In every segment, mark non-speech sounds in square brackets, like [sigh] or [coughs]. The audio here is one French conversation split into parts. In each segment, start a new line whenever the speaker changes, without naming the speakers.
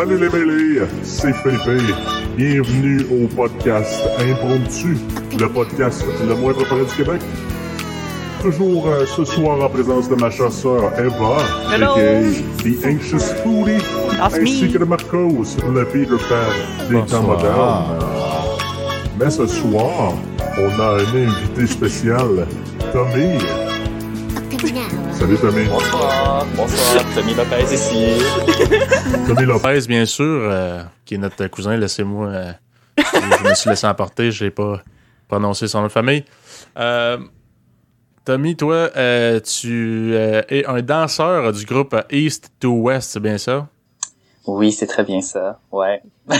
Salut les mêlés, c'est Philippe. Bienvenue au podcast Impromptu, le podcast le moins préparé du Québec. Toujours euh, ce soir en présence de ma chasseur Eva,
Hello.
aka The Anxious Foodie,
That's
ainsi
me.
que de Marcos, le Peter Pan des temps modernes. Mais ce soir, on a un invité spécial, Tommy. Salut Tommy.
Bonsoir, bonsoir, Tommy Lopez ici. [laughs]
Tommy Lopez.
Bien sûr, euh, qui est notre cousin, laissez-moi. euh, je me suis laissé emporter, je n'ai pas prononcé son nom de famille. Euh, Tommy, toi, euh, tu euh, es un danseur du groupe East to West, c'est bien ça?
Oui, c'est très bien ça, ouais. [laughs]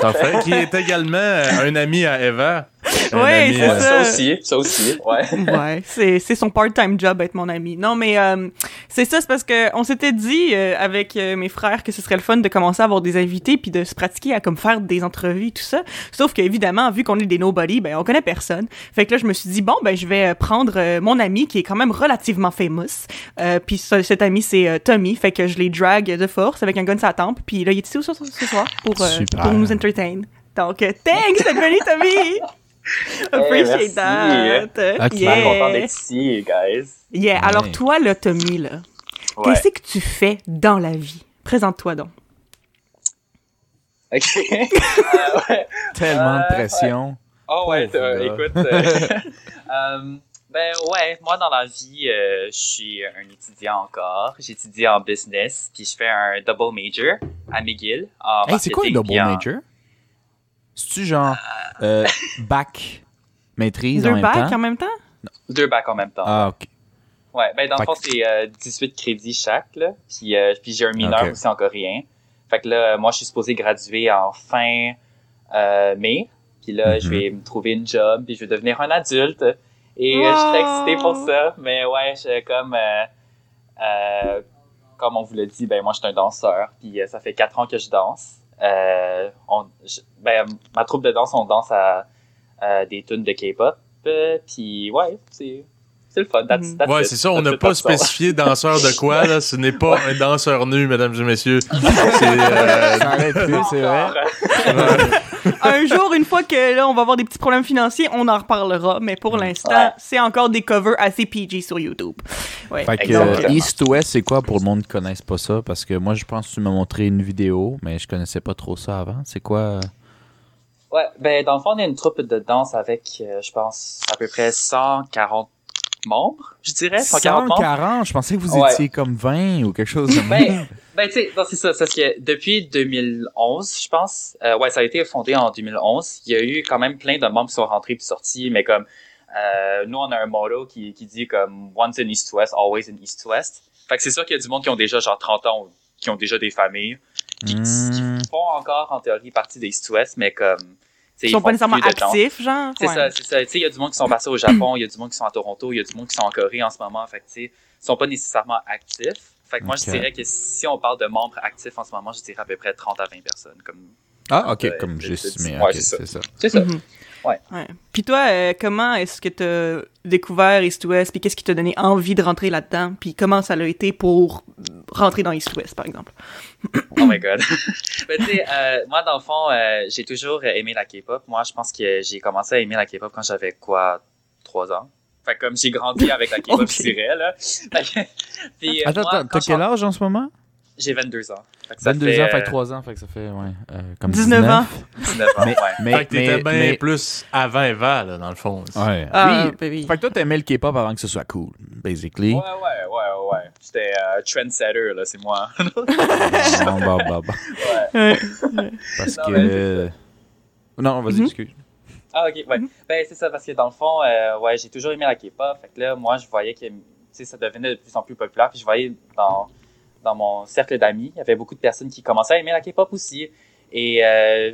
Parfait. Qui est également un ami à Eva. Ami,
c'est
euh,
ça.
Ça aussi, ça aussi, ouais. [laughs]
ouais, c'est, c'est son part-time job être mon ami. Non, mais euh, c'est ça, c'est parce que on s'était dit euh, avec euh, mes frères que ce serait le fun de commencer à avoir des invités puis de se pratiquer à comme faire des entrevues tout ça. Sauf qu'évidemment, vu qu'on est des nobody, ben on connaît personne. Fait que là, je me suis dit bon, ben je vais prendre euh, mon ami qui est quand même relativement famous. Euh, puis ce- cet ami c'est euh, Tommy, fait que je les drag de force avec un gun sur la tempe. Puis là, il est ici ce, ce soir pour euh, pour nous entertain. Donc, thanks venu, Tommy. [laughs] Appreciate
merci.
that.
Ok.
Je suis bien content d'être ici, guys.
Yeah.
Ouais.
Alors toi, là, Tommy, là,
Ouais.
qu'est-ce que tu fais dans la vie? Présente-toi donc.
Ok. [laughs] Euh, ouais.
Tellement de
Euh,
pression.
Oh ouais, euh, écoute. euh, euh, [laughs] ben ouais, moi dans la vie, euh, je suis un étudiant encore. J'étudie en business, puis je fais un double major à McGill. En
Hey, c'est quoi un double
en-
major? C'est-tu genre euh, bac, maîtrise en
Deux
même
bacs
temps?
en même temps?
Deux bacs en même temps.
Ah, ok.
Ouais, ben dans le fond, c'est euh, 18 crédits chaque, là. Puis, euh, puis j'ai un mineur aussi en coréen. Fait que là, moi, je suis supposé graduer en fin euh, mai. Puis là, je
Mhm.
vais me trouver une job, puis je vais devenir un adulte. Et euh, je suis très excité pour ça. Mais ouais, je, comme, euh, euh, comme on vous l'a dit, ben moi, je suis un danseur. Puis euh, ça fait quatre ans que je danse. Euh, on, je- ben, ma troupe de danse, on danse à, à des tunes de K-pop. Euh, puis ouais, c'est c'est le fun. That's-
Mhm.
that's
Ouais, c'est ça, on n'a pas spécifié [laughs] danseur de quoi, là. Ce n'est pas un danseur nu, mesdames et messieurs. [laughs] C'est. euh,
c'est vrai.
Un jour, une fois que là, on va avoir des petits problèmes financiers, on en reparlera. Mais pour l'instant,
Ouais.
c'est encore des covers assez PG sur YouTube. Ouais.
Fait que euh, East West, c'est quoi pour le monde qui ne connaisse pas ça? Parce que moi, je pense que tu m'as montré une vidéo, mais je connaissais pas trop ça avant. C'est quoi?
Ouais, ben dans le fond, on est une troupe de danse avec, euh, je pense, à peu près 140 membres, je dirais. 140 membres.
140? Je pensais que vous
Ouais.
étiez comme 20 ou quelque chose de
Ben, ben tu sais, non, c'est ça, c'est parce que depuis 2011, je pense, euh, ouais, ça a été fondé en 2011. Il y a eu quand même plein de membres qui sont rentrés puis sortis, mais comme euh, nous, on a un motto qui, qui dit comme once in East West, always in East West. Fait que c'est sûr qu'il y a du monde qui ont déjà genre 30 ans, qui ont déjà des familles, qui, qui
Hmm.
font encore en théorie partie des East West, mais comme tu sais,
Ils sont pas nécessairement actifs, genre?
C'est
Ouais.
ça, c'est ça. Tu sais, il y a du monde qui sont passés au Japon, il y a du monde qui sont à Toronto, il y a du monde qui sont en Corée en ce moment. Fait que, tu sais, ils sont pas nécessairement actifs. Fait que moi, je dirais que si on parle de membres actifs en ce moment, je dirais à peu près 30 à 20 personnes. Comme...
Ah, ok,
Ouais,
comme
c'est-
j'ai
c'est- ça.
c'est ça.
C'est ça.
Mhm.
Ouais.
Puis toi, euh, comment est-ce que t'as découvert East West? Puis qu'est-ce qui t'a donné envie de rentrer là-dedans? Puis comment ça l'a été pour rentrer dans East West, par exemple? [coughs]
Oh my god. Mais [laughs] tu sais, euh, moi, dans le fond, euh, j'ai toujours aimé la K-pop. Moi, je pense que j'ai commencé à aimer la K-pop quand j'avais quoi, 3 ans. Fait que comme j'ai grandi avec la K-pop, [laughs]
Ok.
je dirais, là. Fait Puis, euh,
Attends, t'as quel
je-
âge en ce moment?
J'ai 22 ans. Fait que ça
22
fait,
ans, fait
euh,
que 3 ans, fait que ça fait, ouais, euh, comme
19 ans.
19 ans, ouais.
Mais,
fait que t'étais
mais,
bien
mais-
plus avant Eva, là, dans le fond.
Ouais.
Ah,
oui.
baby.
Fait que toi, t'aimais le K-pop avant que ce soit cool, basically.
Ouais, ouais, ouais, ouais. J'étais euh, trendsetter, là, c'est moi. [laughs]
Bon, bon, bon, bon.
Ouais.
Parce
Non,
que. Non, vas-y,
Mhm.
excuse.
Ah, ok, ouais. Ben, c'est ça, parce que dans le fond, euh, ouais, j'ai toujours aimé la K-pop. Fait que là, moi, je voyais que, tu sais, ça devenait de plus en plus populaire. Puis je voyais dans, dans mon cercle d'amis, il y avait beaucoup de personnes qui commençaient à aimer la K-pop aussi. Et euh,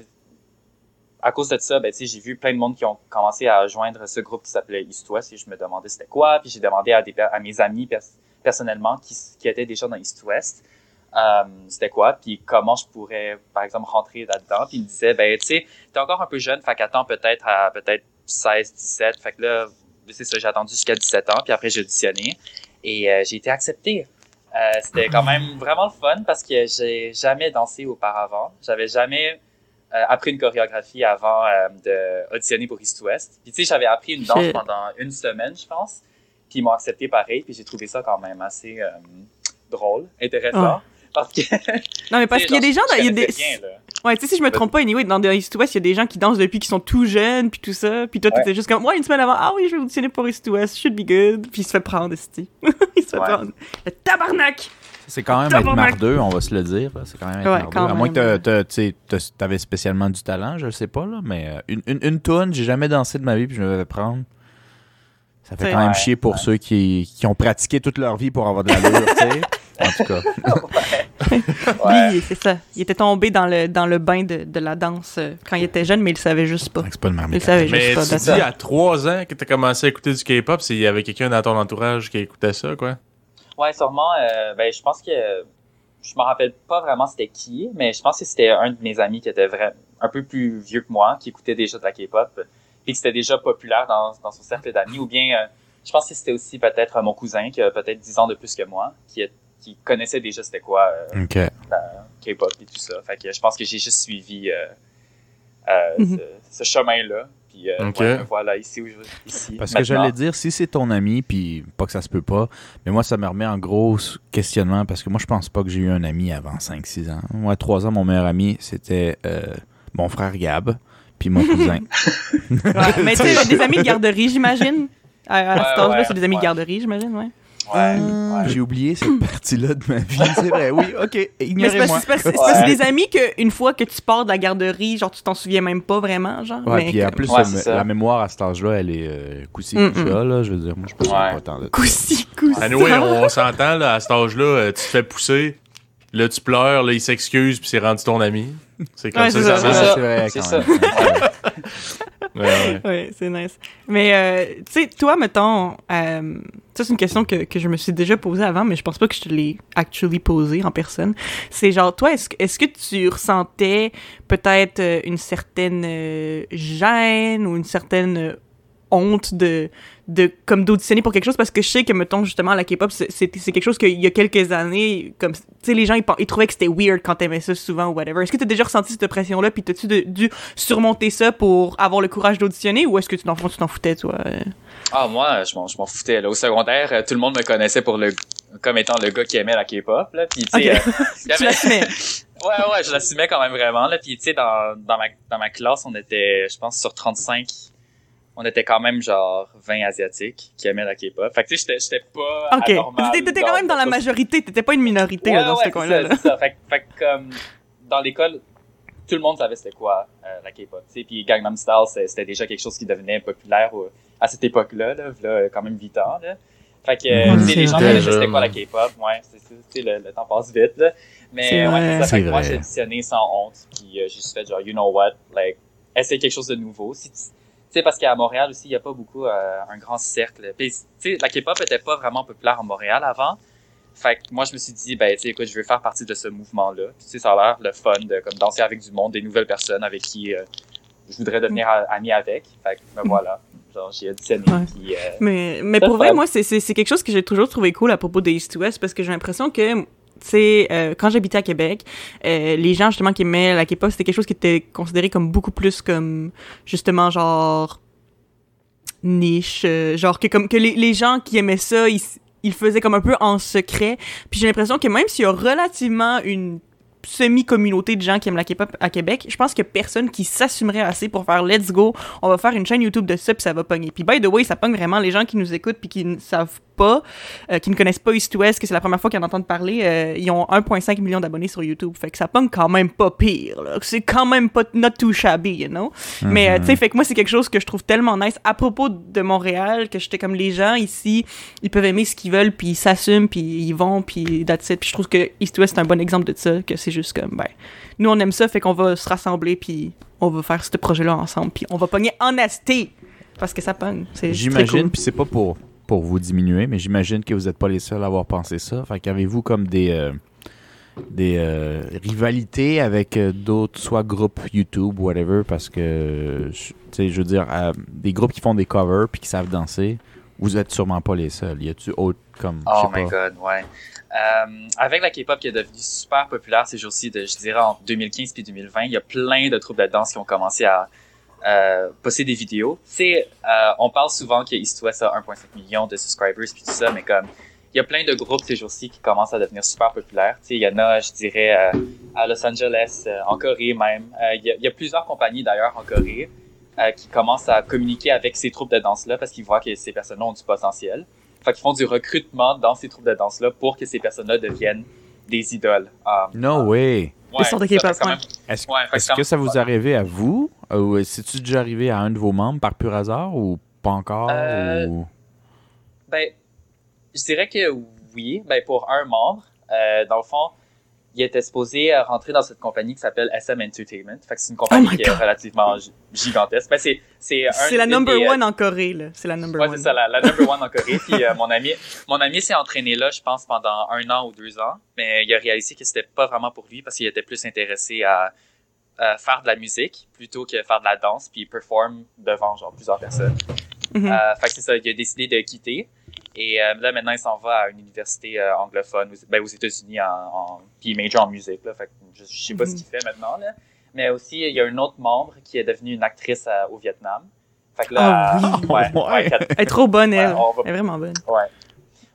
à cause de ça, ben, tu sais, j'ai vu plein de monde qui ont commencé à joindre ce groupe qui s'appelait East West. Et je me demandais c'était quoi. Puis j'ai demandé à, des, à mes amis pers- personnellement qui, qui étaient déjà dans East West. Euh, c'était quoi, puis comment je pourrais, par exemple, rentrer là-dedans? Puis il me disait, ben, tu sais, t'es encore un peu jeune, fait qu'attends peut-être à peut-être 16, 17. Fait que là, c'est ça, j'ai attendu jusqu'à 17 ans, puis après j'ai auditionné. Et euh, j'ai été accepté Euh, c'était quand même vraiment le fun parce que j'ai jamais dansé auparavant. J'avais jamais euh, appris une chorégraphie avant euh, de auditionner pour East West. Puis tu sais, j'avais appris une danse pendant une semaine, je pense. Puis ils m'ont accepté pareil. Puis j'ai trouvé ça quand même assez euh, drôle, intéressant. Parce que
Non, mais parce qu'il y a des gens, dans- il y a des.
Bien.
Ouais, tu sais, si je me trompe pas, anyway, dans The East to West, il y a des gens qui dansent depuis qu'ils sont tout jeunes, puis tout ça. Puis toi,
Ouais.
t'étais juste comme, ouais, une semaine avant, ah oui, je vais auditionner pour East West, should be good. Puis il se fait prendre, esti. [laughs] il se fait prendre. Le tabarnak!
C'est quand même être mardeux, on va se le dire. C'est quand même être
Ouais,
mardeux. À moins
même.
que tu t'avais spécialement du talent, je le sais pas, là, mais euh, une, une, une toune, j'ai jamais dansé de ma vie, puis je me vais prendre. Ça fait quand même chier pour
ouais.
ceux qui, qui ont pratiqué toute leur vie pour avoir de l'allure, [laughs] tu sais. En tout cas. [laughs]
Ouais.
Lui, c'est ça. Il était tombé dans le, dans le bain de, de la danse euh, quand il était jeune, mais il le savait juste pas.
C'est pas une
Il savait
Mais
juste pas.
tu
that's
dis
it.
à 3 ans que tu as commencé à écouter du K-pop, s'il y avait quelqu'un dans ton entourage qui écoutait ça, quoi?
Ouais, sûrement. euh, ben, je pense que je me rappelle pas vraiment c'était qui, mais je pense que c'était un de mes amis qui était vraiment un peu plus vieux que moi, qui écoutait déjà de la K-pop, puis que c'était déjà populaire dans, dans son cercle d'amis, ou bien euh, je pense que c'était aussi peut-être mon cousin qui a peut-être 10 ans de plus que moi, qui, est- qui connaissait déjà c'était quoi euh, K-pop et tout ça. Fait que je pense que j'ai juste suivi euh, euh,
Mhm.
ce, ce chemin-là. Puis euh, ouais, voilà ici où je ici.
Parce que j'allais dire, si c'est ton ami, puis pas que ça se peut pas, mais moi, ça me remet en gros questionnement, parce que moi, je pense pas que j'ai eu un ami avant 5-6 ans. Moi, à 3 ans, mon meilleur ami, c'était euh, mon frère Gab, puis mon cousin. [laughs]
Ouais, mais tu sais, des amis de garderie, j'imagine. À, à
Ouais,
cet âge-là,
ouais,
c'est des amis de garderie, j'imagine, ouais.
Ouais,
Ah,
ouais.
J'ai oublié cette partie-là de ma vie. C'est vrai, oui, ok, ignorez-moi.
parce, c'est parce- des amis qu'une fois que tu pars de la garderie, genre, tu t'en souviens même pas vraiment, genre.
Ouais,
mais
puis en plus,
Ouais, c'est ça.
la mémoire à cet âge-là, elle est euh, coussi
Mm,
là. Je veux dire, moi, je pense
Ouais.
pas tant de.
Coussi, coussi.
Anyway, on s'entend, là, à cet âge-là, euh, tu te fais pousser, là, tu pleures, là, il s'excuse, puis c'est rendu ton ami. C'est comme
Ouais,
ça,
c'est
ça,
c'est
ça. [laughs]
Ouais, ouais.
Ouais, c'est nice. Mais, euh, tu sais, toi, mettons, euh, ça, c'est une question que, que je me suis déjà posée avant, mais je pense pas que je te l'ai actually posée en personne. C'est genre, toi, est-ce est-ce que tu ressentais peut-être euh, une certaine gêne ou une certaine honte de, de comme d'auditionner pour quelque chose parce que je sais que mettons justement la K-pop c'est c'est c'est quelque chose qu'il y a quelques années comme tu sais les gens ils, trouvaient que c'était weird quand t'aimais ça souvent ou whatever est-ce que t'as déjà ressenti cette pression là puis t'as-tu de- dû surmonter ça pour avoir le courage d'auditionner ou est-ce que tu t'en tu t'en foutais toi?
Ah, moi, je m'en, je m'en foutais. Là. Au secondaire, euh, tout le monde me connaissait pour le, comme étant le gars qui aimait la K-pop. Là. Puis, tu sais,
Ok.
euh, [laughs]
tu l'assumais [laughs]
Ouais, ouais, je l'assumais quand même vraiment. Là. Puis, tu sais, dans, dans, ma, dans ma classe, on était, je pense, sur 35, on était quand même genre 20 Asiatiques qui aimaient la K-pop. Fait que, tu sais, j'étais, j'étais pas.
ok t'étais t'étais quand même dans la majorité t'étais pas une minorité
Ouais,
là, dans
ouais,
ce coin-là
c'est ça, c'est ça. Fait, que- fait que, comme, dans l'école, tout le monde savait c'était quoi euh, la K-pop. tu sais. Puis Gangnam Style, c'était déjà quelque chose qui devenait populaire au- à cette époque-là, là, là, quand même 8 ans. Là. Fait que euh, les gens savaient c'était quoi la K-pop. Ouais, c'est le, le temps passe vite. Là. Mais
C'est
ouais, ça. Fait que moi, j'ai auditionné sans honte. Puis euh, j'ai juste fait genre, you know what, like, essayer quelque chose de nouveau. Si tu sais, parce qu'à Montréal aussi, il n'y a pas beaucoup euh, un grand cercle. Puis, tu sais, la K-pop était pas vraiment populaire à Montréal avant. Fait que moi, je me suis dit, ben, tu sais, écoute, je veux faire partie de ce mouvement-là. Puis, tu sais, ça a l'air le fun de comme danser avec du monde, des nouvelles personnes avec qui euh, je voudrais devenir ami avec. Fait que, ben voilà. Genre, j'ai auditionné.
Ouais.
Puis, euh,
Mais, mais pour vrai,
fun.
moi, c'est- c'est c'est quelque chose que j'ai toujours trouvé cool à propos de East to West parce que j'ai l'impression que, tu sais, euh, quand j'habitais à Québec, euh, les gens, justement, qui aimaient la K-pop, c'était quelque chose qui était considéré comme beaucoup plus comme, justement, genre, niche, euh, genre que comme que les, les gens qui aimaient ça, ils, ils faisaient comme un peu en secret. Puis j'ai l'impression que même s'il y a relativement une semi-communauté de gens qui aiment la K-pop à Québec, je pense que personne qui s'assumerait assez pour faire let's go, on va faire une chaîne YouTube de ça puis ça va pogner. Puis by the way, ça pogne vraiment les gens qui nous écoutent puis qui ne savent pas, euh, qui ne connaissent pas East to West, que c'est la première fois qu'ils en entendent parler, euh, ils ont 1.5 million d'abonnés sur YouTube. Fait que ça pogne quand même pas pire, là. C'est quand même pas not too shabby, you know? Mais, euh, tu sais, fait que moi, c'est quelque chose que je trouve tellement nice à propos de Montréal, que j'étais comme les gens ici, ils peuvent aimer ce qu'ils veulent, puis ils s'assument, puis ils vont, puis that's it. Puis je trouve que East to West, c'est un bon exemple de ça, que c'est juste comme, ben, nous, on aime ça, fait qu'on va se rassembler, puis on va faire ce projet-là ensemble, puis on va pogner en asté, parce que ça pogne. C'est
J'imagine,
cool.
puis c'est pas pour, pour vous diminuer, mais j'imagine que vous n'êtes pas les seuls à avoir pensé ça. Fait qu'avez-vous comme des, euh, des euh, rivalités avec euh, d'autres, soit groupes YouTube, whatever, parce que, je- tu sais, je veux dire, euh, des groupes qui font des covers puis qui savent danser, Vous êtes sûrement pas les seuls. Y a-tu autre comme. je
Oh my
pas?
god, ouais. Euh, avec la K-pop qui est devenue super populaire ces jours-ci, je dirais en 2015 puis 2020, il y a plein de troupes de danse qui ont commencé à euh, poster des vidéos. Tu euh, on parle souvent que East West a 1,5 million de subscribers puis tout ça, mais comme il y a plein de groupes ces jours-ci qui commencent à devenir super populaires. Tu il y en a, je dirais, euh, à Los Angeles, euh, en Corée même. Euh, Il y, a, il y a plusieurs compagnies d'ailleurs en Corée qui commencent à communiquer avec ces troupes de danse-là parce qu'ils voient que ces personnes-là ont du potentiel. Fait qu'ils font du recrutement dans ces troupes de danse-là pour que ces personnes-là deviennent des idoles. Um,
No way.
ouais,
ouais.
Est-ce
Ouais,
est-ce
que ça-
ça vous est arrivé à vous? Ou c'est-tu déjà arrivé à un de vos membres par pur hasard ou pas encore
Euh,
ou-
Ben, je dirais que oui. Ben, pour un membre, euh, dans le fond, il était supposé euh, rentrer dans cette compagnie qui s'appelle SM Entertainment. Fait que c'est une compagnie
Oh
qui est relativement gi- gigantesque. Ben, c'est, c'est, un-
C'est la number
des, euh,
one en Corée, là. C'est la number
Ouais,
one.
c'est ça, la, la number one en Corée. Puis euh, mon ami, mon ami s'est entraîné là, je pense, pendant un an ou deux ans. Mais il a réalisé que c'était pas vraiment pour lui parce qu'il était plus intéressé à, à faire de la musique plutôt que faire de la danse puis perform devant genre plusieurs personnes. Euh, fait que c'est ça, il a décidé de quitter. Et euh, là, maintenant, il s'en va à une université euh, anglophone aux, ben, aux États-Unis, en, en, puis il major en musique. Là, fait je, je sais pas
Mhm.
ce qu'il fait maintenant. Là. Mais aussi, il y a un autre membre qui est devenu une actrice euh, au Vietnam. Fait que là,
Ah oui. [laughs]
ouais,
Ouais.
ouais, quatre-
Elle est trop bonne, elle.
Va-
Elle est vraiment bonne.
ouais.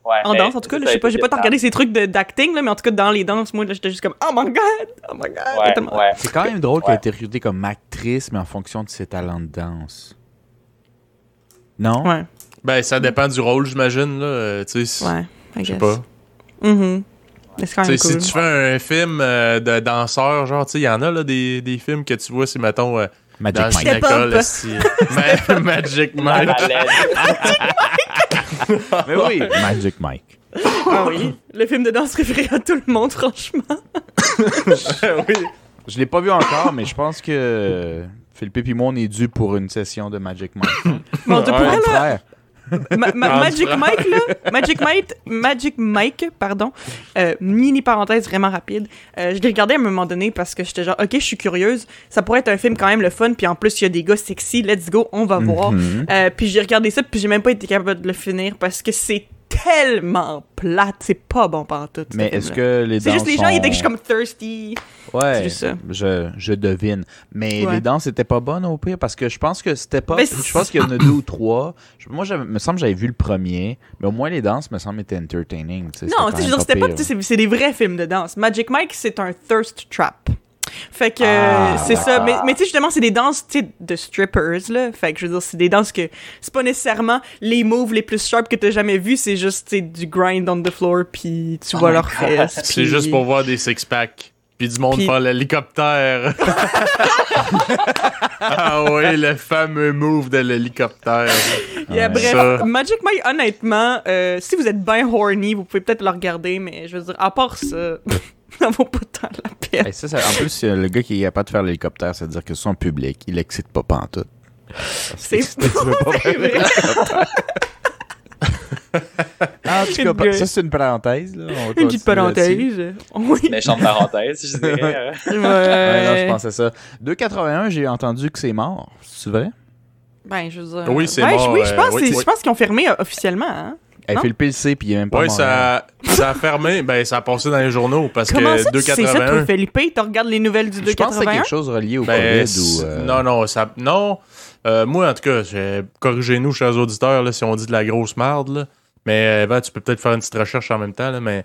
Ouais,
En
mais
danse, en tout cas, là, je sais pas, j'ai pas tant regardé ces trucs de- d'acting, mais en tout cas, dans les danses, moi, j'étais juste comme, oh my god, oh my god.
Ouais,
Tellement-
ouais.
C'est quand même drôle qu'elle ait été recrutée comme actrice, mais en fonction de ses talents de danse. Non?
Ouais,
Ben, ça dépend du rôle, j'imagine, là. euh, tu sais,
ouais,
je sais pas.
Mhm. Mais c'est quand
Tu
même
sais,
cool.
si tu fais un film euh, de danseur, genre, tu sais, il y en a, là, des, des films que tu vois, c'est, mettons, euh,
Magic
dans
Mike.
une
Step
école,
Up.
esti, Ma- [laughs] Magic Mike.
Mais oui, Magic Mike.
Ah oui, le film de danse préféré à tout le monde, franchement. [laughs]
oui.
Je l'ai pas vu encore, mais je pense que Philippe et moi, on est dû pour une session de Magic Mike.
Mais on te
Ouais.
pourrait, là,
frère.
Ma- ma- Magic. Mike, là, Magic Mike, Magic Mike, pardon, euh, mini parenthèse vraiment rapide. Euh, je l'ai regardé à un moment donné parce que j'étais genre, ok, je suis curieuse. Ça pourrait être un film quand même le fun, puis en plus, il y a des gars sexy, let's go, on va voir.
Mhm.
Euh, puis j'ai regardé ça, puis j'ai même pas été capable de le finir parce que c'est tellement plate, c'est pas bon pantoute.
Mais est-ce que les
C'est
danses
juste les gens, ils étaient juste comme thirsty.
Ouais,
C'est juste ça.
Je, je devine. Mais
Ouais.
les danses étaient pas bonnes au pire parce que je pense que c'était pas. Je pense qu'il y en a deux ou trois. Je- moi, j'avais- me semble que j'avais vu le premier, mais au moins les danses me semblent étaient entertaining.
Non, tu sais, je c'était pas, c'est c'est des vrais films de danse. Magic Mike, c'est un thirst trap. Fait que
Ah,
euh, c'est ça. Mais, mais tu sais, justement, c'est des danses, tu sais, de strippers, là. Fait que je veux dire, c'est des danses que c'est pas nécessairement les moves les plus sharp que t'as jamais vu, c'est juste, tu sais, du grind on the floor, puis tu vois leurs fesses.
C'est juste pour voir des six-packs. Puis du monde faire l'hélicoptère. [laughs] ah oui, le fameux move de l'hélicoptère.
Yeah, bref,
Ça.
Magic Mike, honnêtement, euh, si vous êtes bien horny, vous pouvez peut-être le regarder, mais je veux dire, à part ça, [laughs] ça vaut pas tant la peine.
Hey, ça, ça- en plus, euh, le gars qui est capable de faire l'hélicoptère, c'est-à-dire que son public, il excite pas pantoute.
C'est
pas. Ah, en tout
Une
cas, ça, c'est une parenthèse. Là. On va
Une petite parenthèse. Oui.
Méchante parenthèse, je dirais. euh.
Ouais, non, je pensais ça. 2,81, j'ai entendu que c'est mort. C'est vrai?
Ben, je veux dire.
Oui, c'est
ouais,
mort,
Oui, je
euh,
pense,
oui,
c'est-
oui.
je pense qu'ils ont fermé euh, officiellement. Hein?
Elle
Non?
fait le PLC, puis il est même pas
Oui,
mort.
ça, ça a fermé. [laughs] Ben, ça a passé dans les journaux parce
Comment
que
ça, tu sais ça, toi,
281.
Felipe? Tu regardes les nouvelles du
Je pense que c'est
281?
quelque chose relié au
Ben,
COVID
c'est-
ou... euh,
Non, non, ça, non. Euh, moi, en tout cas, j'ai- corrigez-nous, chers auditeurs, là, si on dit de la grosse merde. Là. Mais ben, tu peux peut-être faire une petite recherche en même temps. Là, mais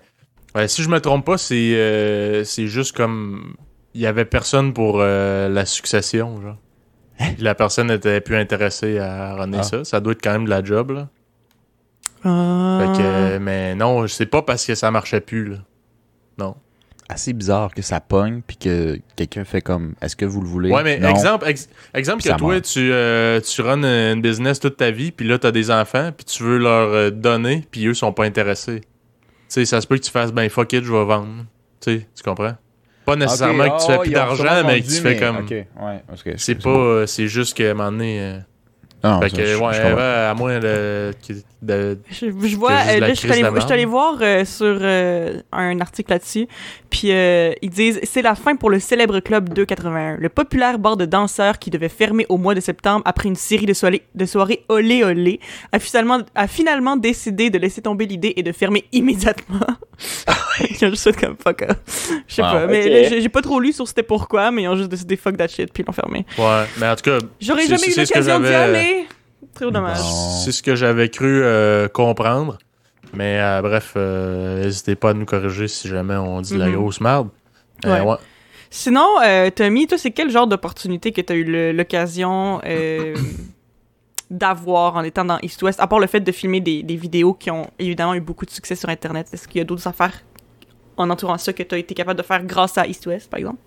si je me trompe pas, c'est euh, c'est juste comme. Il y avait personne pour euh, la succession. Genre. Puis La personne n'était plus intéressée à runner
Ah.
ça. Ça doit être quand même de la job. Là.
Ah.
Fait que, euh, mais non, c'est pas parce que ça marchait plus. Là. Non.
assez bizarre que ça pogne, puis que quelqu'un fait comme, est-ce que vous le voulez?
Ouais, mais
Non.
exemple, ex- exemple que toi,
meurt.
tu, euh, tu runs une business toute ta vie, puis là, t'as des enfants, puis tu veux leur euh, donner, puis eux sont pas intéressés. Tu sais, ça se peut que tu fasses, ben fuck it, je vais vendre. Tu sais, tu comprends? Pas nécessairement que tu fais
oh,
plus d'argent, mais que tu fais
mais-
comme.
ouais,
C'est pas. euh, c'est juste qu'à un moment donné. Euh,
Non,
Fait
ça,
que,
je- je
ouais,
comprends.
ouais, à moins de,
Je, je vois,
juste
euh,
la
là, je suis je
merde.
voir euh, sur euh, un article là-dessus, puis euh, ils disent c'est la fin pour le célèbre club 281, le populaire bar de danseurs qui devait fermer au mois de septembre après une série de, soirées de soirées olé olé, a finalement, a finalement décidé de laisser tomber l'idée et de fermer [laughs] immédiatement. [laughs] [laughs] ils ont juste fait comme fuck off. Je sais
Wow.
pas, mais j'ai pas trop lu sur c'était pourquoi, mais ils ont juste décidé fuck that shit puis ils l'ont fermé.
Ouais, mais en tout cas,
J'aurais
C'est-
jamais eu
c'est ce que
l'occasion d'y aller. Très dommage.
Bon.
c'est ce que j'avais cru euh, comprendre. Mais euh, bref, euh, n'hésitez pas à nous corriger si jamais on dit de la
Mhm.
grosse merde. Euh,
Ouais.
ouais.
Sinon, euh, Tommy, toi, c'est quel genre d'opportunité que tu as eu l'occasion euh, [coughs] d'avoir en étant dans East West, à part le fait de filmer des, des vidéos qui ont évidemment eu beaucoup de succès sur Internet? Est-ce qu'il y a d'autres affaires en entourant ça que tu as été capable de faire grâce à East West, par exemple?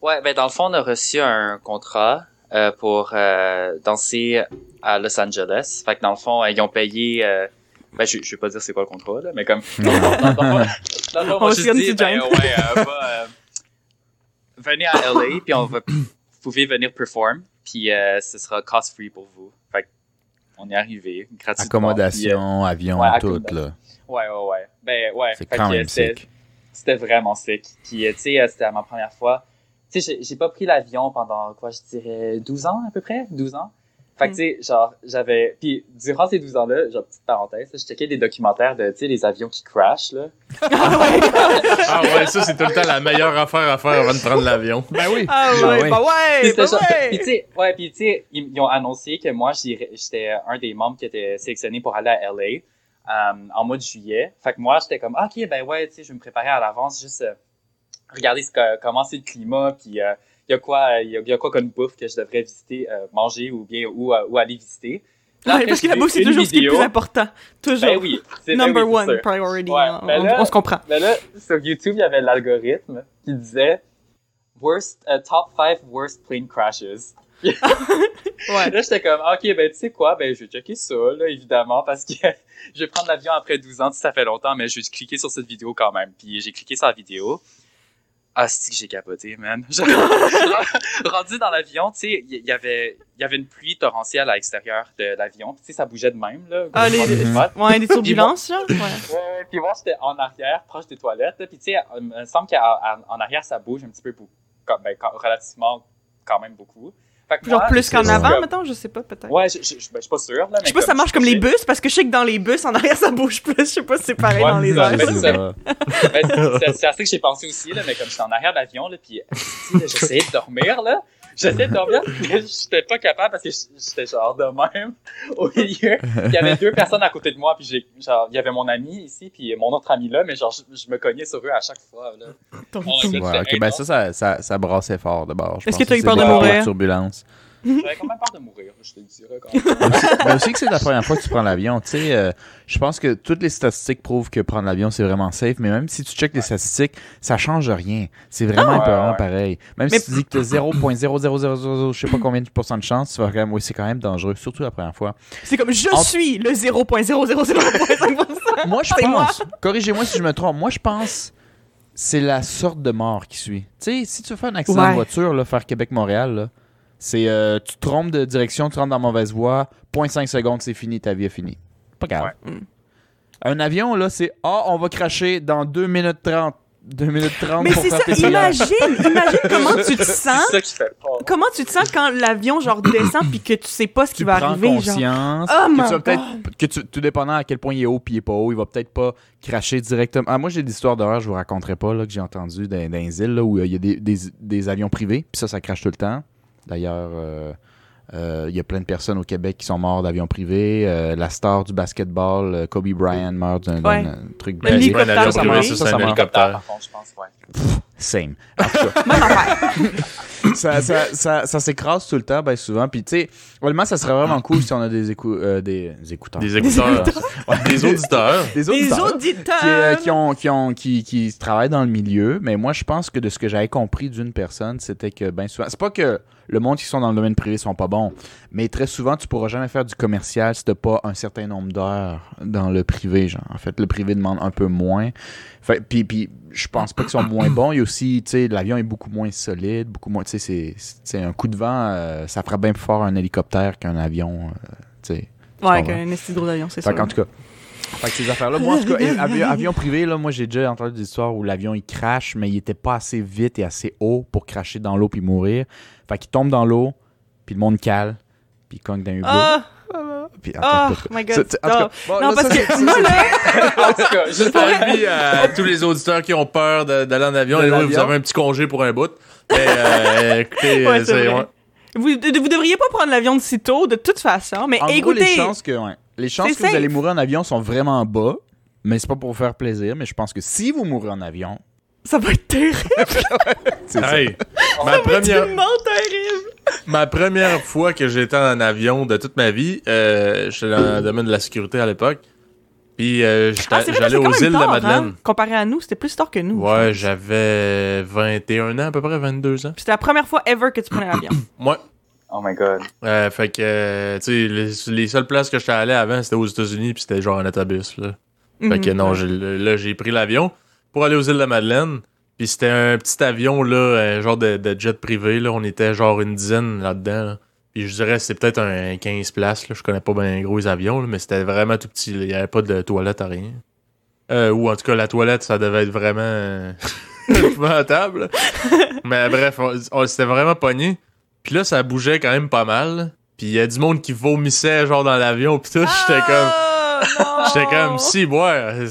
Ouais, ben dans le fond, on a reçu un contrat euh, pour euh, danser à Los Angeles. Fait que dans le fond, euh, ils ont payé. ben, je, je vais pas dire c'est quoi le contrat, là, mais comme. [laughs] dans le fond,
On se
dit, ben, ouais, venez à LA, puis on va, vous pouvez venir perform, puis ce sera cost free pour vous. Fait que on est arrivé gratuitement. puis,
Accommodation, avion,
ouais,
tout, là.
ouais, ouais, ouais. Ben, ouais.
C'est quand même sick.
c'était vraiment sick. Puis, tu sais, c'était ma première fois. Tu sais, j'ai- pas pris l'avion pendant, quoi, je dirais, 12 ans à peu près? 12 ans? Fait que, tu sais, genre, j'avais... Puis, durant ces 12 ans-là, genre, petite parenthèse, je checkais des documentaires de, tu sais, les avions qui crashent, là.
Ah ouais, [laughs] ça, c'est tout le temps la meilleure affaire à faire avant de prendre l'avion. [laughs]
Ben oui.
Ah
Ah
ouais,
ouais.
bah ouais,
c'était
bah ouais!
puis, tu sais, ouais, puis, tu sais, ils, ils ont annoncé que moi, j'étais un des membres qui était sélectionné pour aller à LA euh, en mois de juillet. Fait que moi, j'étais comme, Ah, OK, ben ouais, tu sais, je vais me préparer à l'avance, juste euh, regarder ce que, comment c'est le climat, puis euh, il y a quoi, il y a, il y a quoi comme bouffe que je devrais visiter, euh, manger ou bien ou, euh, ou aller visiter. Là,
Ouais,
après,
parce que la bouffe, c'est toujours ce qui est le plus important. Toujours.
Ben oui, c'est ben
Number
oui,
one
sûr.
priority.
Ouais,
on,
là-
on se comprend.
Mais là, sur YouTube, il y avait l'algorithme qui disait worst, top 5 worst plane crashes. [laughs] [laughs]
Ouais.
Là, j'étais comme, ok, ben, tu sais quoi, ben, je vais checker ça, là, évidemment, parce que [laughs] je vais prendre l'avion après 12 ans, sais, ça fait longtemps, mais je vais cliquer sur cette vidéo quand même. Puis j'ai cliqué sur la vidéo. Ah, que j'ai capoté, man? [laughs] Rendu dans l'avion, tu sais, il y, y avait, il y avait une pluie torrentielle à l'extérieur de l'avion. Tu sais, ça bougeait de même, là.
Ah, les-. Ouais, des turbulences, genre? Ouais.
Puis moi, j'étais en arrière, proche des toilettes. là, Puis, tu sais, il me semble qu'en arrière, ça bouge un petit peu, beaucoup, ben, relativement, quand même beaucoup. Fait que
Genre
moi,
plus qu'en avant,
comme-
mettons, je sais pas, peut-être.
Ouais, je, je, je, ben, je suis pas sûr, là.
Je sais pas si ça marche comme les bus, parce que je sais que dans les bus, en arrière, [laughs] ça bouge plus. Je sais pas si c'est pareil
Ouais,
dans les airs.
mais c'est ça.
ça.
Ben, c'est c'est à ça que j'ai pensé aussi, là, mais comme j'étais en arrière là, puis sais, j'essayais de dormir, là. J'essayais de dormir, mais j'étais pas capable parce que j'étais genre de même [laughs] au milieu. Il y avait deux personnes à côté de moi, puis j'ai, genre, il y avait mon ami ici, puis mon autre ami là, mais genre, je, je me cognais sur eux à chaque fois, là.
Ton-
Ouais, ok, ben ça, ça, ça, ça brassait fort d'abord. je
Est-ce que t'as eu
c'est
peur de mourir?
turbulences.
J'avais quand même peur de mourir, je te le dirais quand même.
Mais aussi que c'est la première fois que tu prends l'avion. Tu sais, euh, je pense que toutes les statistiques prouvent que prendre l'avion, c'est vraiment safe. Mais même si tu checkes les statistiques, ça change rien. C'est vraiment
Ah, ouais, ouais.
pareil. Même
Mais-
si tu dis que tu as 0.00000, je sais pas combien de pourcents de chance, tu vas quand même, oui, c'est quand même dangereux, surtout la première fois.
C'est comme, je
En-
suis le 0.000.5%.
Moi, je pense, corrigez-moi si je me trompe, moi, je pense c'est la sorte de mort qui suit. Tu sais, si tu fais un accident
Ouais.
de voiture, là, faire Québec-Montréal, là, c'est euh, tu te trompes de direction, tu rentres dans la mauvaise voie, 0.5 secondes, c'est fini, ta vie est finie. Pas grave.
Ouais. Mm.
Un avion, là, c'est Ah, on va cracher dans 2 minutes 30. 2 minutes 30
Mais
pour
c'est ça, imagine, imagine comment tu te [laughs] sens.
C'est ça qui fait peur.
Comment tu te sens quand l'avion, genre, descend puis que tu sais pas ce qui
tu
va
prends
arriver, genre?
conscience
Oh
que
my
tu vas peut-être que tu tout dépendant à quel point il est haut puis il est pas haut, il va peut-être pas cracher directement. Ah, moi j'ai des histoires d'horreur, je vous raconterai pas là que j'ai entendu dans, dans les îles là, où euh, il y a des, des- des avions privés, puis ça ça crache tout le temps. D'ailleurs euh, euh, il y a plein de personnes au Québec qui sont morts d'avions privés. Euh, la star du basketball, Kobe Bryant, meurt d'un d'un-
Ouais.
truc
hélicoptère,
un avion
ça
ça,
Ça,
un.
Hélicoptère,
hélicoptère.
par contre, je pense, ouais.
Same. En tout cas, [laughs]
Même affaire. [laughs]
ça, ça, ça, ça s'écrase tout le temps, bien souvent. Puis, tu sais, honnêtement, ça serait vraiment cool si on a des, écou- euh, des, des écouteurs.
Des écouteurs. [laughs] des auditeurs.
Des auditeurs.
auditeurs.
qui, euh, qui ont, qui, ont, qui, qui travaillent dans le milieu, mais moi, je pense que de ce que j'avais compris d'une personne, c'était que, ben souvent, c'est pas que le monde qui sont dans le domaine privé sont pas bons. Mais très souvent, tu pourras jamais faire du commercial si t'as pas un certain nombre d'heures dans le privé, genre. En fait, le privé demande un peu moins. Fait, puis, puis je pense pas qu'ils sont moins bons. Il y a aussi, tu sais, l'avion est beaucoup moins solide, beaucoup moins, tu sais, c'est- un coup de vent, euh, ça fera bien plus fort un hélicoptère qu'un avion, euh, tu sais.
Ouais, avec
comprends?
un esti de gros avion, c'est
Fait
ça.
qu'en tout cas. Fait que ces affaires-là, moi en tout cas, avion privé, là, moi j'ai déjà entendu des histoires où l'avion il crache, mais il était pas assez vite et assez haut pour cracher dans l'eau puis mourir. Fait qu'il tombe dans l'eau, puis le monde cale, puis il cogne dans un.
Ah!
puis,
Oh
en tout cas,
my god.
c'est- en tout cas, bon,
non,
là,
parce
ça,
que moi, là, [laughs]
En tout cas, je
Avis à tous les auditeurs qui ont peur d'aller en avion.
L'avion.
vous avez un petit congé pour un bout. Mais euh, écoutez, [laughs]
Ouais,
euh,
c'est
ouais.
vous, vous devriez pas prendre l'avion de si tôt, de toute façon, mais
En gros,
écoutez,
les chances que, ouais, les chances que vous allez mourir en avion sont vraiment bas, mais c'est pas pour vous faire plaisir, mais je pense que si vous mourrez en avion,
ça va être terrible. [laughs]
c'est ça.
Hey, ma,
Ça va être
première,
tellement terrible.
ma première fois que j'étais en avion de toute ma vie, euh, j'étais dans le domaine de la sécurité à l'époque. Puis euh,
Ah,
j'allais aux îles de Madeleine.
hein? Comparé à nous, c'était plus tard que nous.
Ouais, j'avais 21 ans, à peu près 22 ans.
C'était la première fois ever que tu prenais l'avion. [coughs]
Moi,
Oh my god.
Euh, fait que, euh, tu sais, les, les seules places que j'étais allé avant, c'était aux États-Unis, puis c'était genre un autobus, là. Fait que
Mhm.
non, là, j'ai pris l'avion pour aller aux îles de la Madeleine. Puis c'était un petit avion, là, un genre de, jet privé, là. On était genre une dizaine là-dedans, là. Puis je dirais c'était peut-être un 15 places, là. Je connais pas bien gros les avions, là, mais c'était vraiment tout petit. Il y avait pas de toilette à rien. Euh, ou en tout cas, la toilette, ça devait être vraiment euh, [laughs] épouvantable. mais bref, on, s'était vraiment pogné. Puis là, ça bougeait quand même pas mal. Puis il y a du monde qui vomissait, genre, dans l'avion, puis tout. J'étais comme...
Non!
J'étais comme, si, ouais,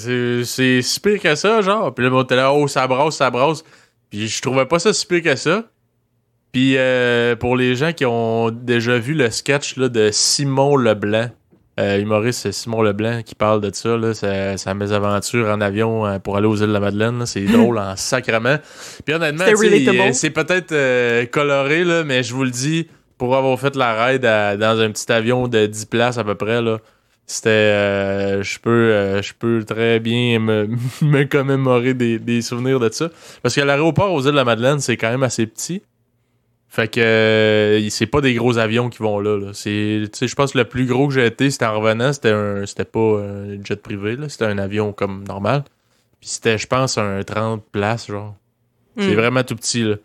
c'est- si pire que ça, genre. Puis là, on était là, oh, ça brasse, ça brasse. Puis je trouvais pas ça si pire que ça. Puis euh, pour les gens qui ont déjà vu le sketch là, de Simon Leblanc, euh, humoriste Simon Leblanc qui parle de ça, là, sa, sa mésaventure en avion euh, pour aller aux îles de la Madeleine, c'est [laughs] drôle en sacrement. Puis honnêtement, c'est peut-être euh, coloré, là, mais je vous le dis, pour avoir fait la ride à- dans un petit avion de 10 places à peu près, là, c'était euh, je peux euh, je peux très bien me, [laughs] me commémorer des, des souvenirs de ça. Parce que l'aéroport aux îles de la Madeleine c'est quand même assez petit. Fait que euh, c'est pas des gros avions qui vont là, là. c'est je pense que le plus gros que j'ai été c'était en revenant c'était un c'était pas un jet privé c'était un avion comme normal. Puis c'était je pense un 30 places genre. C'est
Hmm.
vraiment tout petit là.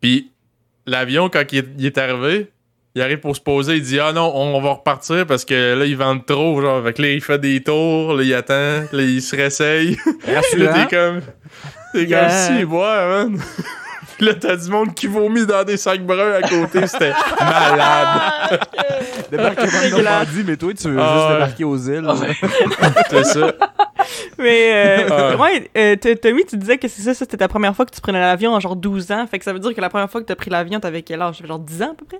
Puis l'avion quand il est, il est arrivé il arrive pour se poser, il dit Ah non, on, on va repartir parce que là, ils vendent trop. Genre, fait que là, il fait des tours, là, il attend, là, il se réessaye. [laughs] là, t'es comme. T'es
Yeah.
comme si, ouais, man. [laughs] Puis là, t'as du monde qui vomit dans des sacs bruns à côté. C'était [laughs] malade.
De
Dégueulasse.
Normandie, mais toi, tu veux
Ah
juste débarquer aux îles.
C'est ça.
Mais, euh,
Ah.
ouais, euh, Tommy, tu disais que c'est ça, ça c'était ta première fois que tu prenais l'avion en genre 12 ans. Fait que ça veut dire que la première fois que t'as pris l'avion, t'avais quel âge? Genre 10 ans à peu près?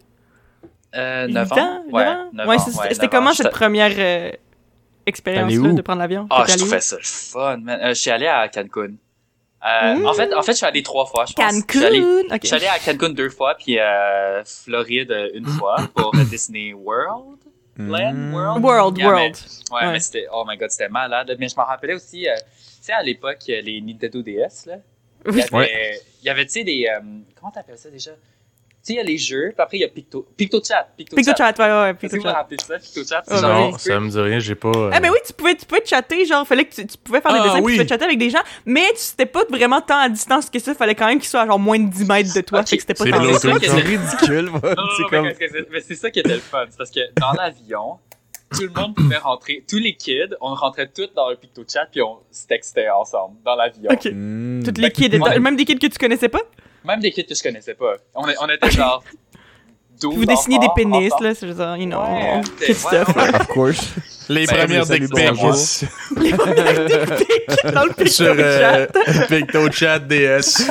Euh,
8
9
ans?
Ouais, 9
Ouais,
ans.
c'est-
ouais,
c'était
9
comment
ans.
cette première euh, expérience
T'allais
là,
où?
de prendre l'avion?
Ah,
T'étais
je trouvais ça le fun, man. Euh, je suis allé à Cancun. Euh,
Mmh.
en, fait, en fait, je suis allé trois fois, je pense. Je suis
Cancun!
allé, je suis allé à Cancun deux fois, puis euh, Floride une fois [laughs] pour euh, Disney World. Land,
Mm.
World?
World,
Yeah, mais-
World.
Ouais,
Ouais.
mais c'était, oh my god, c'était malade. Mais je m'en rappelais aussi, euh, tu sais, à l'époque, euh, les Nintendo DS, là? Il y
Oui.
avait,
Ouais.
il y avait, tu sais, des. euh, comment t'appelles ça déjà? Tu sais, il y a les jeux, puis après, il y a Picto, PictoChat.
PictoChat, ouais, ouais,
vous
PictoChat.
me rappelez ça, PictoChat?
Ah,
genre
oui.
Non,
un
ça me dit rien, j'ai pas. euh,
Ah ben oui, tu pouvais, tu pouvais chatter, genre, fallait que tu, tu pouvais faire des
Ah,
dessins,
oui.
tu pouvais chatter avec des gens, mais tu c'était pas vraiment tant à distance que ça, fallait quand même qu'ils soient à genre moins de 10 mètres de toi,
Ok.
fait que c'était pas
C'est
tant
C'est
ridicule,
non,
c'est comme...
mais, c'est- mais ça qui était le fun. C'est parce que dans l'avion, tout le monde pouvait rentrer. Tous les kids, on rentrait tous dans le PictoChat puis on se textait ensemble dans l'avion.
Ok.
Mm.
Toutes les kids,
Ouais.
même des kids que tu connaissais pas,
Même des kids que je connaissais pas. On, est- on était genre 12
vous dessiniez des pénis, là, c'est genre, you know,
Ouais,
kid stuff.
ouais.
Of course.
Les
Ben,
premières dick.
Les premières techniques dans le
sur
PictoChat.
euh, PictoChat DS.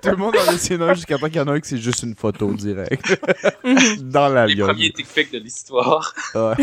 Tout le monde en dessine un jusqu'à temps qu'il y en a un que c'est juste une photo directe.
Mhm.
Dans
Les
l'avion.
premiers dick pics de l'histoire.
Ah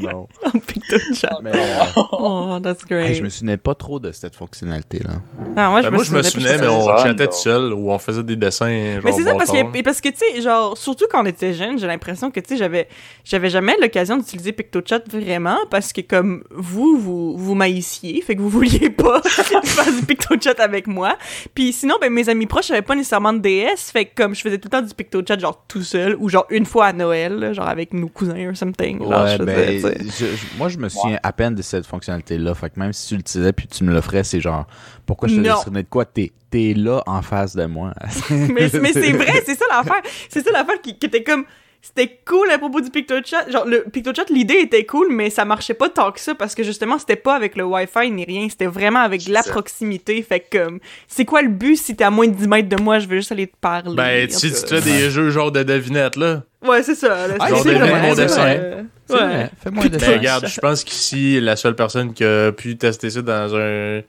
non. [laughs]
Dans le PictoChat.
Mais euh,
Oh, that's great.
je me souvenais pas trop de cette fonctionnalité-là.
Ah, moi, je
Ben,
me
moi, je me
souvenais,
mais on
donc.
tout seul ou on faisait des dessins.
Mais c'est ça parce que, parce que tu sais, genre, surtout quand on était jeune, j'ai l'impression que, tu sais, j'avais, j'avais jamais l'occasion d'utiliser PictoChat vraiment parce que, comme vous, vous, vous maïssiez, fait que vous vouliez [laughs] pas [laughs] faire du PictoChat avec moi. Puis sinon, ben, mes amis proches avaient pas nécessairement de DS, fait que comme je faisais tout le temps du PictoChat genre tout seul, ou genre une fois à Noël, là, genre avec nos cousins ou something. genre,
Ouais,
je
ben,
faisais, tu sais.
je- je- moi, je me souviens à peine de cette fonctionnalité-là. Fait que même si tu l'utilisais puis tu me l'offrais, c'est genre, pourquoi je te laisserais de quoi? T'es t'es là en face de moi. [laughs]
mais, mais c'est vrai, c'est ça l'affaire. C'est ça l'affaire qui, qui était comme. C'était cool à propos du PictoChat. Genre, le PictoChat, l'idée était cool, mais ça marchait pas tant que ça parce que justement, c'était pas avec le Wi-Fi ni rien. C'était vraiment avec la
ça.
proximité. Fait que, comme, c'est quoi le but si t'es à moins de 10 mètres de moi? Je veux juste aller te parler.
Ben, tu te fais des jeux genre de devinettes, là.
Ouais, c'est ça. là,
Ah,
c'est
genre
vraiment
mon
ça,
dessin.
ouais.
Fais-moi un dessin.
Ben, regarde, je pense qu'ici, la seule personne qui a pu tester ça dans un,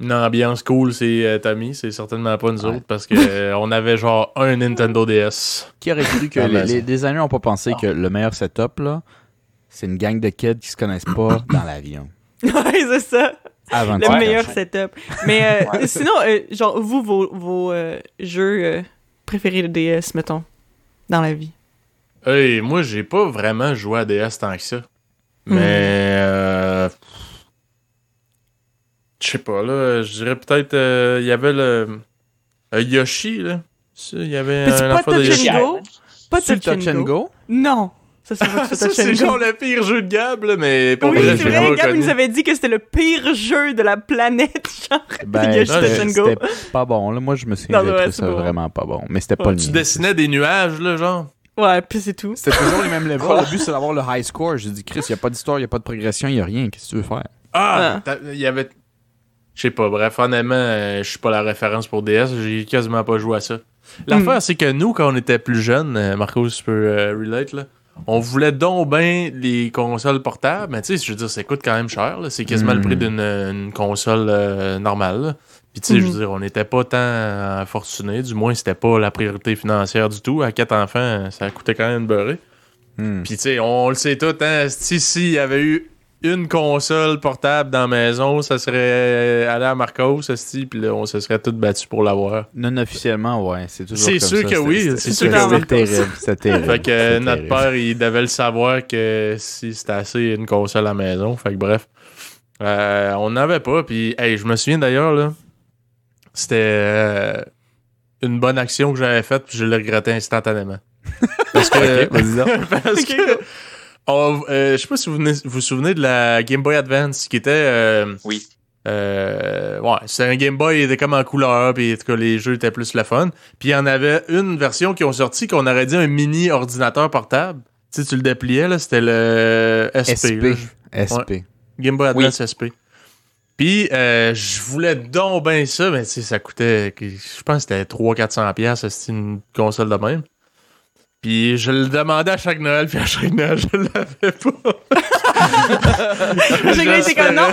une ambiance cool, c'est euh, Tommy. C'est certainement pas nous
Ouais.
autres parce que euh, on avait genre un Nintendo DS.
Qui aurait cru que
Ah,
les,
ben,
les designers n'ont pas pensé que le meilleur setup, là, c'est une gang de kids qui se connaissent pas [coughs] dans l'avion.
Ouais, c'est ça.
Avant
Le meilleur setup. Mais euh, sinon, euh, genre, vous, vos, vos euh, jeux euh, préférés de DS, mettons, dans la vie?
Hey, moi, j'ai pas vraiment joué à DS tant que ça. Mais.
Hmm.
Euh, Je sais pas, là. Je dirais peut-être. euh, Il y avait le. euh, Yoshi, là. Il y avait
Mais c'est
un
pas
enfant de
Touch
Yoshi.
Go? Pas
le
Touch and Go? Non. Ça, [laughs] c'est
genre le pire jeu de Gab, là, mais pour
Oui, c'est vrai, Gab nous avait dit que c'était le pire jeu de la planète, [laughs] genre.
Ben,
Yoshi
non,
Touch and Go.
c'était pas bon. Là. Moi, je me souviens, j'ai
ouais,
ça
bon.
vraiment pas bon. Mais c'était pas le
Tu dessinais des nuages, là, genre?
Ouais, puis c'est tout.
C'était toujours les mêmes [laughs] levels. Le but, c'est d'avoir le high score. J'ai dit, Chris, il a pas d'histoire, il a pas de progression, il y a rien. Qu'est-ce que tu veux faire?
Ah!
Ah.
Il y avait. Je sais pas, bref, honnêtement, euh, je suis pas la référence pour DS, j'ai quasiment pas joué à ça. L'affaire,
Hmm.
c'est que nous, quand on était plus jeunes, euh, Marco, tu peux euh, relate, là, on voulait donc bien les consoles portables, mais tu sais, je veux dire, ça coûte quand même cher, c'est quasiment le
Hmm.
prix d'une une console euh, normale. là. Puis tu sais, je veux dire, on n'était pas tant fortunés, du moins, c'était pas la priorité financière du tout. À quatre enfants, ça coûtait quand même beurré.
Hmm.
Puis tu sais, on le sait tout, hein, si s'il y avait eu une console portable dans la maison, ça serait euh, allé à Marcos, esti, puis là, on se serait tous battus pour l'avoir.
Non officiellement, ouais. C'est toujours
C'est sûr
ça.
que oui, c'est
sûr que
C'était
oui.
terrible. C'était terrible.
Fait que euh, notre
terrible.
père, il devait le savoir que si c'était assez une console à la maison. Fait que bref, Euh, on n'avait pas. Puis, hey, je me souviens d'ailleurs, là, c'était euh, une bonne action que j'avais faite, puis je le regrettais instantanément. Que, [laughs] parce que [laughs] on- euh, je sais pas si vous venez- vous vous souvenez de la Game Boy Advance qui était. euh,
Oui.
euh, ouais, c'est un Game Boy, il était comme en couleur, puis en tout cas, les jeux étaient plus le fun. Puis il y en avait une version qui ont sorti qu'on aurait dit un mini ordinateur portable. Tu sais, tu le dépliais, là, c'était le SP. là.
SP. SP.
Game Boy Advance SP. Puis euh, je voulais donc bien ça, mais tu sais, ça coûtait, je pense que c'était 300-400$, piastres, c'était une console de même. Puis je le demandais à chaque Noël, puis à chaque Noël, je l'avais pas. [laughs]
Comme non.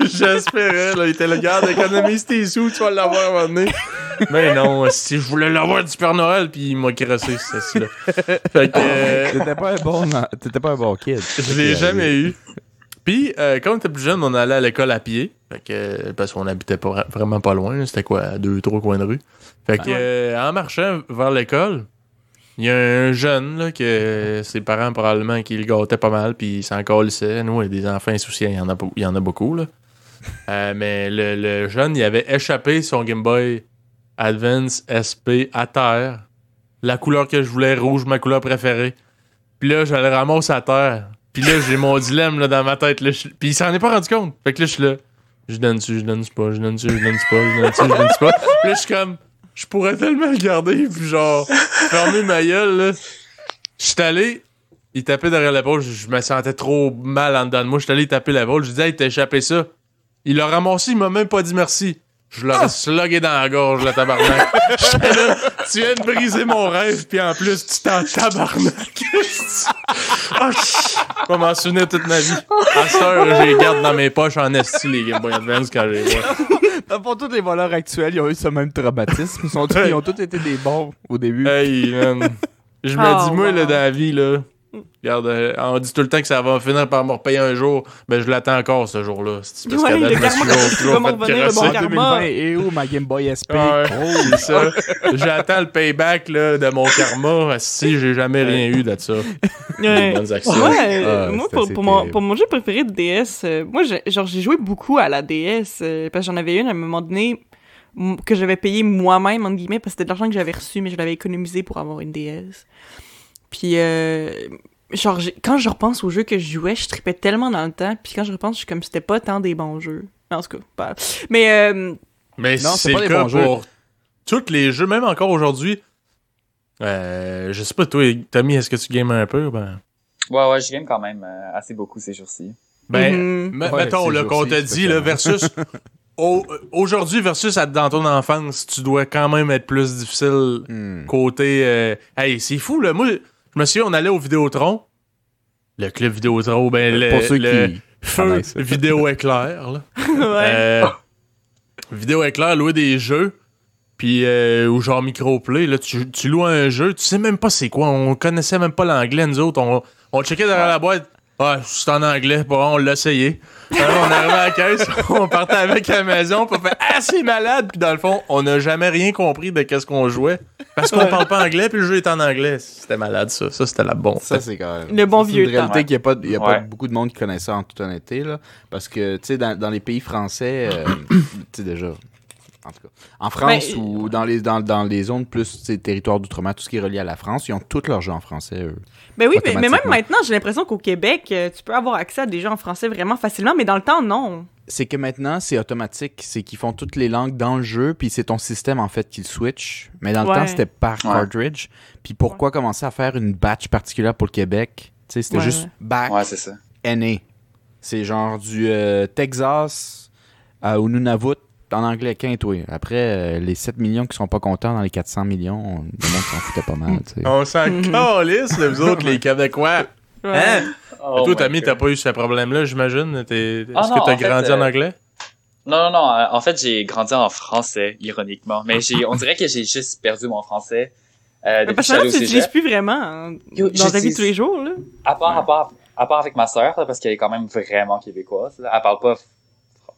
[laughs]
J'espérais, là. Il était le garde économiste tes sous, tu vas l'avoir à un moment donné. Mais non, si je voulais l'avoir du Père Noël, puis il m'a crassé, ce là Fait que. euh,
T'étais pas un bon, t'étais pas un bon kid.
je l'ai jamais eu. Puis, euh, quand on était plus jeune, on allait à l'école à pied. Fait que, euh, parce qu'on habitait pas, vraiment pas loin. là. C'était quoi, à deux, trois coins de rue. Fait que,
Ouais.
euh, en marchant vers l'école, il y a un jeune, là, que ses parents, probablement, qui le gâtaient pas mal, puis il s'en colissait. Nous, des enfants insouciants, il y en a, il y en a beaucoup, là. [laughs] Euh, mais le, le jeune, il avait échappé son Game Boy Advance SP à terre. La couleur que je voulais, rouge, ma couleur préférée. Puis là, je le ramasse à terre. Puis là, j'ai mon dilemme là, dans ma tête. Là, je- Puis il s'en est pas rendu compte. Fait que là, je suis là. Je donne-tu, je donne-tu pas, je donne-tu, je donne-tu pas, je donne-tu, je donne-tu pas. Puis là, je suis comme, je pourrais tellement le garder, puis genre, fermer ma gueule, là. Je suis allé, il tapait derrière l'épaule, je, je me sentais trop mal en dedans de moi. Je suis allé taper l'épaule, je lui disais, hey, t'as échappé ça. Il l'a ramassé, il m'a même pas dit merci. Je l'aurais slugué dans la gorge, le tabarnak. [laughs] Là, tu viens de briser mon rêve, puis en plus, tu t'en tabarnak. [laughs] Ah, je vais m'en souvenir toute ma vie. À cette heure, je les garde dans mes poches en esti, les Game Boy Advance, quand je les vois.
Pour tous les voleurs actuels, ils ont eu ce même traumatisme. Ils, sont tous- ils ont tous été des bons au début.
Hey, man. Je me
Oh,
dis, moi,
wow.
là, dans la vie, là, regarde, euh, on dit tout le temps que ça va finir par me repayer un jour. Ben, je l'attends encore, ce jour-là. C'est parce
Ouais,
qu'à date,
le
je toujours-
tu [laughs]
toujours fait
le bon
crosser.
karma.
2020, et où ma Game Boy SP?
Ouais,
Oh,
c'est ça. J'attends le payback là, de mon karma. Si j'ai jamais rien eu de ça.
Ouais.
bonnes actions.
Moi, euh,
Ah,
moi pour, mon, pour mon jeu préféré de DS, euh, moi, j'ai- genre, j'ai joué beaucoup à la DS euh, parce que j'en avais une à un moment donné. que j'avais payé moi-même, entre guillemets, parce que c'était de l'argent que j'avais reçu, mais je l'avais économisé pour avoir une DS. Puis, euh, genre, quand je repense aux jeux que je jouais, je tripais tellement dans le temps, puis quand je repense, je suis comme, c'était pas tant des bons jeux. En tout cas, pas... Mais, euh,
Mais
Non, c'est pas
le
des
cas
bons jeux.
pour tous les jeux, même encore aujourd'hui. Euh, je sais pas, toi, Tommy, est-ce que tu games un peu? Ben,
Ouais, ouais, je game quand même euh, assez beaucoup ces jours-ci.
ben
mhm.
Ouais,
mettons, là, qu'on te dit, là, versus... [laughs] au- Aujourd'hui versus à- dans ton enfance, tu dois quand même être plus difficile
Hmm.
côté... euh, Hey, c'est fou, là. Moi, je me souviens, on allait au Vidéotron. Le club Vidéotron, ben, le,
Pour ceux
le
qui
feu [laughs] vidéo éclair, là.
ouais.
Euh, vidéo éclair, louer des jeux. Puis, euh, ou genre microplay, là, tu, tu loues un jeu, tu sais même pas c'est quoi. On connaissait même pas l'anglais, nous autres. On, on checkait derrière la boîte. Ah, c'est en anglais. Bon, on l'a essayé. Alors, on est arrivé à la caisse, [laughs] on partait avec à la maison, puis on fait Ah, c'est malade. Puis, dans le fond, on n'a jamais rien compris de qu'est-ce qu'on jouait. Parce qu'on parle pas anglais, puis le jeu est en anglais. C'était malade, ça. Ça, c'était la bombe.
Ça, c'est quand même.
Le bon
ça, c'est
vieux
une réalité qu'il n'y a, pas, il y a pas beaucoup de monde qui connaît ça en toute honnêteté. Là, parce que, tu sais, dans, dans les pays français, euh, [clears throat] tu sais, déjà. En tout cas. En France
Ben,
ou dans les, dans, dans les zones plus, territoires d'outre-mer, tout ce qui est relié à la France, ils ont tous leurs jeux en français, eux.
Ben oui, mais, mais même maintenant, j'ai l'impression qu'au Québec, euh, tu peux avoir accès à des jeux en français vraiment facilement, mais dans le temps, non.
C'est que maintenant, c'est automatique. C'est qu'ils font toutes les langues dans le jeu, puis c'est ton système, en fait, qui le switch. Mais dans le temps, c'était par
Ouais.
cartridge. Puis pourquoi commencer à faire une batch particulière pour le Québec? Tu sais, c'était
Ouais,
juste back
Ouais, c'est ça.
NA. C'est genre du euh, Texas au Nunavut en anglais qu'un toi. Après, euh, les 7 millions qui sont pas contents dans les 400 millions, on- le monde s'en foutait pas mal. tu sais.
On s'en [laughs] calisse, là, vous autres, les Québécois.
Ouais.
Hein?
Oh
toi, Tammy, t'as pas eu ce problème-là, j'imagine? T'es- Est-ce
Ah
que t'as
fait,
grandi en
euh,
anglais?
Non, non, non. euh, En fait, j'ai grandi en français, ironiquement. Mais j'ai, on dirait que j'ai juste perdu mon français. Euh,
Mais
depuis que
parce que tu l'utilises plus vraiment hein, dans ta vie tous les jours, là.
À part, à part, à part avec ma sœur, parce qu'elle est quand même vraiment québécoise. Là. Elle parle pas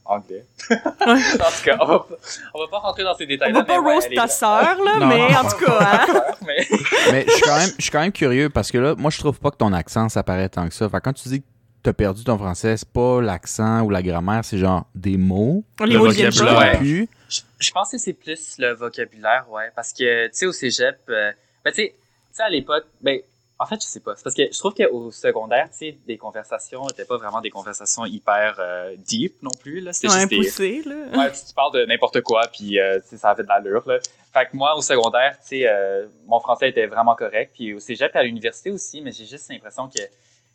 anglais. en tout cas, on va, pas- on va pas rentrer dans ces
On
détails.
va pas roast ta sœur, là,
Non,
mais
non.
en tout cas, hein. [laughs]
mais...
Mais je suis quand même, je suis quand même curieux parce que là, moi, je trouve pas que ton accent, ça paraît tant que ça. Fait que quand tu dis que t'as perdu ton français, c'est pas l'accent ou la grammaire, c'est genre des mots.
Les mots
vocabulaire.
Ouais. Je, je pense que c'est plus le vocabulaire, ouais. Parce que, tu sais, au cégep, euh, ben, tu sais, tu sais, à l'époque, ben, en fait, je sais pas. C'est parce que je trouve qu'au secondaire, tu sais, des conversations n'étaient pas vraiment des conversations hyper euh, deep non plus, là. C'était
Ouais,
juste des,
poussé, là.
Ouais, tu, tu parles de n'importe quoi, puis euh, ça avait de l'allure. Là. Fait que moi, au secondaire, tu sais, euh, mon français était vraiment correct. Puis au cégep et à l'université aussi, mais j'ai juste l'impression que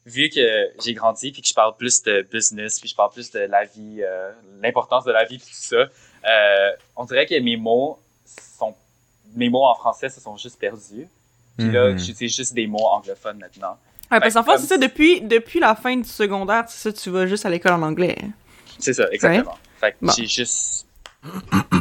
vu que j'ai grandi, puis que je parle plus de business, puis je parle plus de la vie, euh, l'importance de la vie, puis tout ça, on dirait que mes mots sont, mes mots en français se sont juste perdus. Puis là,
Mhm.
j'utilise juste des mots anglophones maintenant.
Ouais, parce qu'en fait, c'est ça, depuis, depuis la fin du secondaire, c'est ça, tu vas juste à l'école en anglais.
C'est ça, exactement. Fait que
Bon.
j'ai juste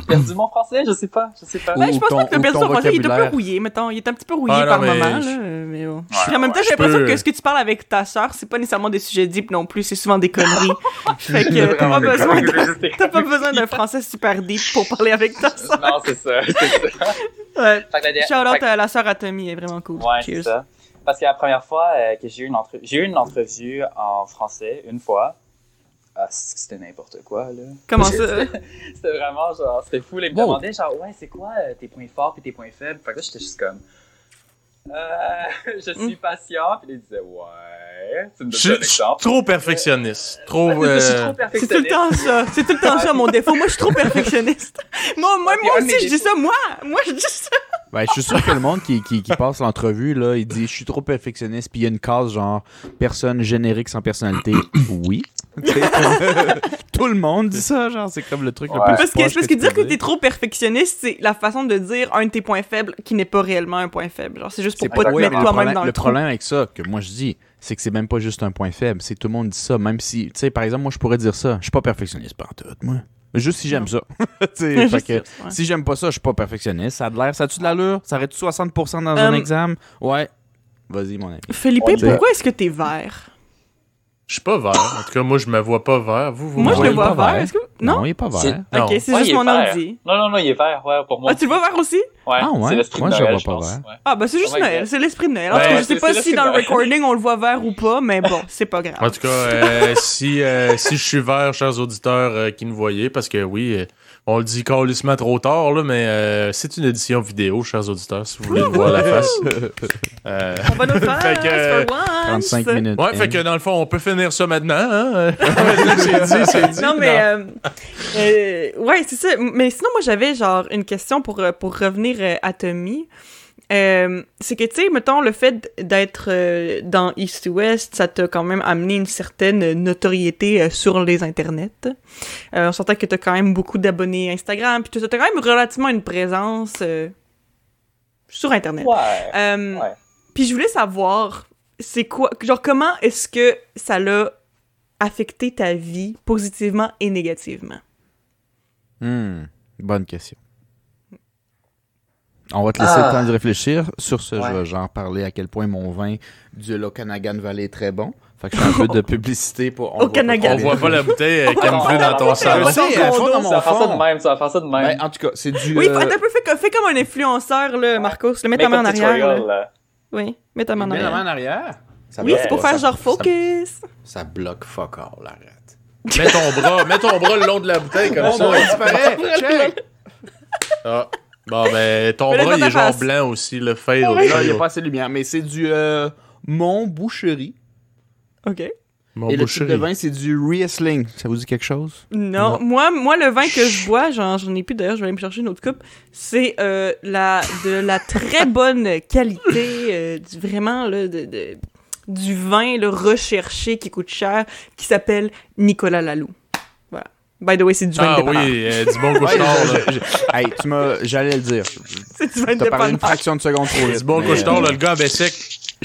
perdu mon français, je sais pas, je sais pas.
Ou
Ouais, je pense
ton-
pas que t'as
ou
perdu
ton
français, il est un peu rouillé, mettons. Il est un petit peu rouillé
Ah, non,
par
mais
moment,
je-
là, mais bon.
Ouais,
Puis en même temps,
ouais,
j'ai l'impression
peux-
que ce que tu parles avec ta sœur, c'est pas nécessairement des sujets deep non plus, c'est souvent des conneries. [laughs] fait que t'as pas besoin, de- t'as pas besoin d'un français super deep pour parler avec ta sœur.
non, c'est ça, [laughs] c'est ça.
Ouais.
Fait que la dernière-
Shout out
fait que-
à la sœur à Tommy, elle est vraiment cool.
Ouais, c'est ça. Parce que la première fois euh, que j'ai eu une entre- j'ai eu une entrevue en français, une fois. Ah, c'était n'importe quoi, là.
Comment ça? [laughs]
C'était vraiment genre, c'était fou. Ils me demandaient genre, ouais, c'est quoi euh, tes points forts et tes points faibles? Fait que là, j'étais juste comme, euh, [laughs] je suis patient. Puis ils disaient, ouais. Tu me
Je
donnes un
je suis
exemple.
trop perfectionniste. Trop. Euh,
trop
C'est tout le temps ça. C'est tout le temps ça, mon défaut. Moi, je suis trop perfectionniste. [laughs] moi, moi, moi aussi, je dis ça. Moi, moi, je dis ça.
Ben, je suis sûr que le monde qui, qui, qui passe l'entrevue, là, il dit Je suis trop perfectionniste, puis il y a une case genre personne générique sans personnalité. [coughs] oui. [laughs] Tout le monde dit ça, genre, c'est comme le truc le plus.
Parce que, parce que
tu
dire que t'es trop perfectionniste, c'est la façon de dire un de tes points faibles qui n'est pas réellement un point faible. Genre, c'est juste pour pas te mettre toi-même dans le,
le
trou.
problème avec ça, que moi je dis, c'est que c'est même pas juste un point faible. C'est tout le monde dit ça, même si, tu sais, par exemple, moi je pourrais dire ça. Je suis pas perfectionniste par tout, moi. Juste si j'aime ça. [laughs] Tu sais, [laughs] fait que
ouais.
Si j'aime pas ça, je suis pas perfectionniste. Ça a de l'air, ça a-tu de l'allure? Ça aurait-tu 60% dans un
Um,
examen? Ouais. Vas-y, mon ami.
Felipe,
Ouais,
pourquoi est-ce que t'es vert?
Je suis pas vert. En tout cas, moi, je me vois pas vert. Vous, vous
Moi,
me
je le
voyez
vois
pas
vert.
vert?
Est-ce que... Non?
il est pas vert.
Non.
Ok, c'est
Ouais,
juste
est
mon
vert.
ordi.
Non, non, non, il est vert, ouais, pour moi.
Ah, tu le vois vert aussi?
Ouais,
Ah ouais?
c'est l'esprit
Moi,
de
je
Noël,
vois
je
pas
pense.
vert.
Ouais.
Ah, bah c'est juste
Oh
Noël, c'est l'esprit de Noël. En tout cas, je sais pas si dans le recording on le voit vert ou pas, mais bon, [laughs] c'est pas grave.
En tout cas, euh, si, euh, si je suis vert, chers auditeurs euh, qui nous voyez, parce que oui, euh, on le dit carrément trop tard, là, mais euh, c'est une édition vidéo, chers auditeurs, si vous voulez le voir la face. [laughs] Euh,
On va nous faire
Fait que,
for once.
35 minutes.
ouais, fait que dans le fond, on peut finir ça maintenant. Hein? [laughs] c'est dit, c'est dit.
Non, mais. euh, euh, ouais, c'est ça. Mais sinon, moi, j'avais genre une question pour, pour revenir à Tommy. Euh, c'est que, tu sais, mettons, le fait d'être euh, dans East to West, ça t'a quand même amené une certaine notoriété euh, sur les internets. Euh, on s'entend que t'as quand même beaucoup d'abonnés Instagram, puis. T'as quand même relativement une présence euh, sur Internet.
Ouais.
Euh,
Ouais.
Puis je voulais savoir, c'est quoi, genre comment est-ce que ça l'a affecté ta vie positivement et négativement?
Hmm, bonne question. On va te laisser le temps de réfléchir. Sur ce, je vais genre parler à quel point mon vin du Okanagan Valley est très bon. Fait que je fais un peu de [laughs] publicité pour... on voit.
On voit pas la bouteille euh, camouflée dans ton
Je
salon.
sais, à fond dans
Ça va faire ça de même, ça va faire ça de même.
Ben, en tout cas, c'est du...
Oui,
euh,
un peu, fais, fais comme un influenceur, là, Marcos. Le mets ta main en arrière. là. Oui, mets ta main en
mets la main
arrière.
en arrière. Ça
Oui, c'est pour faire
ça-
genre
ça-
focus.
Ça, bloque fuck all, arrête.
Mets ton bras, mets ton bras le long de la bouteille comme ça.
il disparaît. [laughs] Check.
Ah. Bon, ben, ton bras, il est genre blanc aussi, le fade.
Là, il n'y a pas assez de lumière, mais c'est du euh, Mont Boucherie.
OK.
Mon
Et le type
boucherie.
de vin, c'est du Riesling. Ça vous dit quelque chose?
Non, Moi, moi, le vin que je bois, j'en, j'en ai plus d'ailleurs, je vais aller me chercher une autre coupe, c'est euh, la, de la très bonne qualité, euh, du, vraiment, là, de, de- du vin là, recherché qui coûte cher, qui s'appelle Nicolas Lalou. By the way, c'est du vin
Ah
de dépanneur.
oui, euh, du bon couche-tard,
hey, tu m'as... J'allais le dire.
C'est du vin de
T'as parlé une fraction de seconde trop vite.
Du bon couche-tard,
euh,
là, le gars avec sec.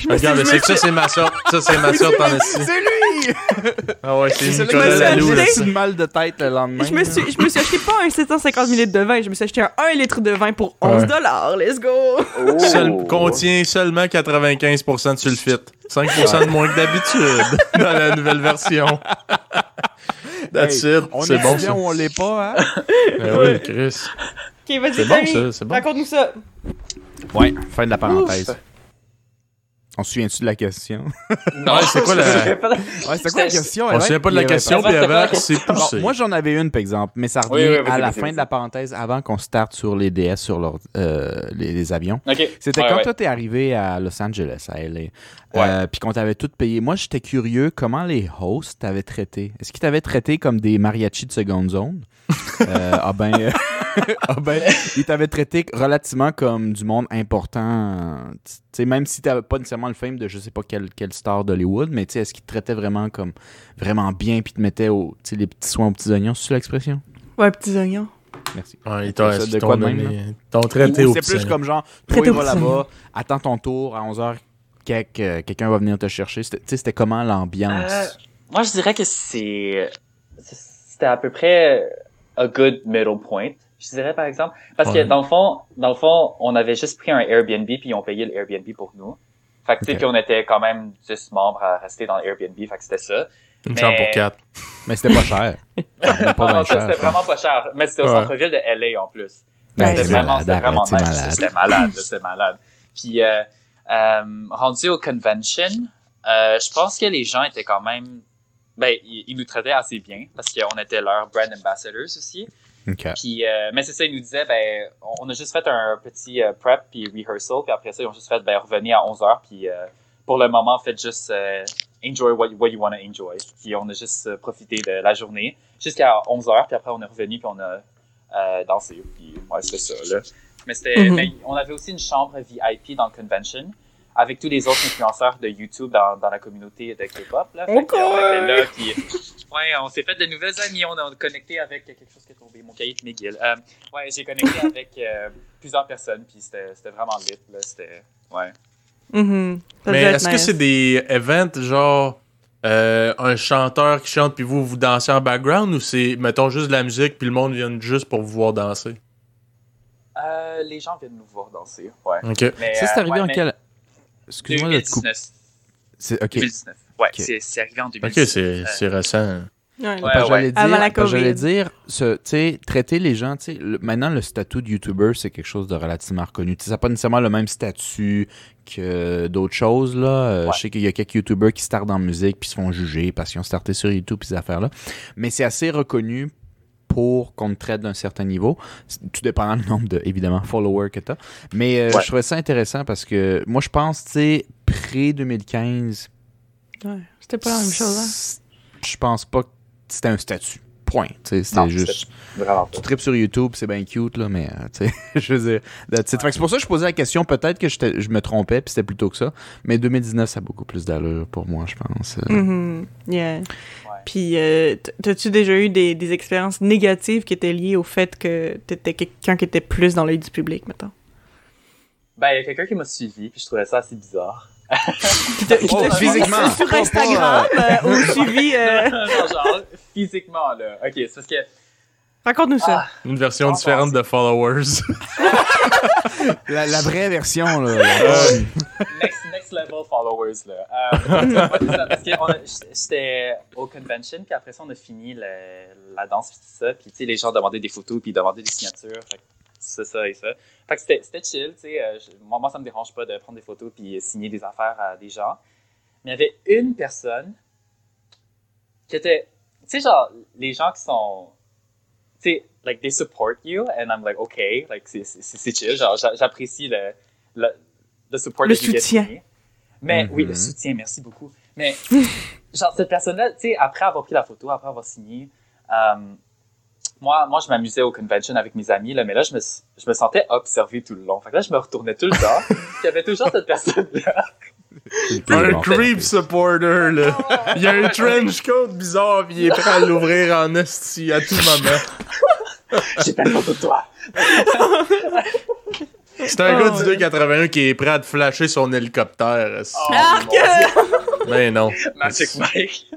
Le gars
me
sec, ça c'est ma sorte. Ça c'est ma sorte en esti.
C'est lui!
Ah ouais, c'est
C'est
Nicolas Lalou,
acheté.
une mal de tête le lendemain.
Je me, suis, je me suis acheté pas un 750 ml de vin, je me suis acheté un 1 litre de vin pour 11
Ouais.
dollars. Let's go!
Oh.
Seul- contient seulement 95% de sulfite. 5% de moins que d'habitude [laughs] dans la nouvelle version. That's
Hey,
it.
On
C'est
est
bon
bien
ça.
ou on l'est pas, hein? [laughs]
Eh oui, Chris.
Ok, vas-y,
C'est bon, ça, c'est bon.
raconte-nous ça.
Ouais, fin de la parenthèse. On se souvient-tu de la question?
Non,
Ouais, c'est quoi la-.
Ouais, c'était quoi la question?
On se souvient pas de la question, puis
Avant,
c'est
Alors,
poussé.
moi, j'en avais une, par exemple, mais ça revient
Oui, oui, vas-y,
à la fin de la parenthèse, avant qu'on starte sur les DS, sur leur, euh, les, les avions.
Ok.
C'était
Ouais,
quand
ouais.
toi, t'es arrivé à Los Angeles, à LA, euh, puis qu'on t'avait tout payé. Moi, j'étais curieux, comment les hosts t'avaient traité? Est-ce qu'ils t'avaient traité comme des mariachis de seconde zone? [laughs] Euh, ah ben, euh, [laughs] ah ben, ils t'avaient traité relativement comme du monde important. Tu sais, même si t'avais pas nécessairement le fame de je sais pas quel, quel star d'Hollywood, mais tu sais, est-ce qu'ils te traitaient vraiment comme vraiment bien puis te mettaient au, les petits soins aux petits oignons, c'est l'expression?
Ouais, petits oignons.
Merci.
Ouais, ils t'ont
de quoi de même,
traité au
c'est plus comme genre, toi, il va là-bas, attends ton tour, à 11h, quelqu'un va venir te chercher. C'était- Tu sais, c'était comment l'ambiance?
Euh, Moi, je dirais que c'est. C'était à peu près a good middle point. Je dirais, par exemple. Parce
Ouais.
que dans le fond, dans le fond, on avait juste pris un Airbnb puis ils ont payé le Airbnb pour nous. Fait que, tu sais,
Ok.
puis on était quand même 10 membres à rester dans l'Airbnb. Fait que c'était ça.
Une
Mais-
chambre pour quatre.
Mais c'était pas cher. [laughs]
Non, c'était vraiment pas cher. Mais c'était au
Ouais.
centre-ville de LA en plus.
Ben,
Ouais,
C'était vraiment,
malade,
c'était vraiment
malade.
C'était malade, c'était malade. Puis, euh, euh, rendu au convention, euh, je pense que les gens étaient quand même, ben, ils, ils nous traitaient assez bien parce qu'on était leurs brand ambassadors aussi. Puis, euh, mais c'est ça, ils nous disaient, ben, on a juste fait un petit euh, prep puis rehearsal, puis après ça, ils ont juste fait, ben, revenez à 11h, puis euh, pour le moment, faites juste euh, enjoy what, what you want to enjoy. Puis on a juste profité de la journée jusqu'à 11h, puis après on est revenu, puis on a dansé. Puis ouais, c'était ça, là. Mais c'était,
Mhm.
mais on avait aussi une chambre VIP dans le convention avec tous les autres influenceurs de YouTube dans, dans la communauté de K-pop. Là. Fait était là, puis ouais, on s'est fait de nouvelles amies. On a connecté avec quelque chose qui est tombé, mon cahier de McGill. Euh, ouais, j'ai connecté [laughs] avec euh, plusieurs personnes, puis c'était, c'était vraiment lit. Là. C'était, ouais.
Ça
Mais est-ce que c'est des events genre euh, un chanteur qui chante puis vous vous dansez en background ou c'est mettons juste de la musique puis le monde vient juste pour vous voir danser?
Euh, les gens viennent nous voir danser. Ouais.
Ok.
Mais,
Ça, c'est
euh,
arrivé
ouais,
en
mais
quel... Excuse-moi de te couper.
2019.
C'est- Ok.
2019. Ouais, c'est, c'est arrivé en 2019.
Ok, c'est
Euh,
c'est récent.
Ouais.
Ouais,
dire,
Avant la
que j'allais
COVID.
dire, ce- tu sais, traiter les gens, tu sais, le- maintenant le statut de YouTuber, c'est quelque chose de relativement reconnu. Tu sais, ça n'a pas nécessairement le même statut que d'autres choses, là. Euh,
Ouais.
Je sais qu'il y a quelques YouTubers qui startent en musique puis se font juger parce qu'ils ont starté sur YouTube et ces affaires-là. Mais c'est assez reconnu pour qu'on te traite d'un certain niveau, tout dépendant du nombre de, évidemment, followers que tu as. Mais euh,
Ouais.
je trouvais ça intéressant parce que moi, je pense, tu sais, pré-2015,
Ouais, C'était pas la même chose, hein.
je pense pas que c'était un statut. Point. Tu sais, C'était juste. Tu tripes sur YouTube, c'est bien cute, là, mais euh, tu sais, [laughs] je veux dire. C'est pour ça que je posais la question. Peut-être que je me trompais, puis c'était plutôt que ça. Mais 2019, ça a beaucoup plus d'allure pour moi, je pense. Euh,
Mhm. Yeah. Puis, euh, t'as-tu déjà eu des, des expériences négatives qui étaient liées au fait que t'étais quelqu'un qui était plus dans l'œil du public, mettons?
Ben, il y a quelqu'un qui m'a suivi, puis je trouvais ça assez bizarre. [laughs]
Qui t'a-
Oh,
suivi
physiquement.
Sur Instagram euh, ou suivi... euh,
non, genre, physiquement, là. Ok, c'est parce que.
Raconte-nous ça.
Une version
Ah,
différente de followers. [laughs] [laughs]
La, la vraie version, là.
next level followers, là. Euh, [laughs] ouais, c'est ça, parce que on a- j'étais au convention, puis après ça, on a fini le- la danse, puis tout ça. Puis, tu sais, les gens demandaient des photos, puis ils demandaient des signatures. Fait c'est ça et ça. Fait que c'était c'était chill, tu sais. euh, moi, moi, ça me dérange pas de prendre des photos, puis signer des affaires à des gens. Mais il y avait une personne qui était. Tu sais, genre, les gens qui sont. Tu sais, like, they support you, and I'm like, okay, like, c'est- chill. Genre, j'a- j'apprécie le, le, le support
Le
get Mais oui,
Mhm.
le soutien, merci beaucoup. Mais, [laughs] genre, cette personne-là, tu sais, après avoir pris la photo, après avoir signé, euh, moi, moi, je m'amusais au convention avec mes amis, là, mais là, je me, je me sentais observé tout le long. Fait que là, je me retournais tout le temps. [laughs] Il y avait toujours cette personne-là.
un creep supporter, là. [laughs] Il y a un trench coat bizarre, pis il est prêt à l'ouvrir en esti à tout moment.
J'ai pas de photo de toi.
C'est un
Oh,
gars du
ouais.
281 qui est prêt à te flasher son hélicoptère.
Oh,
Ah, que-
Dieu. [laughs]
Ben non.
Magic Mike.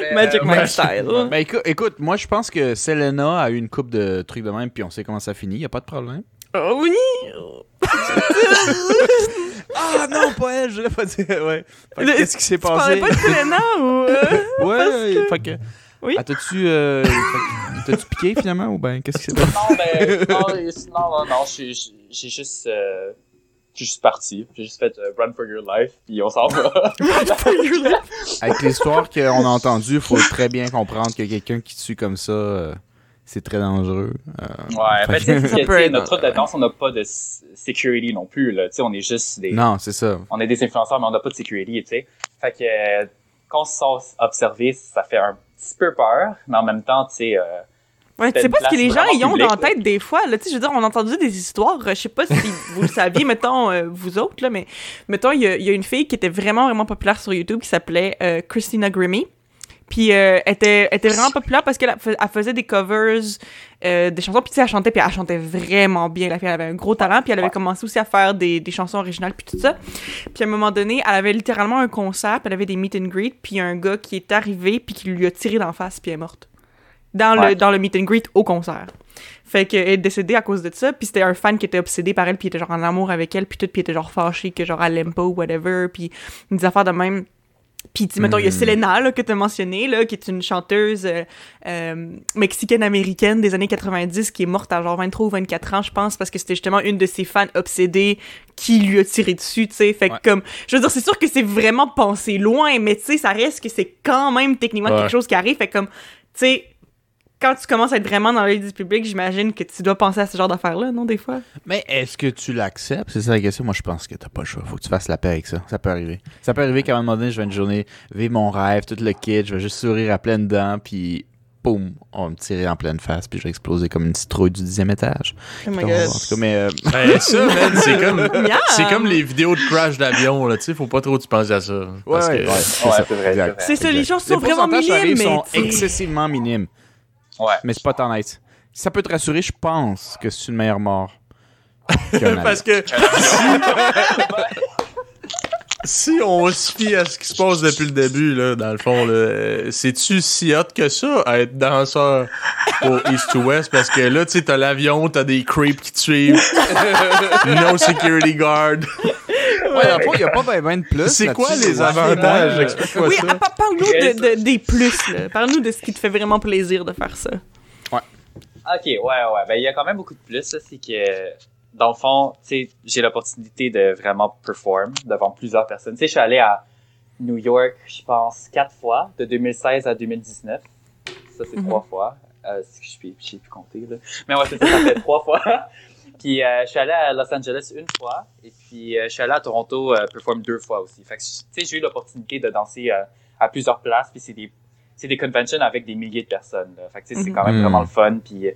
Mais, [laughs]
Magic
euh,
Mike
ouais.
style.
Ben, écoute, écoute, moi, je pense que Selena a eu une coupe de trucs de même, puis on sait comment ça finit. Y a pas de problème.
Oh oui! [laughs]
Ah non, pas elle, je voulais pas dire. Ouais. Que Qu'est-ce qui s'est
Tu parlais
passé?
pas de Selena ou... euh?
Ouais, fait que.
Oui.
Ah, t'as-tu. Euh, que- t'as-tu piqué finalement ou ben qu'est-ce s'est passé? [laughs]
Non, mais non, non, non, non, j'ai juste, euh, j'ai juste parti. J'ai juste fait euh, Run for Your Life, puis on s'en va. [laughs]
Avec l'histoire qu'on a entendue, il faut très bien comprendre que quelqu'un qui tue comme ça, euh, c'est très dangereux. Euh,
Ouais,
fait que-
tu sais, [laughs] c'est que, notre truc de danse, on n'a pas de security non plus, là. Tu sais, on est juste des,
Non, c'est ça.
on est des influenceurs, mais on n'a pas de security, tu sais. Fait que, quand on se sent observé, ça fait un petit peu peur, mais en même temps, tu sais, euh,
Ouais, tu sais pas ce que les gens y ont dans la tête des fois. Là, tu sais, je veux dire, on a entendu des histoires. euh, Je sais pas si vous le saviez, [laughs] mettons, euh, vous autres, là, mais mettons, il y, a- il y a une fille qui était vraiment, vraiment populaire sur YouTube qui s'appelait euh, Christina Grimmie. Puis euh, elle, était, elle était vraiment populaire parce qu'elle elle faisait des covers euh, des chansons. Puis tu sais, elle chantait, puis elle chantait vraiment bien. La fille, elle avait un gros talent. Puis elle avait commencé aussi à faire des, des chansons originales, puis tout ça. Puis à un moment donné, elle avait littéralement un concert, puis elle avait des meet and greet. Puis un gars qui est arrivé, puis qui lui a tiré d'en face, puis elle est morte. Dans, le, dans le meet and greet au concert. Fait qu'elle est décédée à cause de ça, puis c'était un fan qui était obsédé par elle, puis il était genre en amour avec elle, puis tout, puis il était genre fâché que genre elle l'aime pas ou whatever, puis des affaires de même. Puis, mettons, il y a
Mm.
Selena, là, que tu as mentionné, là, qui est une chanteuse euh, euh, mexicaine-américaine des années 90 qui est morte à genre 23 ou 24 ans, je pense, parce que c'était justement une de ses fans obsédées qui lui a tiré dessus, tu sais. Fait que,
Ouais.
comme, je veux dire, c'est sûr que c'est vraiment pensé loin, mais tu sais, ça reste que c'est quand même techniquement
Ouais.
quelque chose qui arrive. Fait que, comme, tu sais, quand tu commences à être vraiment dans l'œil du public, j'imagine que tu dois penser à ce genre d'affaires-là, non, des fois?
Mais est-ce que tu l'acceptes? C'est ça la question. Moi, je pense que t'as pas le choix. Faut que tu fasses la paix avec ça. Ça peut arriver. Ça peut arriver qu'à un moment donné, je vais une journée vivre mon rêve, tout le kit, je vais juste sourire à pleines dents, puis boum, on va me tirer en pleine face, puis je vais exploser comme une citrouille du dixième étage.
Oh my
En tout cas, mais euh,
Ben, ça, man, c'est [laughs] comme.
Yeah.
C'est comme les vidéos de crash d'avion, là, tu sais, faut pas trop tu penser à ça. Parce
ouais,
que,
ouais, c'est
Ouais,
ça.
c'est vrai, c'est
ça, les choses
Les
sont vraiment minimes, mais
sont excessivement minimes.
Ouais.
Mais c'est pas tant nice. Si ça peut te rassurer, je pense que c'est une meilleure mort. qu'un [laughs]
Parce que si, si on se fie à ce qui se passe depuis le début, là, dans le fond, là, euh, c'est-tu si hot que ça à être danseur au East to West? Parce que là, tu sais, t'as l'avion, t'as des creeps qui te suivent, [laughs] no security guard.
Ouais, il n'y a pas ben, ben de plus.
C'est quoi les
Ouais.
avantages?
Ouais.
Explique-moi
Oui,
ça.
ah, pa- parle-nous de, de- des plus, là. Parle-nous de ce qui te fait vraiment plaisir de faire ça.
Ok, ouais, ouais. Ben, il y a quand même beaucoup de plus. là. C'est que, dans le fond, tu sais, j'ai l'opportunité de vraiment perform devant plusieurs personnes. Tu sais, je suis allé à New York, je pense, quatre fois, de 2016 à 2019. Ça, c'est
Mhm.
trois fois. Euh, je sais je sais plus compter, là. Mais ouais, c'est ça, ça fait trois fois. Puis, euh, je suis allé à Los Angeles une fois. Et puis, euh, je suis allé à Toronto euh, perform deux fois aussi. Fait que, tu sais, j'ai eu l'opportunité de danser euh, à plusieurs places. Puis, c'est des, c'est des conventions avec des milliers de personnes. Là. Fait que, tu sais, c'est quand même
Mhm.
vraiment le fun. Puis,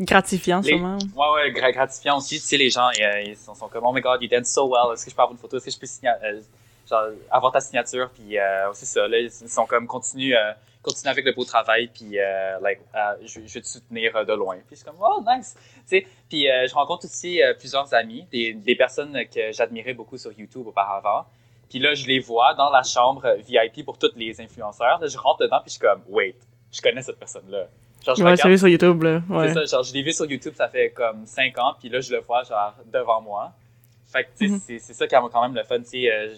Gratifiant,
Les-
sûrement.
Ouais, ouais, gra- gratifiant aussi. Tu sais, les gens, ils sont, sont comme, oh my god, you dance so well. Est-ce que je peux avoir une photo? Est-ce que je peux signer, euh, genre, avoir ta signature? Puis, euh, c'est ça, là, ils sont comme, continue, euh, continue avec le beau travail. Puis, euh, like, euh, je, je vais te soutenir euh, de loin. Puis, je suis comme, oh, nice. Tu sais, puis, euh, je rencontre aussi plusieurs amis, des, des personnes que j'admirais beaucoup sur YouTube auparavant. Puis là, je les vois dans la chambre VIP pour tous les influenceurs. Là, je rentre dedans, puis je suis comme, wait, je connais cette personne-là. Genre, je
Ouais,
regarde-
celui sur YouTube, là. Ouais.
c'est ça, genre, je l'ai vu sur YouTube, ça fait comme 5 ans, puis là, je le vois, genre, devant moi. Fait que,
Mhm.
c'est- c'est ça qui est quand même le fun, tu sais,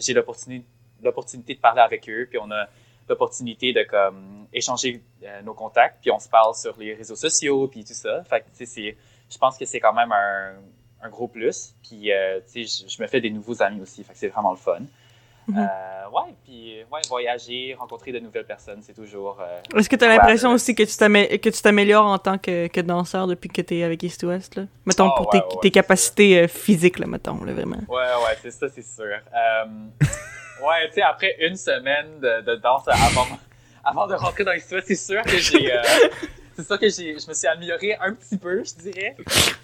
j'ai l'opportunité l'opportunité de parler avec eux, puis on a l'opportunité de, comme, échanger euh, nos contacts, puis on se parle sur les réseaux sociaux, puis tout ça. Fait c'est- je pense que c'est quand même un, un gros plus, puis, euh, je- je me fais des nouveaux amis aussi, fait que c'est vraiment le fun.
Mhm.
Euh, ouais, puis, ouais, voyager, rencontrer de nouvelles personnes, c'est toujours... euh,
Est-ce que tu as l'impression aussi que tu t'améliores en tant que, que danseur depuis que tu es avec East West, là? Mettons,
Ah,
pour
ouais,
tes,
ouais,
tes
c'est
capacités euh, physiques, là, mettons, là, vraiment.
Ouais, ouais, c'est ça, c'est sûr. [laughs] Ouais, tu sais, après une semaine de, de danse avant, avant de rentrer dans l'histoire, c'est sûr que j'ai. [laughs] c'est sûr que j'ai, je me suis amélioré un petit peu, je dirais.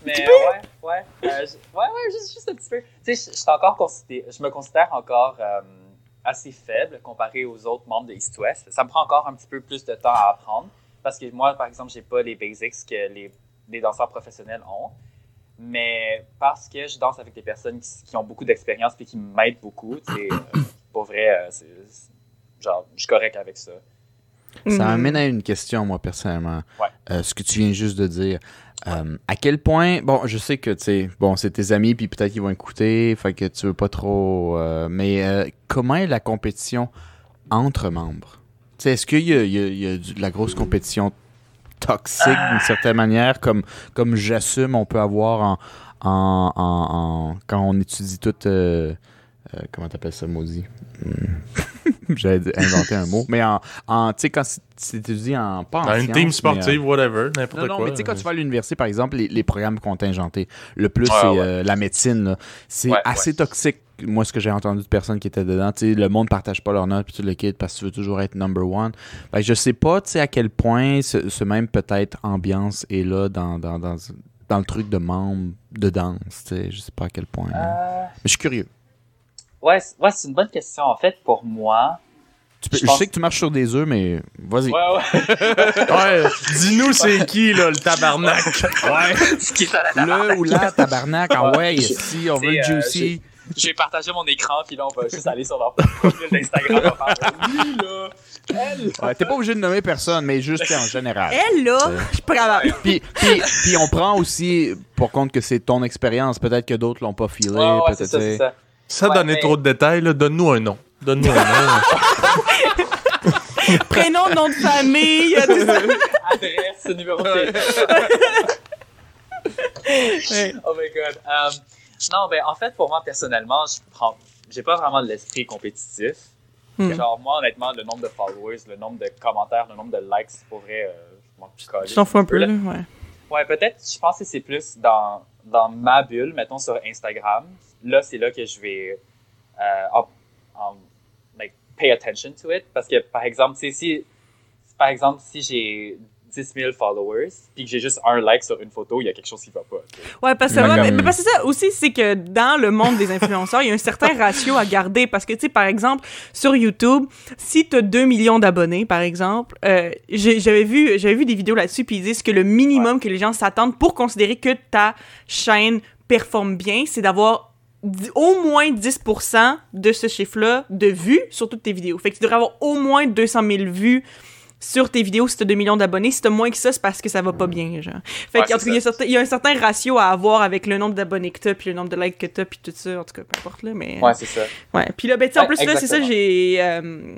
Mais ouais, ouais. euh, ouais, ouais, juste, juste un petit peu. Tu sais, je, encore considéré- je me considère encore euh, assez faible comparé aux autres membres de East West. Ça me prend encore un petit peu plus de temps à apprendre parce que moi, par exemple, j'ai pas les basics que les, les danseurs professionnels ont. Mais parce que je danse avec des personnes qui, qui ont beaucoup d'expérience et qui m'aident beaucoup, tu sais, euh, pour vrai, genre, je suis correct avec ça.
Ça
Mhm.
m'amène à une question, moi, personnellement.
Ouais.
Euh, ce que tu viens juste de dire. Euh, à quel point, bon, je sais que, tu sais, bon, c'est tes amis, puis peut-être qu'ils vont écouter, fait que tu veux pas trop... euh, mais euh, comment est la compétition entre membres? Tu sais, est-ce qu'il y a, il y a- il y a du- de la grosse compétition toxique, d'une certaine manière, comme, comme j'assume on peut avoir en, en, en- en- quand on étudie tout... euh, euh, comment t'appelles ça, maudit? Hmm. [laughs] J'allais dire- inventer un mot. Mais en, en tu sais, quand c'est- étudié en pas en
Dans une team
mais,
sportive, whatever, n'importe
euh, non, non,
quoi.
mais tu sais, quand tu vas à l'université, par exemple, les, les programmes contingentés, le plus,
Ouais,
c'est
ouais.
euh, la médecine. là. C'est
Ouais,
assez
ouais.
toxique, moi, ce que j'ai entendu de personnes qui étaient dedans. Tu sais, le monde partage pas leurs notes, puis tu le quittes parce que tu veux toujours être number one. Que je sais pas, tu sais, à quel point ce, ce même, peut-être, ambiance est là dans, dans, dans, dans le truc de membre de danse. Tu sais, je sais pas à quel point.
Euh,
Mais je suis curieux.
Ouais, c'est, ouais, c'est une bonne question. En fait, pour moi.
Tu peux-
je
je,
pense-
sais que tu marches sur des œufs, mais vas-y.
Ouais, ouais. [laughs]
Ouais, dis-nous c'est qui, là, le tabarnak.
Ouais. [laughs]
Ce qui est à la
Le ou la tabarnak, ah
Ouais.
si on veut le
euh,
juicy.
Je vais partager mon écran, puis là, on va juste aller sur leur profil d'Instagram. Lui, là, elle.
Ouais, T'es pas obligé de nommer personne, mais juste en général.
Elle, là, je pas capable.
Puis, puis, puis on prend aussi pour compte que c'est ton expérience. Peut-être que d'autres l'ont pas filé.
Ouais, ouais,
peut-être,
Sans
Ouais,
donner
mais-
trop de détails, là, donne-nous un nom. Donne-nous un nom. [laughs]
Prénom, nom de famille, ça.
Adresse, numéro de téléphone. Oh my god. Um, non, ben en fait, pour moi personnellement, je prends, j'ai pas vraiment de l'esprit compétitif.
Hmm.
Genre moi, honnêtement, le nombre de followers, le nombre de commentaires, le nombre de likes, pour vrai, euh, je m'en fiche
Tu t'en fous un peu, là, ouais.
Ouais, peut-être, je pense que c'est plus dans, dans ma bulle, mettons sur Instagram. Là, c'est là que je vais euh, like, pay attention to it. Parce que, par exemple, si, par exemple, si j'ai 10 000 followers, puis que j'ai juste un like sur une photo, il y a quelque chose qui va pas.
Ouais, parce que,
Ouais,
ouais, mais-
comme-
mais parce que ça aussi, c'est que dans le monde des influenceurs, il y a un certain [laughs] ratio à garder. Parce que, tu sais, par exemple, sur YouTube, si tu as 2 millions d'abonnés, par exemple, euh, j'avais vu, j'avais vu des vidéos là-dessus, puis ils disent que le minimum que les gens s'attendent pour considérer que ta chaîne performe bien, c'est d'avoir au moins 10% de ce chiffre-là de vues sur toutes tes vidéos. Fait que tu devrais avoir au moins 200 000 vues sur tes vidéos si t'as 2 millions d'abonnés. Si t'as moins que ça, c'est parce que ça va pas bien, genre. Fait
Ouais,
qu'en tout
c'est
cas, il y, a y un certain ratio à avoir avec le nombre d'abonnés que t'as, puis le nombre de likes que t'as, puis tout ça. En tout cas, peu importe, là, mais...
Ouais, c'est ça.
Ouais, puis là, ben, tu sais, en
Ouais,
plus, là, c'est ça, j'ai. euh,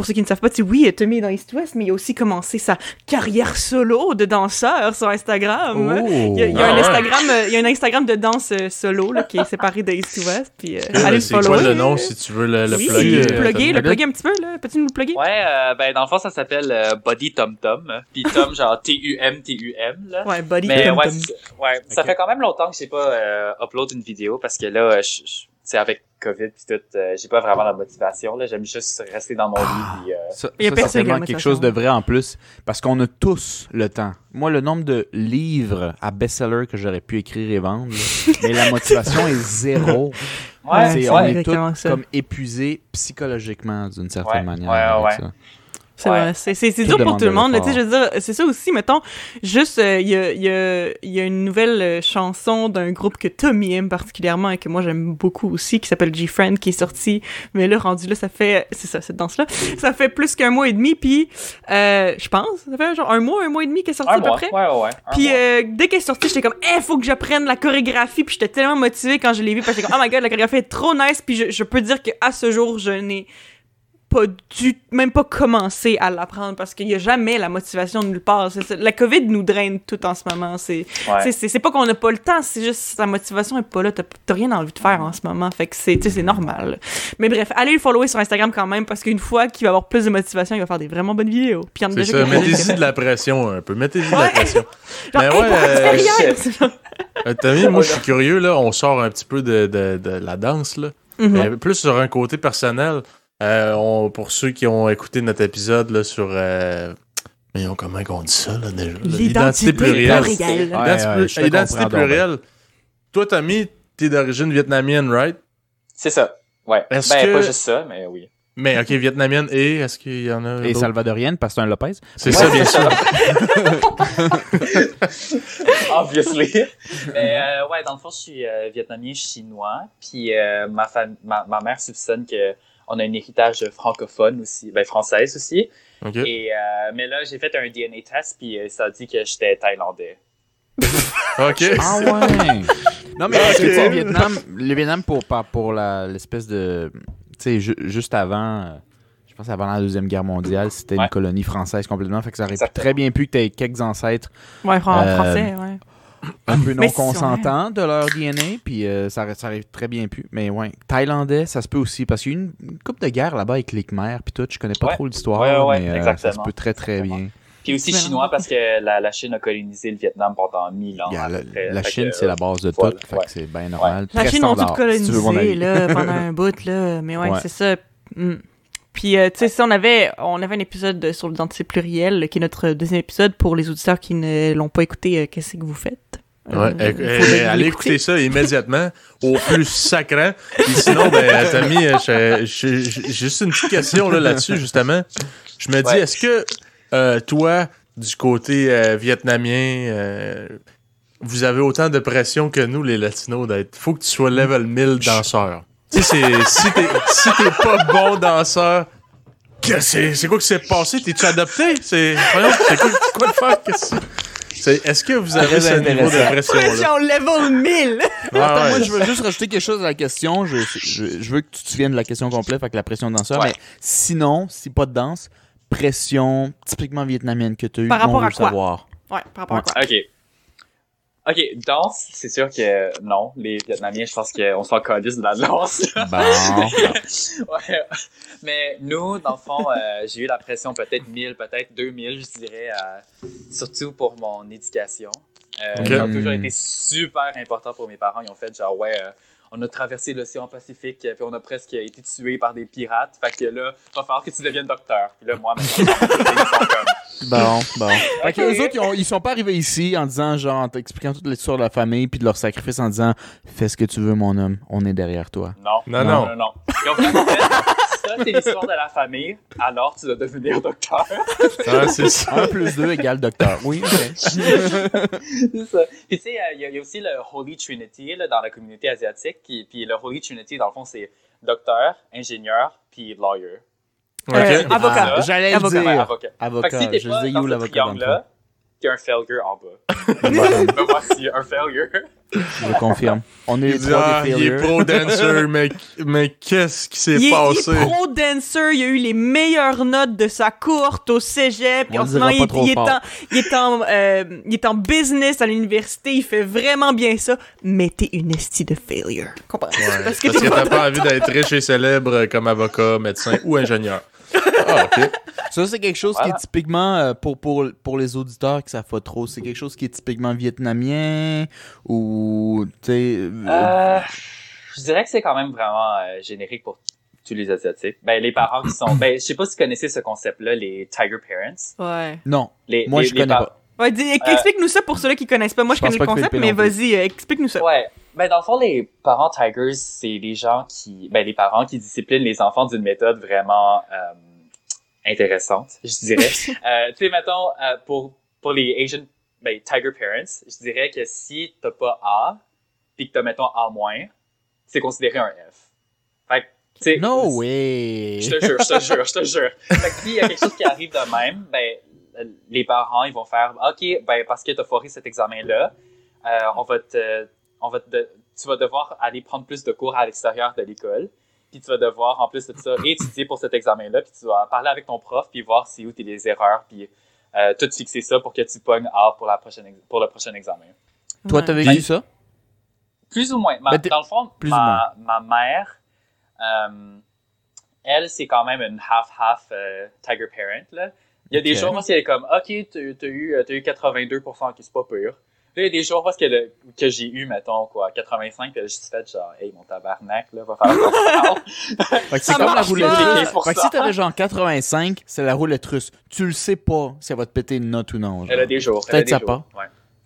pour ceux qui ne savent pas, tu sais, oui, Tommy est dans East West, mais il a aussi commencé sa carrière solo de danseur sur Instagram.
Oh.
Il y a, il y a
Ah
un
ouais.
Instagram, euh, il y a un Instagram de danse euh, solo là, qui est séparé de East West. Puis euh, allez le
C'est quoi le nom si tu veux le, le
oui,
plugger?
le plugger, le
Tommy?
plugger un petit peu là. Peux-tu nous le plugger?
Ouais, euh, ben dans le fond, ça s'appelle euh, Body Tom Tom. Puis Tom, genre T-U-M, T-U-M, là.
Ouais, body.
Mais
Tom
ouais,
Tom.
ouais ça fait quand même longtemps que j'ai pas euh, upload une vidéo parce que là, je- c'est avec COVID puis tout, euh, j'ai pas vraiment la motivation. Là, j'aime juste rester dans mon lit. Puis, euh,
Ça,
Il y a
ça, c'est
la
quelque
motivation.
chose de vrai en plus, parce qu'on a tous le temps. Moi, le nombre de livres à best-seller que j'aurais pu écrire et vendre, [laughs] mais la motivation est zéro.
ouais,
on est tous comme épuisés psychologiquement d'une certaine
Ouais,
manière.
ouais,
avec
ouais.
ça.
C'est
Ouais.
vrai, c'est dur pour tout le
de
monde. là, Tu sais,
l'effort.
je veux dire, c'est ça aussi, mettons, juste, euh, il y, a, il y, a, il y a une nouvelle euh, chanson d'un groupe que Tommy aime particulièrement et que moi j'aime beaucoup aussi, qui s'appelle G-Friend, qui est sortie. Mais là, rendu là, ça fait, c'est ça, cette danse-là, [laughs] ça fait plus qu'un mois et demi, puis euh, je pense, ça fait genre un mois, un mois et demi qu'elle est sortie
un
à peu près.
Ouais, ouais,
Puis euh, dès qu'elle est sortie, j'étais comme, eh, faut que j'apprenne la chorégraphie. Puis j'étais tellement motivée quand je l'ai vue parce que j'étais comme, oh my god, la chorégraphie est trop nice. Puis je, je peux dire qu'à ce jour, je n'ai pas du, même pas commencé à l'apprendre parce qu'il y a jamais la motivation de nulle part. C'est. La COVID nous draine tout en ce moment. C'est,
Ouais.
c'est, c'est, c'est pas qu'on n'a pas le temps, c'est juste la motivation est pas là. T'as, t'as rien envie de faire en ce moment. Fait que c'est, normal. Mais bref, allez le follower sur Instagram quand même parce qu'une fois qu'il va avoir plus de motivation, il va faire des vraiment bonnes vidéos. Puis
C'est ça, mettez-y de la pression un peu. Mettez-y de la pression. [laughs]
Genre,
Mais
hey,
ouais,
tu
euh. [laughs] Euh, Tommy, moi, je suis curieux, là. On sort un petit peu de, de, de la danse, là.
Mhm.
Mais plus sur un côté personnel. Euh, on- pour ceux qui ont écouté notre épisode, là, sur. Euh... Mais on- comment on dit ça, là, déjà?
L'identité
plurielle.
plurielle.
Ouais,
L'identité
ouais,
plurielle. Toi, Tommy, t'es d'origine vietnamienne, right?
C'est ça. Ouais. Ben,
Est-ce que-
pas juste ça, mais oui.
Mais, ok, vietnamienne et est-ce qu'il y en a.
Et salvadorienne, parce que c'est un Lopez.
C'est ça, bien sûr. [laughs]
Obviously. Mais euh, ouais, dans le fond, je suis euh, vietnamien chinois. Puis euh, ma, ma, ma mère soupçonne que on a un héritage francophone aussi, ben française aussi. Et euh, mais là, j'ai fait un DNA test puis euh, ça a dit que j'étais thaïlandais. [laughs]
Ok.
Ah ouais! non, mais que, sais, le Vietnam, le Vietnam pour, pour la- l'espèce de. Tu sais, ju- juste avant. euh, Je pense avant la Deuxième Guerre mondiale, c'était
Ouais.
une colonie française complètement. Fait que ça aurait
Exactement.
très bien pu que tu aies quelques ancêtres
Ouais,
Euh,
français, ouais.
Un peu non
Mais si-
consentants de leur DNA, puis euh, ça, aurait très bien pu. Mais ouais, Thaïlandais, ça se peut aussi, parce qu'il y a eu une, une coupe de guerre là-bas avec les Khmers, puis tout. Je connais pas
Ouais.
trop l'histoire,
Ouais, ouais,
mais euh, ça se peut très très
Exactement.
bien.
Puis aussi chinois parce que la, la Chine a colonisé le Vietnam pendant mille ans.
Yeah, la, Chine, c'est la base de
voilà,
tout, fait
ouais.
que c'est bien normal.
La Chine ont tout
si
colonisé
avis.
là, pendant [laughs] un bout, là. Mais ouais,
Ouais.
c'est ça. Mm. Puis, euh, tu sais, ça, on avait, on avait un épisode sur l'identité plurielle, qui est notre deuxième épisode pour les auditeurs qui ne l'ont pas écouté. euh, Qu'est-ce que vous faites?
Ouais,
Euh,
allez écouter ça immédiatement au plus sacrant. Puis sinon, ben, [laughs] Tommy, j'ai juste une petite question là, là-dessus, justement. Je me dis,
Ouais.
est-ce que euh, toi, du côté euh, vietnamien, euh, vous avez autant de pression que nous, les Latinos, d'être. Faut que tu sois level 1000 danseur. Tu sais, si t'es si t'es pas bon danseur, c'est c'est quoi qui s'est passé? T'es-tu adopté? C'est voyons, c'est quoi, le faire? Qu'est-ce Est-ce que vous avez ce niveau de?
Pression level 1000!
Ah
Attends,
ouais.
moi, je veux juste rajouter quelque chose à la question. Je, je, je veux que tu te souviennes de la question complète avec la pression de danseur.
Ouais.
Mais sinon, si pas de danse, pression typiquement vietnamienne que tu as eu,
Par
on
rapport à quoi?
savoir.
Ouais, par rapport à quoi?
OK. OK, danse, c'est sûr que non. Les Vietnamiens, je pense qu'on s'en calisse de la danse.
Bon. [laughs]
ouais. Mais nous, dans le fond, euh, j'ai eu la pression peut-être 1000, peut-être 2000, je dirais, euh, surtout pour mon éducation. Euh,
Ok.
Ça a toujours été super important pour mes parents. Ils ont fait genre, ouais, euh, on a traversé l'océan Pacifique, puis on a presque été tués par des pirates. Fait que là, il va falloir que tu deviennes docteur. Puis là, moi, maintenant, ils sont comme, [laughs]
Bon, bon. Fait que eux autres, ils, ont- ils sont pas arrivés ici en disant, genre, en t'expliquant toute l'histoire de la famille puis de leur sacrifice en disant, fais ce que tu veux, mon homme, on est derrière toi.
Non,
Non,
non,
non.
non, non. Ça, c'est l'histoire de la famille, alors tu dois devenir docteur.
Ah, c'est ça.
1 plus 2 égale docteur. Oui, ok. [laughs]
c'est ça. Puis tu sais, euh, il y, a- il y a aussi le Holy Trinity là, dans la communauté asiatique. Qui, puis le Holy Trinity, dans le fond, c'est docteur, ingénieur, puis lawyer.
Euh, avocat.
Ah, J'allais.
Ouais,
dire.
avocat. Fait que
Avocat.
si t'es pas dans ce triangle-là, t'es un failure en bas. [laughs] [laughs] Ben, c'est un failure.
Je confirme. On est les
ah,
des
il est pro dancer, [laughs] mais, mais qu'est-ce qui s'est
Il est, il
passé?
est pro dancer, il a eu les meilleures notes de sa courte au cégep.
On
en ce moment, il,
pas
est-
trop
il est en, il, est en, euh, il est en business à l'université, il fait vraiment bien ça, mais t'es une estie de failure. Comprends?
Ouais,
Parce que
parce que t'as pas envie d'être riche et célèbre comme avocat, médecin ou ingénieur. Ah, ok.
Ça, c'est quelque chose qui est typiquement, euh, pour, pour, pour les auditeurs qui savent pas trop, c'est quelque chose qui est typiquement vietnamien ou, tu sais... euh,
Euh, je dirais que c'est quand même vraiment euh, générique pour tous les Asiatiques. Ben, les parents qui sont... Ben, je sais pas si vous connaissez ce concept-là, les Tiger Parents.
Ouais.
Non,
Les,
moi
les-
je
les
connais pas.
Ouais, explique-nous ça pour ceux-là qui connaissent pas. Moi, je,
Je
connais le concept, mais vas-y, explique-nous ça.
Ouais. Ben, dans le fond, les parents Tigers, c'est les gens qui... Ben, les parents qui disciplinent les enfants d'une méthode vraiment euh, intéressante, je dirais. [laughs] euh, tu sais, mettons, euh, pour, pour les Asian... Ben, Tiger Parents, je dirais que si t'as pas A, puis que t'as, mettons, A-, c'est considéré un F. Fait que, tu sais...
No way!
Je te jure, je te jure, je te jure. Fait que s'il y a quelque chose qui arrive de même, ben, les parents, ils vont faire, OK, ben, parce que t'as foiré cet examen-là, euh, on va te, on va te, tu vas devoir aller prendre plus de cours à l'extérieur de l'école. Puis tu vas devoir, en plus de ça, [laughs] réétudier pour cet examen-là. Puis tu vas parler avec ton prof, puis voir c'est où t'es les erreurs, puis euh, tout fixer ça pour que tu pognes A pour, la prochaine, pour le prochain examen.
Toi,
Ouais.
t'as vécu ça?
Plus ou moins. Ma-
Ben,
dans le fond,
plus ou
ma, ma mère, euh, elle, c'est quand même une half-half euh, Tiger Parent. Là. Il y a des
Ok.
jours où elle est comme, OK, t'as t'as eu, eu 82%, qui c'est pas pire. Là, il y a des jours parce que, le- que j'ai eu, mettons, quoi, 85, puis j'ai juste fait genre, hey, mon tabarnak, là, va parle. [laughs]
Fait que c'est comme la roulette
pas.
russe.
15%.
Fait que si t'avais genre 85, c'est la roulette russe. Tu le sais pas si elle va te péter une note ou non. genre.
Elle a des jours. elle a
Peut-être ça
jours.
pas.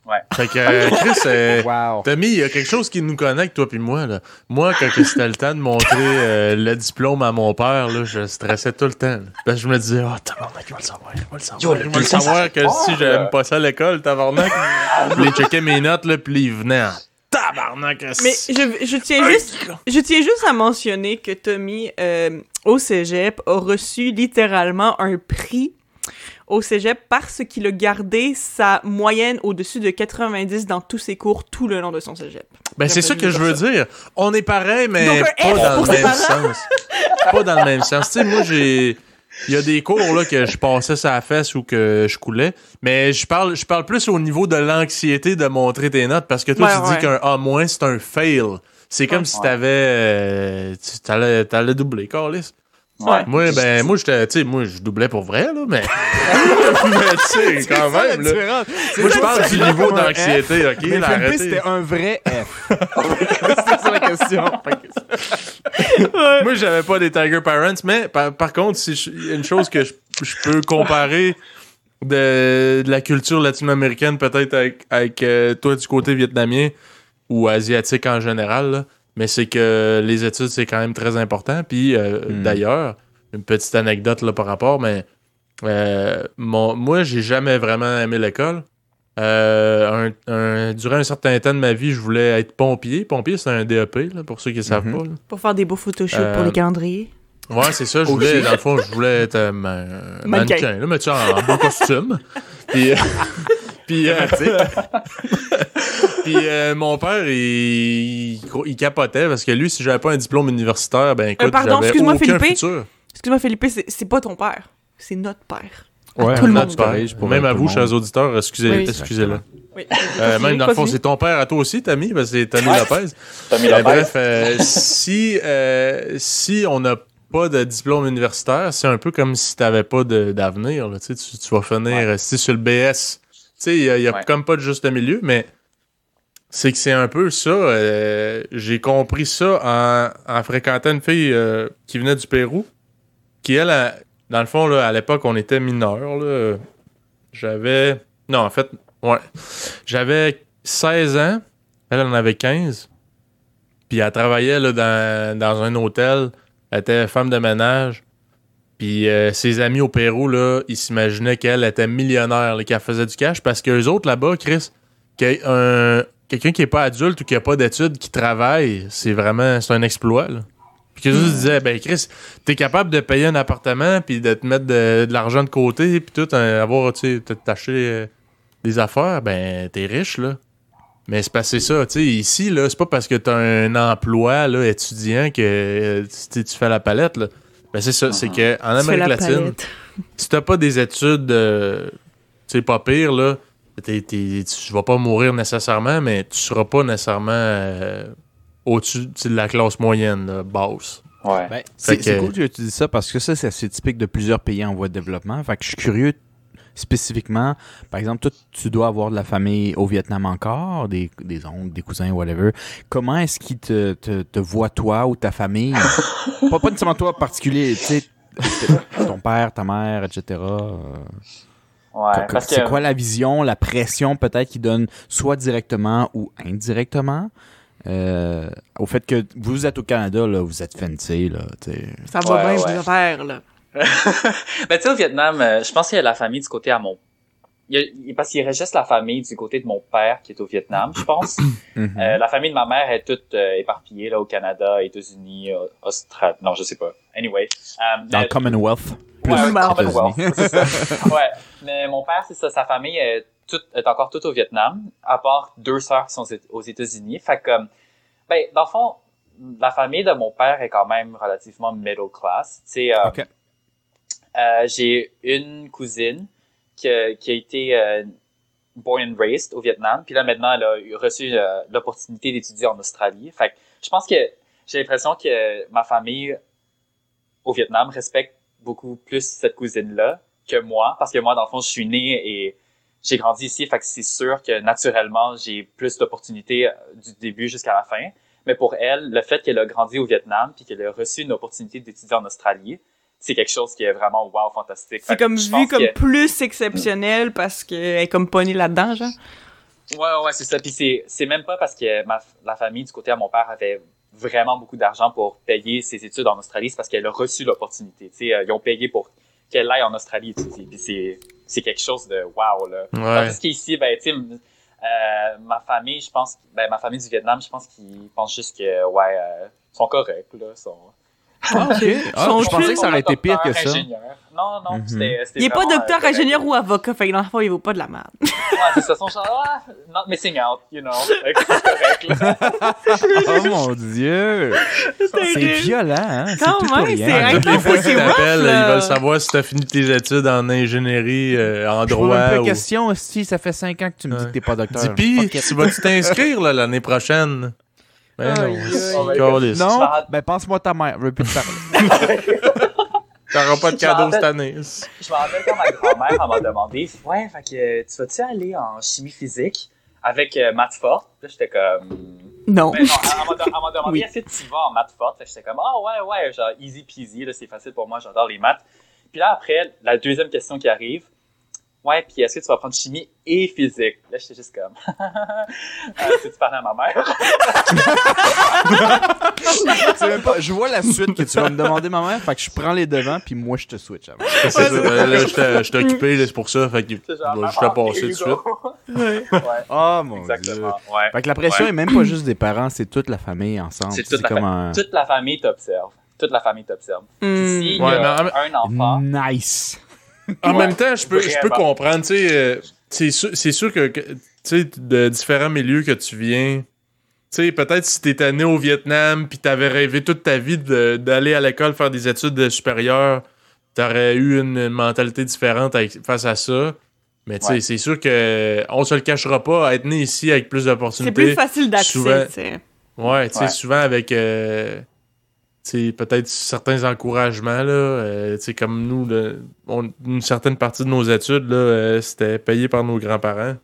Ouais.
Fait que, euh, Chris, euh, [laughs]
Wow.
Tommy, il y a quelque chose qui nous connecte, toi puis moi. Là. Moi, quand c'était le temps de montrer euh, le diplôme à mon père, là, je stressais tout le temps. là. Parce que je me disais, oh, tabarnak, il va le savoir, il va le savoir.
Yo, le
il va le savoir que si j'aime pas ça à l'école, tabarnak. [laughs] Puis il checkait mes notes, là, puis il venait en tabarnak.
Mais je, je tiens juste Je tiens juste à mentionner que Tommy, euh, au cégep, a reçu littéralement un prix au cégep parce qu'il a gardé sa moyenne au-dessus de 90 dans tous ses cours tout le long de son cégep.
Ben, c'est ça que je veux dire. On est pareil, mais
Donc,
pas dans
pour
le même sens. Pas dans le même sens. Tu sais, moi, j'ai. Il y a des cours là, que je passais sa fesse ou que je coulais, mais je parle, je parle plus au niveau de l'anxiété de montrer tes notes parce que toi,
Ouais,
tu
ouais.
dis qu'un A- c'est un fail. C'est comme si
Ouais.
t'avais. Euh, t'allais doubler, Carlis.
Ouais.
Moi, ben, moi, j'étais, tu sais, moi, je doublais pour vrai, là, mais. [laughs] [laughs] mais tu sais, quand même, là. Moi, je parle du niveau d'anxiété, ok?
Mais
arrêtez.
c'était un vrai F. [laughs] c'est ça la question.
Moi, j'avais pas des Tiger Parents, mais par, par contre, si je- il y a une chose que je, je peux comparer de, de la culture latino-américaine, peut-être avec, avec euh, toi du côté vietnamien ou asiatique en général, là, mais c'est que les études, c'est quand même très important. Puis euh,
Hmm.
d'ailleurs, une petite anecdote là, par rapport, mais euh, mon, moi, j'ai jamais vraiment aimé l'école. Euh, un- un- durant un certain temps de ma vie, je voulais être pompier. Pompier, c'est un DEP, là, pour ceux qui ne savent
Mhm.
pas. là.
Pour faire des beaux photoshoots
Euh,
pour les calendriers.
Ouais, c'est ça. Je voulais, dans le fond, je voulais être euh, ma-
Mannequin.
mannequin, là, mais tu en, en beau costume. [laughs] Puis, euh, [laughs] puis, euh, [laughs] puis euh, mon père, il, capotait parce que lui, si j'avais pas un diplôme universitaire, ben écoute,
Euh, pardon,
j'avais
excuse-moi,
aucun
Philippe.
futur.
Excuse-moi, Philippe, c'est c'est pas ton père. C'est notre père.
Ouais,
tout le
Notre
monde.
père. Même à vous, chers auditeurs, excusez,
Oui.
excusez-le.
Oui.
Euh, même dans le fond, c'est ton père à toi aussi, Tammy, parce que c'est Tammy. Lopez. [laughs]
Tommy
Euh,
Lopez.
bref, euh, si, euh, si on n'a pas de diplôme universitaire, c'est un peu comme si tu n'avais pas de- d'avenir. là, Tu, tu, tu vas finir
Ouais.
rester sur le BS. Tu sais, il n'y a, y a
Ouais.
comme pas de juste milieu, mais c'est que c'est un peu ça. euh, J'ai compris ça en, en fréquentant une fille euh, qui venait du Pérou, qui, elle, dans le fond, là, à l'époque, on était mineurs. J'avais. Non, en fait, ouais. J'avais 16 ans. Elle en avait 15. Puis elle travaillait là, dans, dans un hôtel. Elle était femme de ménage. Puis euh, ses amis au Pérou, là, ils s'imaginaient qu'elle était millionnaire, qu'elle faisait du cash. Parce qu'eux autres, là-bas, Chris, qu'il y ait un- quelqu'un qui n'est pas adulte ou qui n'a pas d'études, qui travaille, c'est vraiment c'est un exploit. là. Puis que je disais, ben Chris, t'es capable de payer un appartement, puis de te mettre de, de l'argent de côté, puis tout, hein, avoir, tu sais, t'acheter euh, des affaires, ben t'es riche, là. Mais c'est passé ça, tu sais, ici, là, c'est pas parce que t'as un emploi, là, étudiant que euh, tu fais la palette, là. Ben c'est ça, c'est que en Amérique
la
latine,
palette.
si t'as pas des études, euh, tu sais, pas pire, là, t'es- t'es- tu vas pas mourir nécessairement, mais tu seras pas nécessairement euh, au-dessus de la classe moyenne, là, basse.
Ouais.
Ben, c'est
que-
c'est cool que tu dis ça parce que ça, c'est assez typique de plusieurs pays en voie de développement. Fait que je suis curieux spécifiquement. Par exemple, toi, tu dois avoir de la famille au Vietnam encore, des, des oncles, des cousins, whatever. Comment est-ce qu'ils te, te, te voient, toi ou ta famille? [laughs] pas, pas nécessairement toi en particulier, tu sais, ton père, ta mère, etc. euh,
Ouais,
C'est
que
quoi la vision, la pression peut-être qu'ils donnent soit directement ou indirectement euh, au fait que vous êtes au Canada, là, vous êtes fancy, là.
Ça va
Ouais,
bien,
ouais.
vos affaires, là. [laughs]
Ben, tu sais, au Vietnam, euh, je pense qu'il y a la famille du côté à mon. Il y a- il- parce qu'il juste la famille du côté de mon père qui est au Vietnam, je pense. [coughs]
Mhm.
Euh, la famille de ma mère est toute euh, éparpillée là, au Canada, États-Unis, Australie. Non, je sais pas. Anyway. Euh,
Dans le Commonwealth. Plus
Ouais, [laughs] ouais. Mais mon père, c'est ça. Sa famille est, est encore toute au Vietnam, à part deux sœurs qui sont aux États-Unis. Fait que, ben, dans le fond, la famille de mon père est quand même relativement middle class. Tu sais, euh, euh, j'ai une cousine qui, a- qui a été euh, born and raised au Vietnam, puis là maintenant elle a reçu l'opportunité d'étudier en Australie. Fait que je pense que j'ai l'impression que ma famille au Vietnam respecte beaucoup plus cette cousine-là que moi, parce que moi, dans le fond, je suis né et j'ai grandi ici, fait que c'est sûr que naturellement, j'ai plus d'opportunités euh, du début jusqu'à la fin. Mais pour elle, le fait qu'elle a grandi au Vietnam puis qu'elle a reçu une opportunité d'étudier en Australie, c'est quelque chose qui est vraiment wow, fantastique.
C'est comme vu comme
que-
plus exceptionnel parce qu'elle est comme pognée là-dedans, genre.
Ouais, ouais, c'est ça. Puis c'est, c'est même pas parce que ma, la famille du côté à mon père avait vraiment beaucoup d'argent pour payer ses études en Australie, c'est parce qu'elle a reçu l'opportunité. Tu sais, euh, ils ont payé pour qu'elle aille en Australie étudier. Puis c'est, c'est quelque chose de wow, là.
Ouais.
Tandis qu'ici, ben, tu sais, m- euh, ma famille, je pense, ben, ma famille du Vietnam, je pense qu'ils pensent juste que, ouais, euh, ils sont corrects, là. Ils sont,
Ah, ok. [laughs] Ah,
Son
je pensais que ça aurait été pire que ça.
ingénieur. Non, non,
Mhm.
c'était
Il est pas docteur,
euh,
ingénieur ou avocat, fait que dans le fond, il vaut pas de la merde.
Ouais, c'est ça, son genre, ah, not missing out, you know. Correct. [laughs]
Oh mon dieu! C'est violent, hein? C'est
Quand même,
rien.
c'est.
Toutes les fois qu'ils t'appellent, ils veulent savoir si t'as fini tes études en ingénierie, euh, en
Je
droit.
même pas
ou...
question si ça fait 5 ans que tu me dis
Ouais.
que t'es pas docteur.
Dis pis, tu vas-tu t'inscrire l'année prochaine? Ben non, c'est.
Non?
Je me rappelle-
Ben pense-moi ta mère. Je veux plus te parler. [laughs]
T'auras pas de cadeau cette année.
Je me rappelle quand ma grand-mère m'a demandé Ouais, fait que tu vas-tu aller en chimie physique avec euh, maths forte Là, j'étais comme.
Non.
Ben non, elle m'a demandé
Oui.
Est-ce que tu vas en maths forte J'étais comme Ah ouais, ouais, genre easy peasy, là, c'est facile pour moi, j'adore les maths. Puis là, après, la deuxième question qui arrive Ouais, puis est-ce que tu vas prendre chimie et physique? Là, j'étais juste comme euh, [laughs] Si tu parlais à ma mère. [laughs]
C'est même pas- je vois la suite que tu vas me demander, ma mère. Fait que je prends les devants, puis moi, je te switch avant.
C'est ça, là, j'étais j'étais occupé, c'est pour ça. Fait que
genre,
je la passer tout de suite.
Ouais. [laughs]
Oh mon
exactement.
dieu.
Ouais.
Fait que la pression
Ouais.
est même pas juste des parents, c'est toute la famille ensemble.
C'est toute la
comme un...
Toute la famille t'observe. Toute la famille t'observe.
Hmm.
Si il y a
mais
un enfant,
Nice.
En
Ouais,
même temps, je peux, je peux comprendre, tu sais, euh, c'est sûr, c'est sûr que, que, tu sais, de différents milieux que tu viens, tu sais, peut-être si t'étais né au Vietnam puis t'avais rêvé toute ta vie de- d'aller à l'école faire des études supérieures, t'aurais eu une mentalité différente avec- face à ça. Mais tu sais,
Ouais.
c'est sûr que on se le cachera pas, être né ici avec plus
C'est plus
d'opportunités.
facile d'accès.
Ouais, tu sais,
Ouais.
souvent avec euh, peut-être certains encouragements, là. euh, comme nous, on- une certaine partie de nos études, là, euh, c'était payé par nos grands-parents.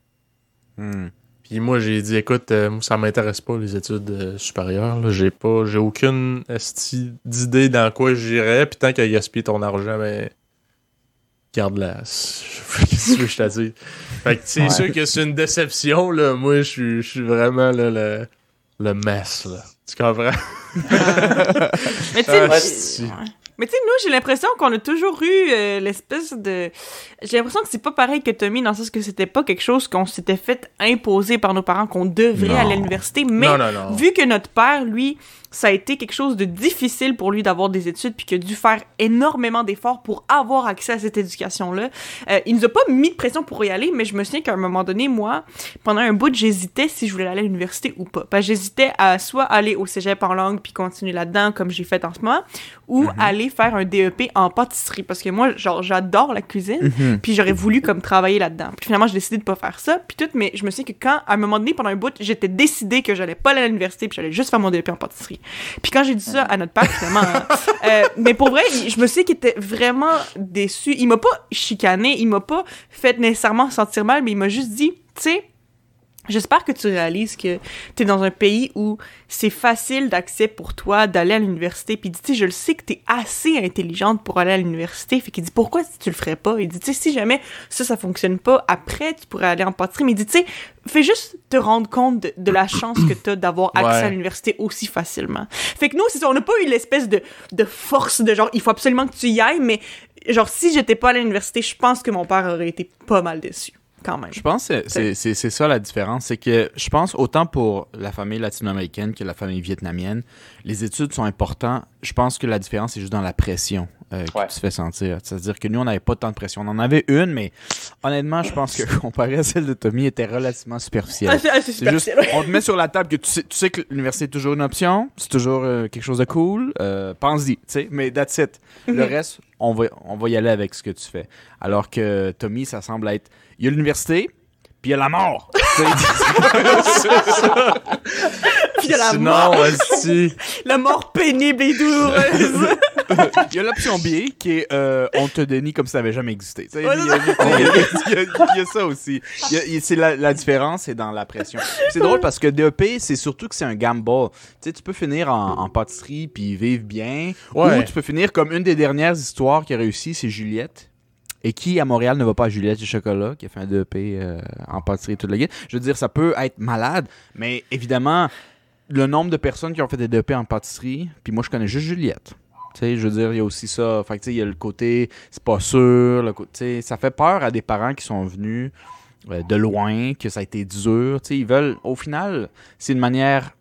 Hmm.
Puis moi, j'ai dit, écoute, euh, moi, ça m'intéresse pas, les études euh, supérieures. J'ai pas, j'ai aucune d'idée dans quoi j'irais. Puis tant qu'à gaspiller ton argent, ben, garde-la. [laughs] Qu'est-ce que je te dise? Fait que c'est
Ouais.
sûr que c'est une déception, là. Moi, je suis- je suis vraiment, là, le, le mess, là. Tu comprends? [laughs]
Mais tu sais,
Ah,
ouais. Mais tu sais, nous, j'ai l'impression qu'on a toujours eu euh, l'espèce de. J'ai l'impression que c'est pas pareil que Tommy, dans le sens que c'était pas quelque chose qu'on s'était fait imposer par nos parents, qu'on devrait
Non.
aller à l'université. Mais
Non, non, non.
vu que notre père, lui, ça a été quelque chose de difficile pour lui d'avoir des études, puis qu'il a dû faire énormément d'efforts pour avoir accès à cette éducation-là, euh, il nous a pas mis de pression pour y aller, mais je me souviens qu'à un moment donné, moi, pendant un bout, j'hésitais si je voulais aller à l'université ou pas. J'hésitais à soit aller au cégep en langue puis continuer là-dedans, comme j'ai fait en ce moment, ou aller faire un DEP en pâtisserie. Parce que moi, genre, j'adore la cuisine,
Mhm.
puis j'aurais voulu comme travailler là-dedans. Puis finalement, j'ai décidé de pas faire ça, puis tout, mais je me souviens que quand, à un moment donné, pendant un bout, j'étais décidée que j'allais pas aller à l'université, puis j'allais juste faire mon DEP en pâtisserie. Puis quand j'ai dit ça à notre père, finalement, hein, [laughs] euh, mais pour vrai, je me sais qu'il était vraiment déçu. Il m'a pas chicané, il m'a pas fait nécessairement sentir mal, mais il m'a juste dit, tu sais, J'espère que tu réalises que tu es dans un pays où c'est facile d'accès pour toi d'aller à l'université. Puis dit, tu sais, je le sais que tu es assez intelligente pour aller à l'université. Fait qu'il dit, pourquoi tu le ferais pas? Il dit, tu sais, si jamais ça, ça fonctionne pas, après, tu pourrais aller en pâtisserie. Mais il dit, tu sais, fais juste te rendre compte de, de la chance que tu as d'avoir accès
Ouais.
à l'université aussi facilement. Fait que nous, c'est ça, on n'a pas eu l'espèce de, de force de genre, il faut absolument que tu y ailles, mais genre, si j'étais pas à l'université, je pense que mon père aurait été pas mal déçu, quand même.
Je pense que c'est- c'est c'est- c'est ça la différence. C'est que je pense autant pour la famille latino-américaine que la famille vietnamienne, les études sont importantes. Je pense que la différence est juste dans la pression euh, que
Ouais.
tu fais sentir. C'est-à-dire que nous, on n'avait pas tant de pression. On en avait une, mais honnêtement, je pense que [laughs] comparé à celle de Tommy, elle était relativement superficielle.
Ah, [laughs] c'est c'est
C'est juste, on te met sur la table que tu sais, tu sais que l'université est toujours une option, c'est toujours euh, quelque chose de cool, euh, pense-y, tu sais, mais that's it. Le [laughs] reste, on va, on va y aller avec ce que tu fais. Alors que Tommy, ça semble être, il y a l'université, puis il y a la mort. [laughs]
Puis il y a la
Sinon,
mort,
aussi. [laughs]
la mort pénible et douloureuse.
il [laughs] y a l'option B qui est, euh, on te dénie comme si ça n'avait jamais existé. Il, y a, ça aussi. C'est la, la différence, c'est dans la pression. C'est drôle parce que DEP, c'est surtout que c'est un gamble. Tu sais, tu peux finir en, en pâtisserie puis vivre bien.
Ouais.
Ou tu peux finir comme une des dernières histoires qui a réussi, c'est Juliette. Et qui, à Montréal, ne va pas à Juliette du chocolat, qui a fait un DEP euh, en pâtisserie tout le guide. Je veux dire, ça peut être malade, mais évidemment, le nombre de personnes qui ont fait des DEP en pâtisserie, puis moi, je connais juste Juliette. Tu sais, je veux dire, il y a aussi ça. Fait que, il y a le côté, c'est pas sûr. Le côté, ça fait peur à des parents qui sont venus euh, de loin, que ça a été dur. Tu sais, ils veulent, au final, c'est une manière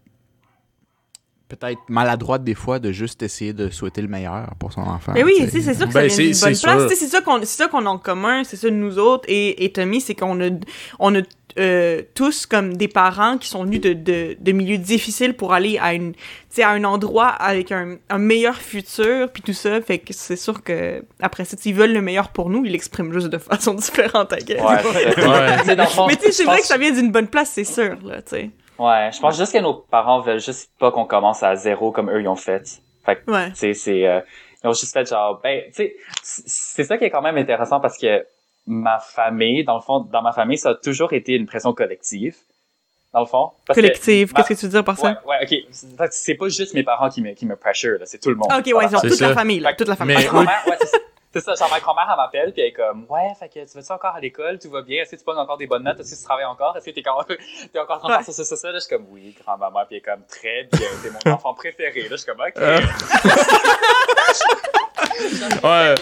peut-être maladroite des fois de juste essayer de souhaiter le meilleur pour son enfant.
Mais oui,
sais.
sais, c'est sûr que
Ben,
ça vient d'une
c'est-
bonne place. C'est ça qu'on c'est ça qu'on a en commun, c'est ça nous autres et, et Tommy, c'est qu'on a on a euh, tous comme des parents qui sont venus de, de, de milieux difficiles pour aller à une tu sais, à un endroit avec un, un meilleur futur puis tout ça fait que c'est sûr que après ça s'ils veulent le meilleur pour nous ils l'expriment juste de façon [laughs] différente guess.
Ouais. [laughs]
Ouais.
Mais tu sais c'est vrai
pense-
que ça vient d'une bonne place c'est sûr là tu sais
Ouais, je pense juste que nos parents veulent juste pas qu'on commence à zéro comme eux ils ont fait. Fait que,
ouais
tu sais, c'est, euh, ils ont juste fait genre, ben, tu sais, c'est ça qui est quand même intéressant parce que ma famille, dans le fond, dans ma famille, ça a toujours été une pression collective. Dans le fond. Parce ma-
qu'est-ce que tu veux dire par
Ouais,
ça?
Ouais, ok. C'est- pas juste mes parents qui me, qui me pressure, là, c'est tout le monde.
Ah, ok ouais genre,
C'est
toute
ça.
la famille là
Fait que-
toute la famille
Mais-
ouais, c'est ça. Genre ma grand-mère, elle m'appelle, puis elle est comme, ouais, fait que tu vas-tu encore à l'école, tout va bien, est-ce que tu pognes encore des bonnes notes, est-ce que tu travailles encore, est-ce que t'es encore, t'es encore en train de faire ça, ça, ça, ça, là, je suis comme, oui, grand-maman, puis elle est comme, très bien, t'es mon enfant préféré, là, je suis comme, ok.
Euh. Ouais.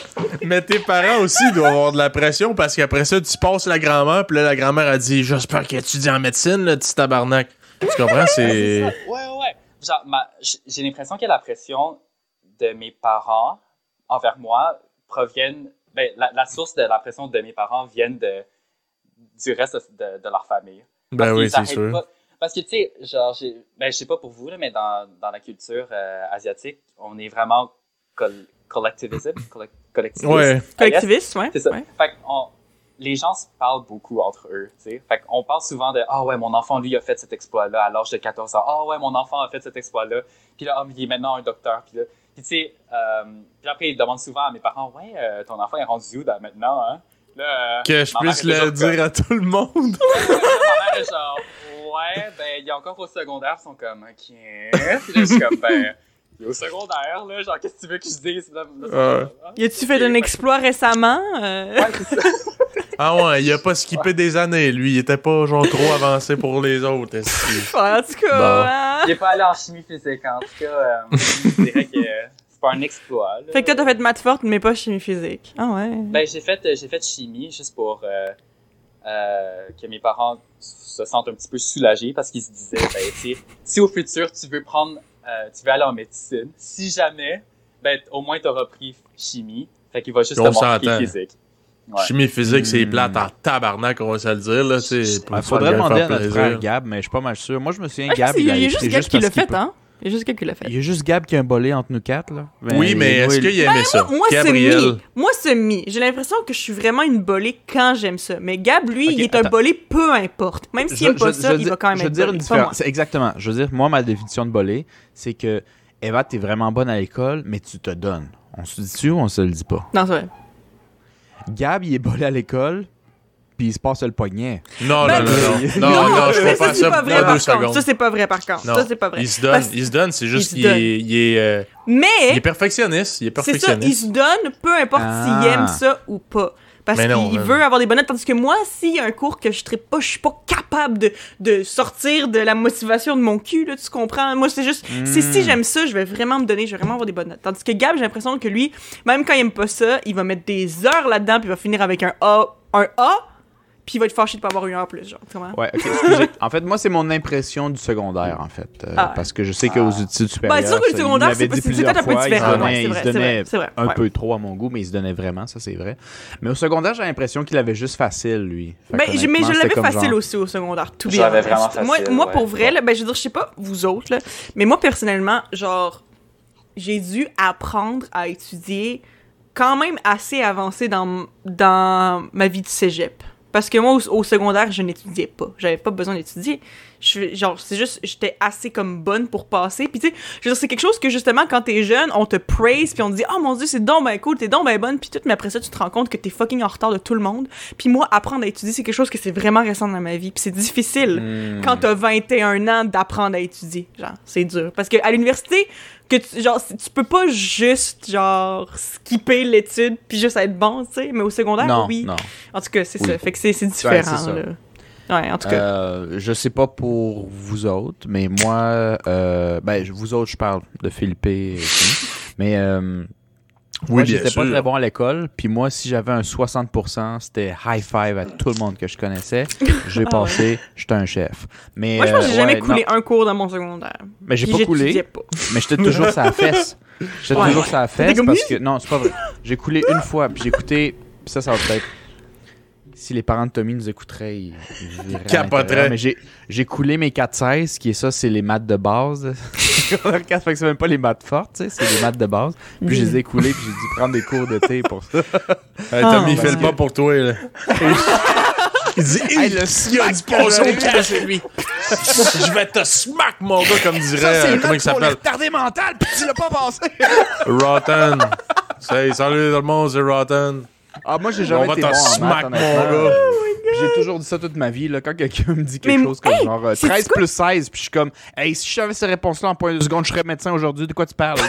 Mais tes parents aussi doivent avoir de la pression parce qu'après ça, tu passes la grand-mère, puis là, la grand-mère a dit J'espère qu'elle étudie en médecine, le petit tabarnak. Tu comprends? C'est.
Ouais, ouais, ouais. Genre, ma- j'ai l'impression que la pression de mes parents envers moi proviennent, ben, la, la source de la pression de mes parents viennent de, du reste de, de leur famille.
Ben
Parce
oui, c'est sûr.
pas- Parce que, tu sais, genre, ben, je sais pas pour vous, là, mais dans, dans la culture euh, asiatique, on est vraiment col collectivisme, collec- collectiviste.
Ouais.
Collectiviste ouais
C'est ça.
ouais.
Fait qu'on- les gens se parlent beaucoup entre eux, tu sais. Fait qu'on parle souvent de « Ah ouais, mon enfant, lui, a fait cet exploit-là à l'âge de 14 ans. Ah ouais, mon enfant a fait cet exploit-là. Puis là, ah, il est maintenant un docteur. Puis là, puis tu sais, euh, puis après, ils demandent souvent à mes parents « Ouais, euh, ton enfant est rendu où là, maintenant, hein? » Là, euh,
Que je puisse le dire à tout le monde.
comme- [laughs] ma mère est genre « Ouais, ben, il est encore au secondaire. » Ils sont comme « Ok. » Puis là, je suis comme « Ben, il est au secondaire, là. Genre, qu'est-ce que tu veux que je dise? Là, là,
Ouais.
Ah,
y a-tu fait un exploit récemment euh?
Ouais, c'est ça. [laughs]
Ah ouais, il a pas skippé des années, lui. Il était pas genre trop avancé pour les autres. est-ce que-
Ouais, [laughs] en tout cas,
Bon.
hein.
Il est pas allé en chimie physique, en tout cas. euh, je dirais que euh, c'est pas un exploit. là.
Fait que toi, t'as fait maths forte, mais pas chimie physique. Ah ouais.
Ben, j'ai fait, euh, j'ai fait chimie juste pour euh, euh, que mes parents se sentent un petit peu soulagés parce qu'ils se disaient, ben, tu sais, si au futur tu veux prendre, euh, tu veux aller en médecine, si jamais, ben, au moins t'auras pris chimie. Fait qu'il va juste te
On
montrer
s'entend.
physique. Ouais.
Chimie physique, c'est
Hmm.
plate en tabarnak, on va se le dire. Là,
Il faudrait demander à notre
plaisir.
frère Gab, mais je suis pas mal sûr. Moi, je me souviens,
Ah,
Gab,
y
a
juste Gab qui l'a fait, hein? Il y a juste Gab qui l'a fait.
Il y a juste Gab qui a un bolé entre nous quatre, là.
Oui, mais est-ce qu'il aimait ça?
Moi,
Gabriel?
semi. Moi, semi. J'ai l'impression que je suis vraiment une bolée quand j'aime ça. Mais Gab, lui, il est un bolé peu importe. Même s'il
Je-
aime pas
je-
ça,
je
il va quand même
Je
être
dire
bolé.
une différence. Exactement. Je veux dire, moi, ma définition de bolé, c'est que Eva, t'es vraiment bonne à l'école, mais tu te donnes. On se dit dessus ou on se le dit pas?
Non, c'est vrai.
Gab, il est bolé à l'école, puis il se passe le poignet.
Non,
Ben,
non, non, non,
non,
non, non, je vais
ça,
ça
pas vrai,
deux secondes.
Ça, c'est pas vrai, par contre.
Non,
Ça, c'est pas vrai.
il se donne,
Parce-
il se donne, c'est juste qu'il est, il est, euh,
Mais,
il est perfectionniste, il est
c'est ça, il
perfectionniste.
se donne, peu importe
Ah.
s'il aime ça ou pas. Parce qu'il veut avoir des bonnes notes. Tandis que moi, s'il y a un cours que je ne pas, je suis pas capable de, de sortir de la motivation de mon cul, là, tu comprends? Moi, c'est juste, c'est si
Hmm.
j'aime ça, je vais vraiment me donner, je vais vraiment avoir des bonnes notes. Tandis que Gab, j'ai l'impression que lui, même quand il aime pas ça, il va mettre des heures là-dedans, puis il va finir avec un A, un A, puis il va être fâché de pas avoir une en plus, genre, comprends?
Ouais, ok, excusez. [laughs] en fait, moi, c'est mon impression du secondaire, en fait. euh,
Ah.
Parce que je sais qu'aux études supérieures.
Ben, c'est sûr que le secondaire, c'est peut-être un peu différent.
il
vrai,
se
c'est
donnait un
ouais.
peu trop à mon goût, mais il se donnait vraiment, ça c'est vrai. Mais au secondaire, j'ai l'impression qu'il avait juste facile, lui.
Ben, je- mais je l'avais facile
genre-
aussi au secondaire, tout bien.
l'avais vraiment
Moi,
facile,
moi
ouais.
pour vrai, là, ben, je veux dire, je sais pas vous autres, là, mais moi, personnellement, genre, j'ai dû apprendre à étudier quand même assez avancé dans, dans ma vie de cégep. Parce que moi, au, au secondaire, je n'étudiais pas. J'avais pas besoin d'étudier. Je, genre, c'est juste, j'étais assez comme bonne pour passer. Puis tu sais, je veux dire, c'est quelque chose que justement, quand t'es jeune, on te praise, puis on te dit, oh mon dieu, c'est donc ben cool, t'es donc ben bonne, puis tout, mais après ça, tu te rends compte que t'es fucking en retard de tout le monde. Puis moi, apprendre à étudier, c'est quelque chose que c'est vraiment récent dans ma vie, puis c'est difficile
Hmm.
quand t'as 21 ans d'apprendre à étudier. Genre, c'est dur. Parce que à l'université, que tu, genre, tu peux pas juste, genre, skipper l'étude puis juste être bon, tu sais. Mais au secondaire,
Non,
oui.
non.
En tout cas, c'est
Oui.
ça. Fait que c'est c'est
Ouais,
différent,
ça.
là. Ouais, en tout cas.
Euh, je sais pas pour vous autres, mais moi, euh, ben, vous autres, je parle de Philippe et tout. Mais euh,
Oui,
moi,
bien
j'étais pas très bon à l'école. Puis moi, si j'avais un 60%, c'était high five à tout le monde que je connaissais. [laughs] J'ai
Ah ouais.
passé, j'étais un chef. Mais,
Moi, je pense que j'ai
euh,
jamais
ouais,
coulé
non.
un cours dans mon secondaire.
Mais j'ai
Puis
pas coulé.
pas.
Mais j'étais toujours sur la fesse. J'étais
Ouais.
toujours sur la fesse parce que. Non, c'est pas vrai. J'ai coulé une fois, puis j'ai écouté. Puis ça, ça va peut-être. Si les parents de Tommy nous écouteraient, ils, ils
Capoteraient.
Mais j'ai, coulé mes 4-16, qui est ça, c'est les maths de base. [laughs] Secondaire 4, fait que c'est même pas les maths fortes, tu sais, c'est les maths de base. Puis je les ai coulés, puis j'ai dû prendre des cours d'été pour ça. [laughs]
Hey, Tommy,
Ah,
fais le pas
que-
pour toi, là. [laughs] Il dit,
Hey, le
il a du au cash, c'est lui. Je vais te smack, mon gars, comme dirait, euh, comment il s'appelle?
retardé mental, puis tu l'as pas pensé.
Rotten. Say, salut tout le monde, c'est Rotten.
Ah, moi, j'ai jamais été bon en
smack,
maths,
mon
honnêtement.
gars.
J'ai toujours dit ça toute ma vie, là, quand quelqu'un me dit quelque
Mais,
chose comme
hey,
genre euh,
c'est
13
quoi?
plus 16, puis je suis comme, hey, si j'avais ces réponses-là en point de seconde, je serais médecin aujourd'hui, de quoi tu parles? [laughs]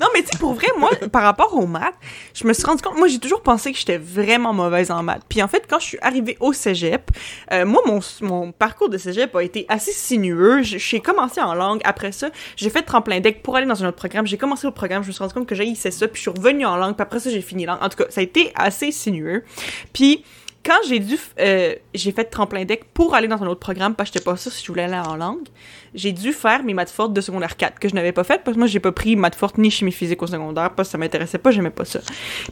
Non, mais tu sais, pour vrai, moi, par rapport aux maths, je me suis rendu compte, moi, j'ai toujours pensé que j'étais vraiment mauvaise en maths. Puis en fait, quand je suis arrivée au cégep, euh, moi, mon, mon parcours de cégep a été assez sinueux. J'ai- J'ai commencé en langue. Après ça, j'ai fait tremplin deck pour aller dans un autre programme. J'ai commencé au programme, je me suis rendu compte que j'haïssais ça, puis je suis revenue en langue, puis après ça, j'ai fini langue. En tout cas, ça a été assez sinueux. Puis quand j'ai dû, euh, j'ai fait tremplin deck pour aller dans un autre programme parce que j'étais pas sûre si je voulais aller en langue. J'ai dû faire mes maths fortes de secondaire 4 que je n'avais pas faites parce que moi j'ai pas pris maths fortes ni chimie physique au secondaire parce que ça m'intéressait pas, j'aimais pas ça.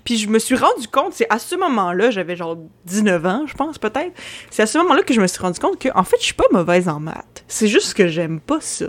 Puis je me suis rendu compte, c'est à ce moment-là, j'avais genre 19 ans, je pense peut-être. C'est à ce moment-là que je me suis rendu compte que en fait, je suis pas mauvaise en maths. C'est juste que j'aime pas ça.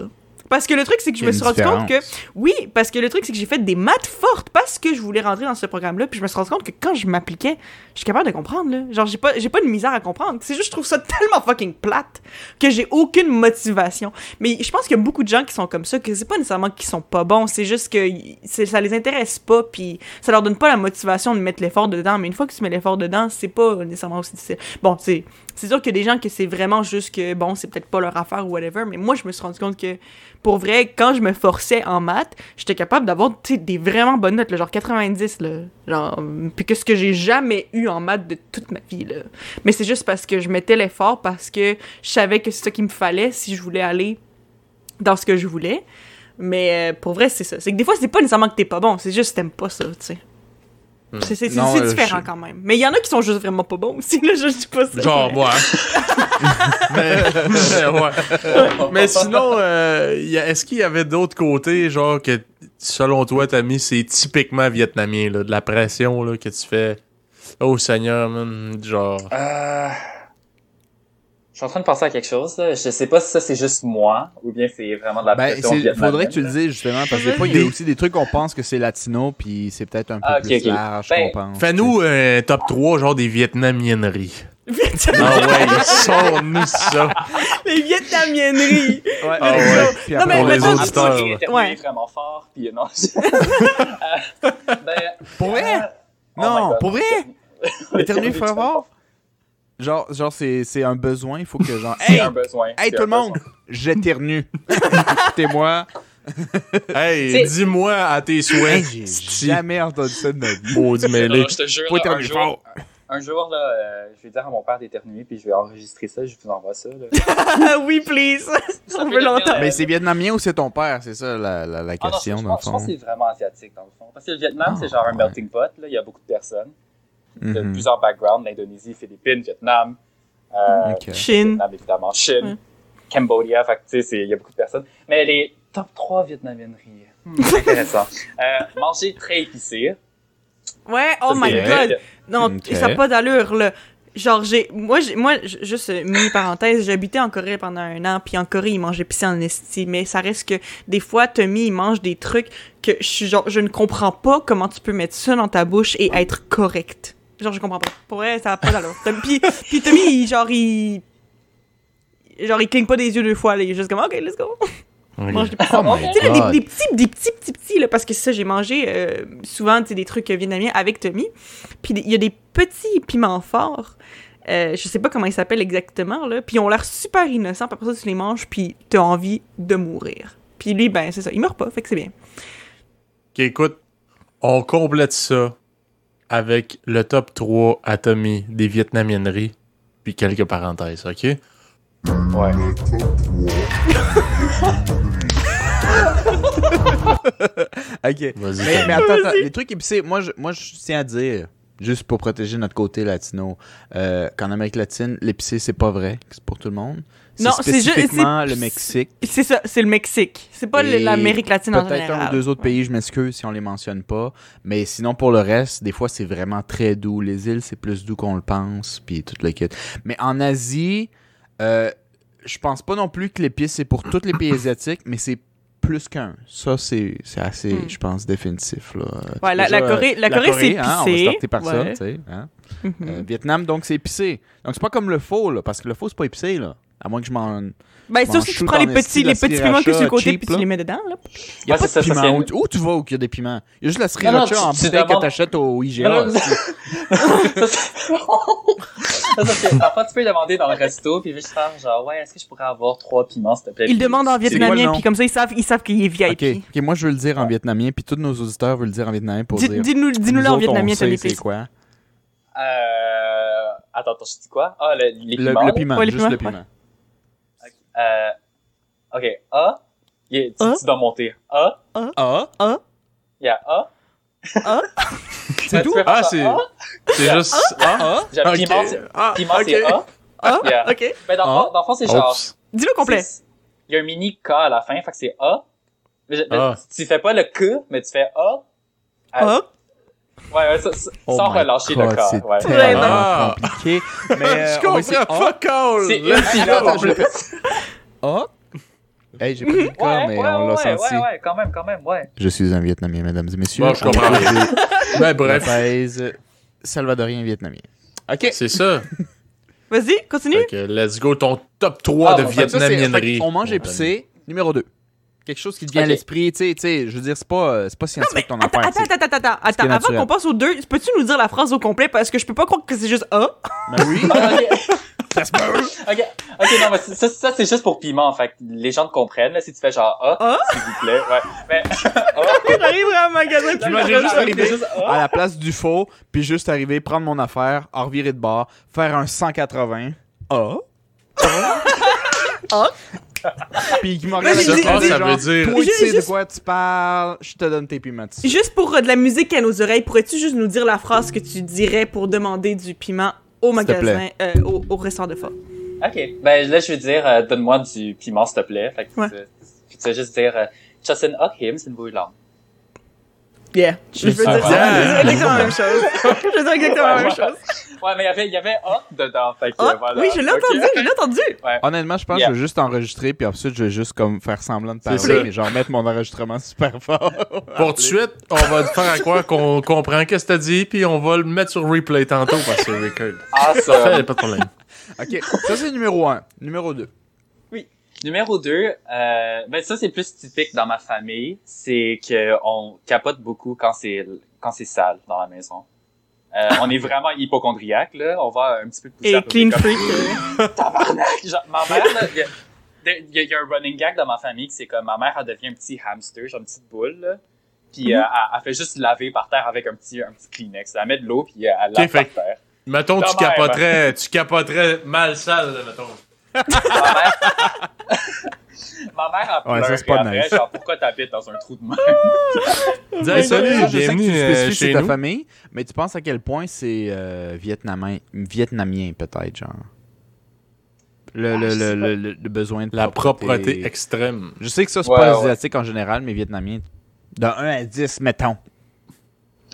Parce que le truc, c'est que je me suis rendu compte que oui, parce que le truc, c'est que j'ai fait des maths fortes parce que je voulais rentrer dans ce programme-là. Puis je me suis rendu compte que quand je m'appliquais, je suis capable de comprendre, là. Genre, j'ai pas, j'ai pas de misère à comprendre. C'est juste, je trouve ça [laughs] tellement fucking plate que j'ai aucune motivation. Mais je pense qu'il y a beaucoup de gens qui sont comme ça, que c'est pas nécessairement qu'ils sont pas bons, c'est juste que ça les intéresse pas, puis ça leur donne pas la motivation de mettre l'effort dedans. Mais une fois que tu mets l'effort dedans, c'est pas nécessairement aussi difficile. Bon, c'est c'est sûr a des gens que c'est vraiment juste que, bon, c'est peut-être pas leur affaire ou whatever, mais moi, je me suis rendu compte que, pour vrai, quand je me forçais en maths, j'étais capable d'avoir, des vraiment bonnes notes, genre 90, là. Puis que ce que j'ai jamais eu en maths de toute ma vie, là. Mais c'est juste parce que je mettais l'effort, parce que je savais que c'est ça qu'il me fallait si je voulais aller dans ce que je voulais. Mais euh, pour vrai, c'est ça. C'est que des fois, c'est pas nécessairement que t'es pas bon, c'est juste que t'aimes pas ça, tu sais.
Hmm.
C'est c'est- c'est-
Non,
c'est
euh,
différent
je-
quand même. Mais il y en a qui sont juste vraiment pas bons aussi, là, je dis pas ça.
Genre moi. [laughs] mais, mais ouais. Mais sinon, euh, est-ce qu'il y avait d'autres côtés, genre, que selon toi, t'as mis, c'est typiquement vietnamien, là, de la pression là, que tu fais. Oh Seigneur, man, genre.
Euh, Je suis en train de penser à quelque chose. Là. Je sais pas si ça c'est juste moi ou bien c'est vraiment de la
Ben,
vietnamienne.
faudrait que tu le dises justement, parce que des fois, il y a aussi des trucs qu'on pense que c'est latino, puis c'est peut-être un peu
Ah,
plus large
Ben,
qu'on pense.
Fais-nous un top 3, genre des vietnamienneries.
Vietnam-
Ah ouais, sors-nous ça.
Les vietnamienneries!
Ouais,
Ah ouais.
Puis
Non, mais
Pour les auditeurs.
Ouais.
vraiment fort, puis euh, non. [laughs] Euh, ben,
Pour vrai?
euh, oh
Non,
God.
pour vrai? [laughs] Éternuer fort? Genre, genre c'est, c'est un besoin, il faut que genre... [laughs]
C'est
Hey,
un besoin.
hey
c'est
tout le monde,
besoin.
j'éternue. [laughs] Écoutez-moi.
Hey,
C'est-
dis-moi à tes
Hey,
souhaits.
j'ai jamais entendu ça de ma vie.
Maudit mêlé.
Alors, je te jure, là, un jour, un jour là, euh, je vais dire à mon père d'éternuer, puis je vais enregistrer ça, je vous envoie ça. Là.
Ah [laughs] oui, please!
Ça
veut
bien.
Mais c'est vietnamien ou c'est ton père? C'est ça la, la, la
Ah non,
question,
je,
dans le
pense, je pense
fond.
que c'est vraiment asiatique, dans le fond. Parce que le Vietnam, c'est genre un
ouais.
melting pot. Là. Il y a beaucoup de personnes de
Mhm.
plusieurs backgrounds. L'Indonésie, Philippines, Vietnam. Euh,
Ok.
Chine.
Vietnam, évidemment. Chine.
Ouais.
Cambodia. Il y a beaucoup de personnes. Mais les top 3 vietnamienneries. Hmm, intéressant. Euh, manger très épicé.
Ouais, oh
Ça,
my god!
vrai.
Non, ça n'a pas d'allure, là. Genre, j'ai. Moi, moi juste euh, mini parenthèse, habité en Corée pendant un an, puis en Corée, ils mangent épicé en esti, mais ça reste que des fois, Tommy, il mange des trucs que je suis genre, je ne comprends pas comment tu peux mettre ça dans ta bouche et être correct. Genre, je comprends pas. Pour vrai, ça n'a pas d'allure. Puis, puis Tommy, il- genre, il. Genre, il cligne pas des yeux deux fois, là. Il est juste comme, OK, let's go.
Ok.
Mange des
Oh my
tu sais, des, des petits, des petits, petits, petits, là, parce que ça, j'ai mangé euh, souvent, tu sais, des trucs vietnamiens avec Tommy. Puis il y a des petits piments forts. Euh, je sais pas comment ils s'appellent exactement, là. Puis ils ont l'air super innocents. Puis après ça, tu les manges, puis t'as envie de mourir. Puis lui, ben, c'est ça. Il meurt pas, fait que c'est bien.
Ok, écoute, on complète ça avec le top 3 à Tommy des vietnamienneries, puis quelques parenthèses, ok?
Ouais. [laughs]
Ok.
Vas-y,
Mais, mais attends, attends, les trucs épicés, moi je, moi, je tiens à dire, juste pour protéger notre côté latino, euh, qu'en Amérique latine, l'épicé, c'est pas vrai, c'est pour tout le monde.
Non, c'est
spécifiquement
c'est-
le Mexique.
C'est ça, c'est le Mexique. C'est pas l'Amérique latine en
Peut-être un
général.
ou deux autres pays, je m'excuse si on les mentionne pas. Mais sinon, pour le reste, des fois, c'est vraiment très doux. Les îles, c'est plus doux qu'on le pense, puis tout le kit. Mais en Asie, euh, je pense pas non plus que l'épice, c'est pour tous les pays [coughs] asiatiques, mais c'est plus qu'un. Ça, c'est assez,
Hmm.
je pense, définitif. Là.
Ouais, la-
Déjà,
la Corée-
euh,
la Corée, c'est
hein, on va
épicé.
starter par ça,
Ouais.
tu sais. hein.
Mhm.
Euh, Vietnam, donc, c'est épicé. Donc, c'est pas comme le faux, là, parce que le faux, c'est pas épicé, là. À moins que je m'en...
Ben,
m'en
sauf si tu prends les petits, les petits piments que sur le côté, puis tu les mets dedans, là.
Il y a
Ouais,
pas
c'est
de
ça, ça,
piment.
c'est-
Où, où tu vas où il y a des piments? Il y a juste la sriracha en bouteille que t'achètes au IGA.
Non, non,
esti. [laughs]
Ça, c'est- [laughs] Ça, c'est- Parfois, tu peux demander dans le resto, puis juste faire genre, ouais, est-ce que je pourrais avoir trois piments, s'il te plaît?
Ils demandent en vietnamien, puis comme ça, ils savent, ils savent qu'il est
Ok,
VIP.
ok, moi je veux le dire en vietnamien, puis tous nos auditeurs veulent le dire en vietnamien pour dire.
Dis-nous dis-nous-le
Nous
en vietnamien,
sait
Tony,
c'est quoi?
Euh... Attends, attends, je dis quoi? Ah, le, les
Le,
piments.
le
là?
piment, juste le piment.
Euh... Ok, A. A- tu,
A.
tu dois monter. A.
Ah,
Il y a A. [laughs]
c'est
Ouais,
tout?
tu peux faire
Ah, c'est
A?
c'est juste. Ah,
Ah,
J'ai
ok.
piment, c'est-
Ah,
c'est A.
Ah, [laughs]
Yeah.
ok.
Mais dans, le
A.
fond- dans le fond, c'est genre...
Dis-le complet.
c'est- Il y a un mini K à la fin, fait que c'est A. Mais je- mais
A.
Tu fais pas le Q, mais tu fais A.
Ah,
Ouais, ouais, ça- ça-
Oh
sans relâcher
God,
le K.
C'est
Ouais.
tellement
Ah.
compliqué. Mais [laughs] euh,
Je
on
comprends fuck all.
C'est une syllabe en plus.
Ah! Hey, j'ai pas dit le cas,
Ouais,
mais
ouais,
on l'a
ouais,
senti.
ouais, ouais, quand même, quand même, ouais.
Je suis un Vietnamien, mesdames et messieurs.
Bon, je comprends. [laughs] Ben bref,
salvadorien vietnamien. Ok.
c'est ça. [laughs]
Vas-y, continue.
Fait que let's go ton top 3
Ah,
de
bon,
vietnamiennerie.
qu'on mange épicé. Numéro 2. Quelque chose qui te vient à
Ok.
l'esprit, tu sais, tu sais, je veux dire, c'est pas, euh, c'est pas scientifique ton
Attends,
affaire.
attends, attends, attends, attends. Avant qu'on passe aux deux, peux-tu nous dire la phrase au complet? Parce que je peux pas croire que c'est juste A.
Ben oui, [laughs]
Ah,
ça se peut.
Ok, ok, non, mais ça, ça c'est juste pour piment, fait que les gens te comprennent, là, si tu fais genre A,
A?
s'il vous plaît, ouais. [laughs] Mais,
J'arrive à un magasin
J'imagine juste arriver
juste A.
à la place du faux, puis juste arriver, prendre mon affaire, en revirer de bord, faire un 180. Ah? [laughs] puis qui me regarde
ça veut dire-
Toi, tu
Juste-
sais de quoi tu parles, je te donne tes piments.
Juste pour euh, de la musique à nos oreilles, pourrais-tu juste nous dire la phrase que tu dirais pour demander du piment au magasin, euh, au, au restaurant de pho?
Ok. Ben là, je vais dire, euh, donne-moi du piment, s'il te plaît. Fait que
Ouais.
tu, tu vas juste dire, Justin Hockham, c'est une bouille longue.
Yeah. Je veux dire
Ah,
ça.
yeah.
Je veux dire exactement la même chose. Je veux dire exactement la même chose.
Ouais, mais il y avait, il y avait Hock dedans. Fait que, voilà.
oui, je l'ai entendu, je l'ai entendu.
Honnêtement, je pense que je vais juste enregistrer, puis ensuite, je vais juste comme faire semblant de parler, mais genre mettre mon enregistrement super [laughs] fort.
Pour tout de suite, on va te faire à croire qu'on comprend qu'est-ce que t'as dit, puis on va le mettre sur replay tantôt parce que c'est record.
Ah,
Fait,
ça.
pas de problème.
ok, ça c'est numéro 1. Numéro 2.
Numéro 2, euh, ben ça c'est plus typique dans ma famille, c'est que on capote beaucoup quand c'est quand c'est sale dans la maison. Euh, on est vraiment hypochondriaque là, on va un petit peu pousser
Et clean freak. euh, [laughs]
Tabarnak! Genre, ma mère, là, il y a- y, y un running gag dans ma famille c'est comme ma mère, elle devient un petit hamster, genre une petite boule, là. Puis
Mhm.
euh, elle, elle fait juste laver par terre avec un petit, un petit Kleenex. Elle met de l'eau, puis euh, elle lave
fait-
par terre.
Mettons, tu capoterais, tu capoterais mal sale, là, mettons.
Ma mère, ma mère a
Ouais, ça,
pleuré
c'est pas
après,
nice.
genre, pourquoi t'habites dans un trou de mer? [laughs]
Dis, hey, salut,
je sais que
bienvenue
tu
euh,
spécifies
chez
c'est ta
nous.
famille, mais tu penses à quel point c'est euh, vietnamien, vietnamien peut-être, genre. Le,
Ah,
le,
je sais
le,
pas.
le, le- le besoin de
La propreté extrême.
Je sais que ça, c'est
Ouais,
pas
ouais.
asiatique en général, mais vietnamien, de 1 à 10, mettons.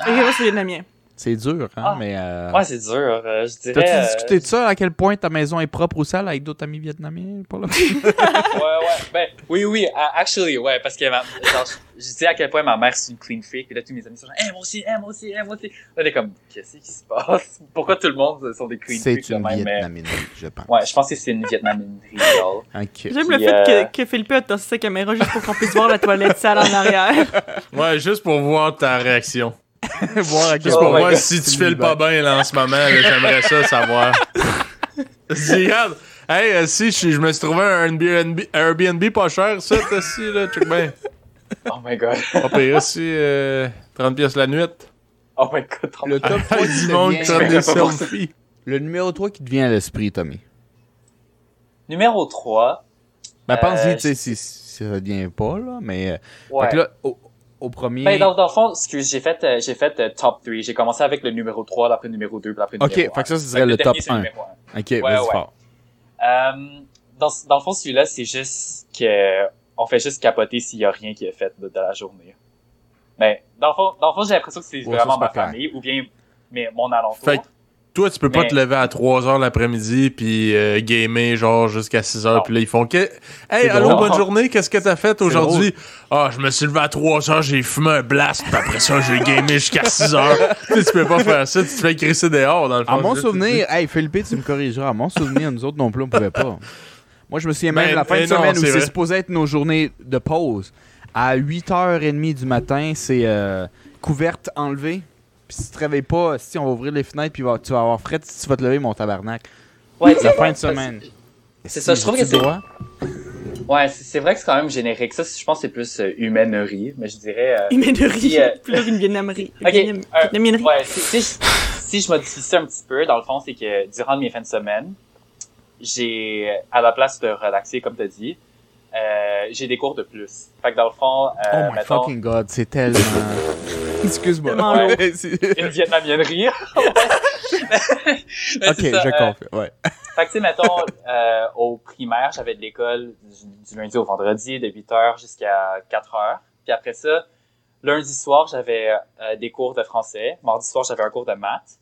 Et moi, c'est vietnamien.
C'est dur, hein,
Ah.
mais... Euh...
Ouais, c'est dur, euh, je dirais.
T'as-tu
euh,
discuté de ça, à quel point ta maison est propre ou sale avec d'autres amis vietnamiens? Pour le... [laughs]
Ouais, ouais. Ben, oui, oui, uh, actually, ouais, parce que ma, genre, je, je dis à quel point ma mère c'est une clean freak, puis là, tous mes amis sont genre, hey, moi aussi, hey, moi aussi, hey, moi aussi. Là, on est comme, qu'est-ce qui se passe? [laughs] Pourquoi tout le monde sont des clean
C'est
freaks de
une
même? Mais,
vietnaminerie, je pense.
ouais, je pense que c'est une vietnaminerie. [laughs]
J'aime le fait
euh,
que, que Philippe a tossé sa caméra juste pour qu'on puisse voir la toilette sale en arrière.
Ouais, juste pour voir ta réaction. [laughs]
Voir à quel
Oh God.
si tu files pas bien là, en ce moment. là, J'aimerais ça savoir. Regarde, hey, euh, si je, je me suis trouvé un Airbnb, Airbnb pas cher, ça, t'as si, là, check bien.
Oh my god.
On payer aussi euh, 30 pièces la nuit.
Oh my god. trop
Le
mal.
top 3
du monde qui des selfies.
Le numéro 3 qui te vient à l'esprit, Tommy?
Numéro 3.
Ben, pense-y,
Euh,
tu sais, si, si ça vient pas, là, mais... euh,
Ouais.
Fait que là, au, au premier...
Ben, dans, dans le fond, excuse, j'ai fait, euh, j'ai fait euh, top 3. J'ai commencé avec le numéro 3, après le numéro 2, puis après le
Ok,
numéro
fait
1.
que ça, ce serait le top
dernier, c'est
1.
numéro un.
Ok, vas-y
ouais.
fort.
Euh, dans, dans le fond, celui-là, c'est juste que on fait juste capoter s'il y a rien qui est fait de, de la journée. Mais dans le fond, dans le fond j'ai l'impression que c'est
Ouais,
vraiment ma famille ou bien mais mon alentour.
Fait Toi, tu peux pas te lever à 3h l'après-midi puis euh, gamer genre jusqu'à 6h.
Non.
Puis là, ils font que. Hey, allô,
drôle.
bonne journée, qu'est-ce que t'as fait aujourd'hui? Ah, je me suis levé à 3h, j'ai fumé un blast, puis après ça, j'ai gamé jusqu'à 6h. [laughs] tu sais, tu peux pas faire ça, tu te fais crisser dehors dans le fond.
À mon souvenir, hey Philippe, tu me corrigeras. À mon souvenir, nous autres non plus, on pouvait pas. [laughs] Moi, je me souviens même
Ben,
la fin
eh
de
non,
semaine où
c'est
supposé être nos journées de pause. À 8h30 du matin, c'est euh, couverte enlevée. Puis si tu te réveilles pas, si on va ouvrir les fenêtres, puis va- tu vas avoir fret si tu vas te lever, mon tabarnak.
ouais,
La
c'est
fin de semaine.
C'est ça, je trouve que c'est
droit?
ouais, c'est vrai que c'est quand même générique. Ça, je pense que c'est plus euh, humainerie, mais je dirais euh,
rire.
euh,
Plus une vietnamerie. [laughs]
Ok,
Vietnam-
euh,
Vietnamiennerie.
Ouais, si, si, je, si je modifie ça un petit peu, dans le fond, c'est que durant mes fins de semaine, j'ai, à la place de relaxer, comme t'as dit, euh, j'ai des cours de plus. Fait que dans le fond, euh,
Oh my
mettons,
fucking god, c'est tellement. Excuse-moi. Ouais,
une vietnamiennerie. [laughs] Mais
ok,
ça,
je
euh,
confie. Ouais.
Fait que, tu sais, mettons, euh, au primaire, j'avais de l'école du, du lundi au vendredi, de 8h jusqu'à 4h. Puis après ça, lundi soir, j'avais euh, des cours de français. Mardi soir, j'avais un cours de maths.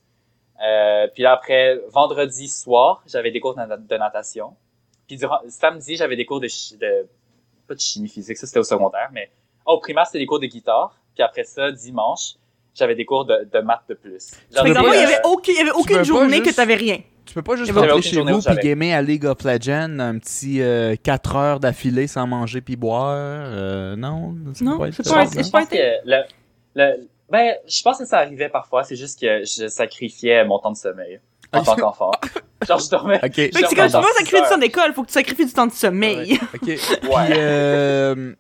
Euh, puis là, après, vendredi soir, j'avais des cours de, na- de natation. Puis durant, samedi, j'avais des cours de... Pas de chimie physique, ça c'était au secondaire, mais... Au primaire, c'était des cours de guitare. Puis après ça, dimanche, j'avais des cours de, de maths de plus. J'avais
exemple,
des,
il y
euh,
avait aucune, il y avait aucune
pas
journée
juste-
que t'avais rien.
Tu peux pas juste
Il y avait
rentrer
aucune
chez
journée où
vous puis
j'avais.
gamer à League of Legends un petit 4 heures d'affilée sans manger puis boire. euh, non, ça
Non,
peut être
c'est
ça,
pas-
je pense que le, le, ben, je pense que ça arrivait parfois, c'est juste que je sacrifiais mon temps de sommeil en tant qu'enfant. [laughs] Genre, je dormais.
Ok.
Fait que c'est quand tu vas sacrifier du temps d'école, faut que tu sacrifies du temps de sommeil.
Ok. [laughs] Puis
Ouais.
euh,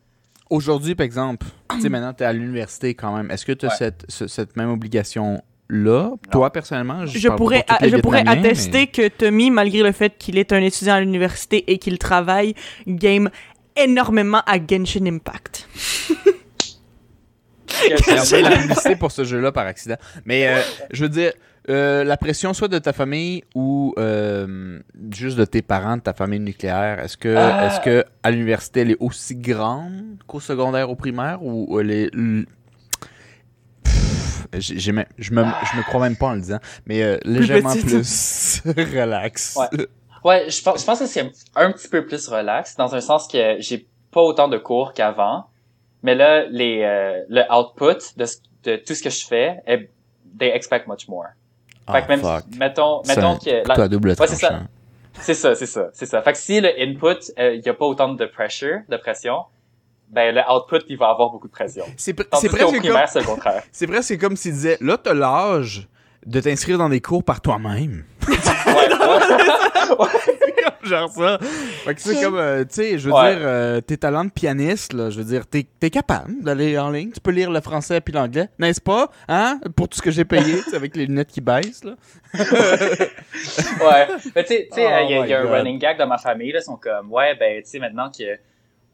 aujourd'hui, par exemple, tu sais, [clears throat] maintenant, t'es à l'université quand même. Est-ce que tu as
Ouais.
cette, ce- cette même obligation-là? Toi, personnellement,
Je
pas
pourrais,
pour
je pourrais attester que Tommy, malgré le fait qu'il est un étudiant à l'université et qu'il travaille, game énormément à Genshin Impact.
J'ai [laughs] publicité pour ce jeu-là par accident. Mais euh, je veux dire, euh, la pression soit de ta famille ou euh, juste de tes parents, de ta famille nucléaire, est-ce que,
Ah.
est-ce que à l'université elle est aussi grande qu'au secondaire, au primaire ou elle est. Pff, j'ai- j'ai même- je, me, je me crois même pas en le disant, mais euh, légèrement
petite.
plus [laughs] relax.
Ouais. Ouais, je pense, je pense que c'est un petit peu plus relax, dans un sens que j'ai pas autant de cours qu'avant, mais là, les, euh, le output de, ce- de tout ce que je fais, est, they expect much more.
Ah,
fait que même,
fuck.
mettons, mettons que... la-
double
Ouais, c'est ça. C'est ça, c'est ça, c'est ça. Fait que si le input, il y a pas autant de pressure, de pression, ben le output, il va avoir beaucoup de pression.
C'est presque comme,
primaire, le contraire. [laughs]
c'est presque comme s'il disait là, t'as l'âge de t'inscrire dans des cours par toi-même.
Ouais, ouais. [laughs] [laughs]
genre ça. Fait que c'est comme, euh, tu sais, je veux
Ouais.
dire, euh, tes talents de pianiste, là, je veux dire, t'es es capable d'aller en ligne. Tu peux lire le français puis l'anglais, n'est-ce pas? Hein? Pour tout ce que j'ai payé, [laughs] tu sais, avec les lunettes qui baissent, là. [laughs]
ouais. Mais tu sais, tu sais,
Oh
il y a, un running gag dans ma famille, là, ils sont comme, ouais, ben, tu sais, maintenant que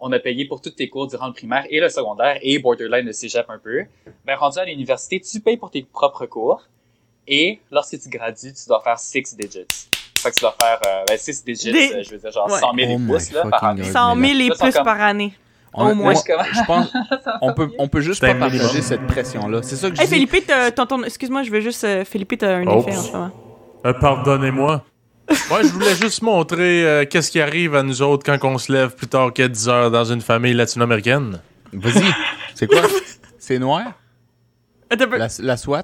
on a payé pour tous tes cours durant le primaire et le secondaire et borderline le cégep un peu, ben, rendu à l'université, tu payes pour tes propres cours et lorsque tu gradues, tu dois faire six digits. Fait que tu dois faire, euh, ben, six digits,
Des-
euh, je veux dire, genre
Ouais.
100 000
Oh
et pouces, là, par année.
God.
100 000 et plus
comme-
par année.
On-
Au moins.
moi, [laughs]
Je
pense, on peut, on peut juste pas partager cette pression-là. C'est ça que je
Hey,
dis.
Ton- ton- excuse-moi, je veux juste. euh, Felipe, t'as un effet en ce moment.
Euh, Pardonnez-moi. [laughs] Moi, je voulais juste montrer euh, qu'est-ce qui arrive à nous autres quand on se lève plus tard que 10 heures dans une famille latino-américaine.
Vas-y. C'est quoi? [laughs] C'est noir? La, la SWAT?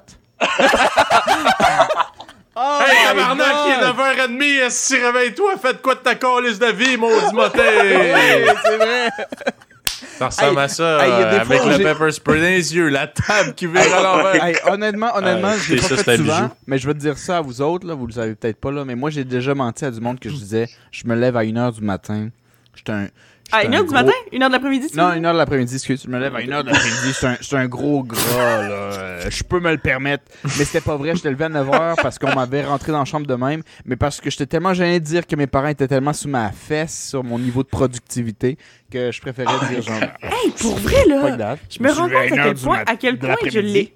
Oh
Hey, tabarnak, il est
God!
9h30, si réveille-toi, faites quoi de ta calice de vie, maudit moté! [laughs]
C'est vrai.
Ça ressemble
Hey,
à ça,
hey,
euh, avec le
j'ai-
pepper spray dans les yeux, la table qui vire à l'envers.
Honnêtement, honnêtement,
Euh, c'est
pas
ça,
fait souvent, mais je vais te dire ça à vous autres, là, vous le savez peut-être pas, là, mais moi, j'ai déjà menti à du monde que je disais, je me lève à 1h du matin, j'étais un...
À
j'étais
1h
un
du matin? 1h de l'après-midi?
Non,
veux?
1h de l'après-midi, excuse, je me lève à 1h de l'après-midi, j'étais un, un gros gras, là, euh, je peux me le permettre, mais c'était pas vrai, j'étais levé à 9h parce qu'on m'avait rentré dans la chambre de même, mais parce que j'étais tellement gêné de dire que mes parents étaient tellement sous ma fesse sur mon niveau de productivité que je préférais dire genre,
Hey, pour vrai, là! Je me rends compte à
1h
quel point, à quel point je l'ai.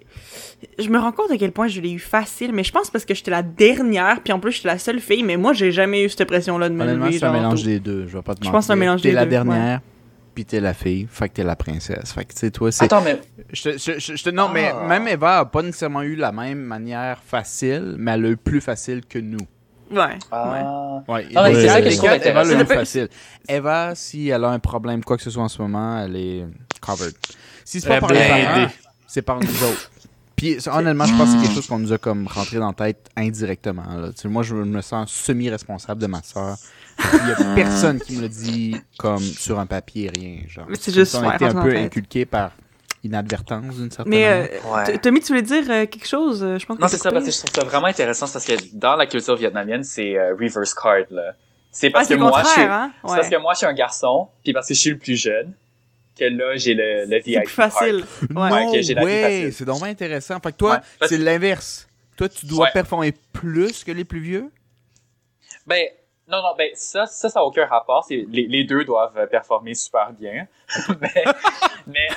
Je me rends compte à quel point je l'ai eu facile, mais je pense parce que j'étais la dernière, puis en plus j'étais la seule fille, mais moi j'ai jamais eu cette pression-là de me lever.
c'est un mélange des deux, je vais pas te
Je
mentir.
pense que c'est un mélange
T'es
des
la
deux,
dernière, puis t'es la fille, fait que t'es la princesse. Fait que, tu sais, toi, c'est...
Attends, mais
Je te- je- je- je non, mais
Ah.
même Eva a pas nécessairement eu la même manière facile, mais elle a eu plus facile que nous.
Ouais. ouais.
Ah.
Ouais,
mais
des
c'est ça que je trouve
Eva
intéressant.
facile. Eva, si elle a un problème, quoi que ce soit en ce moment, elle est covered. Si c'est pas par les parents, c'est par nous autres. Puis honnêtement, je pense que c'est quelque chose qu'on nous a comme rentré dans la tête indirectement. là. Tu sais, moi, je me sens semi-responsable de ma soeur. Il y a personne qui me le dit comme sur un papier, rien. Genre.
Mais c'est juste
on a
ouais,
été un peu inculqué par inadvertance d'une certaine
Mais
manière.
euh,
Ouais.
T- Tommy, tu voulais dire euh, quelque chose? Euh, Je pense
Non, c'est ça, parce que je trouve ça vraiment intéressant, c'est parce que dans la culture vietnamienne, c'est euh, reverse card, là. C'est
Ah,
parce
c'est
que moi, je suis,
hein?
c'est
Ouais.
parce que moi, je suis un garçon, puis parce que je suis le plus jeune, que là, j'ai le, le VIP
C'est plus facile. [laughs]
Ouais,
Ouais.
Way,
facile.
c'est donc bien intéressant. Fait que toi,
Ouais,
c'est l'inverse. Toi, tu dois
Ouais.
performer plus que les plus vieux?
Ben, non, non, ben, ça, ça, ça n'a aucun rapport. C'est, les, les deux doivent euh, performer super bien. [laughs] mais, mais,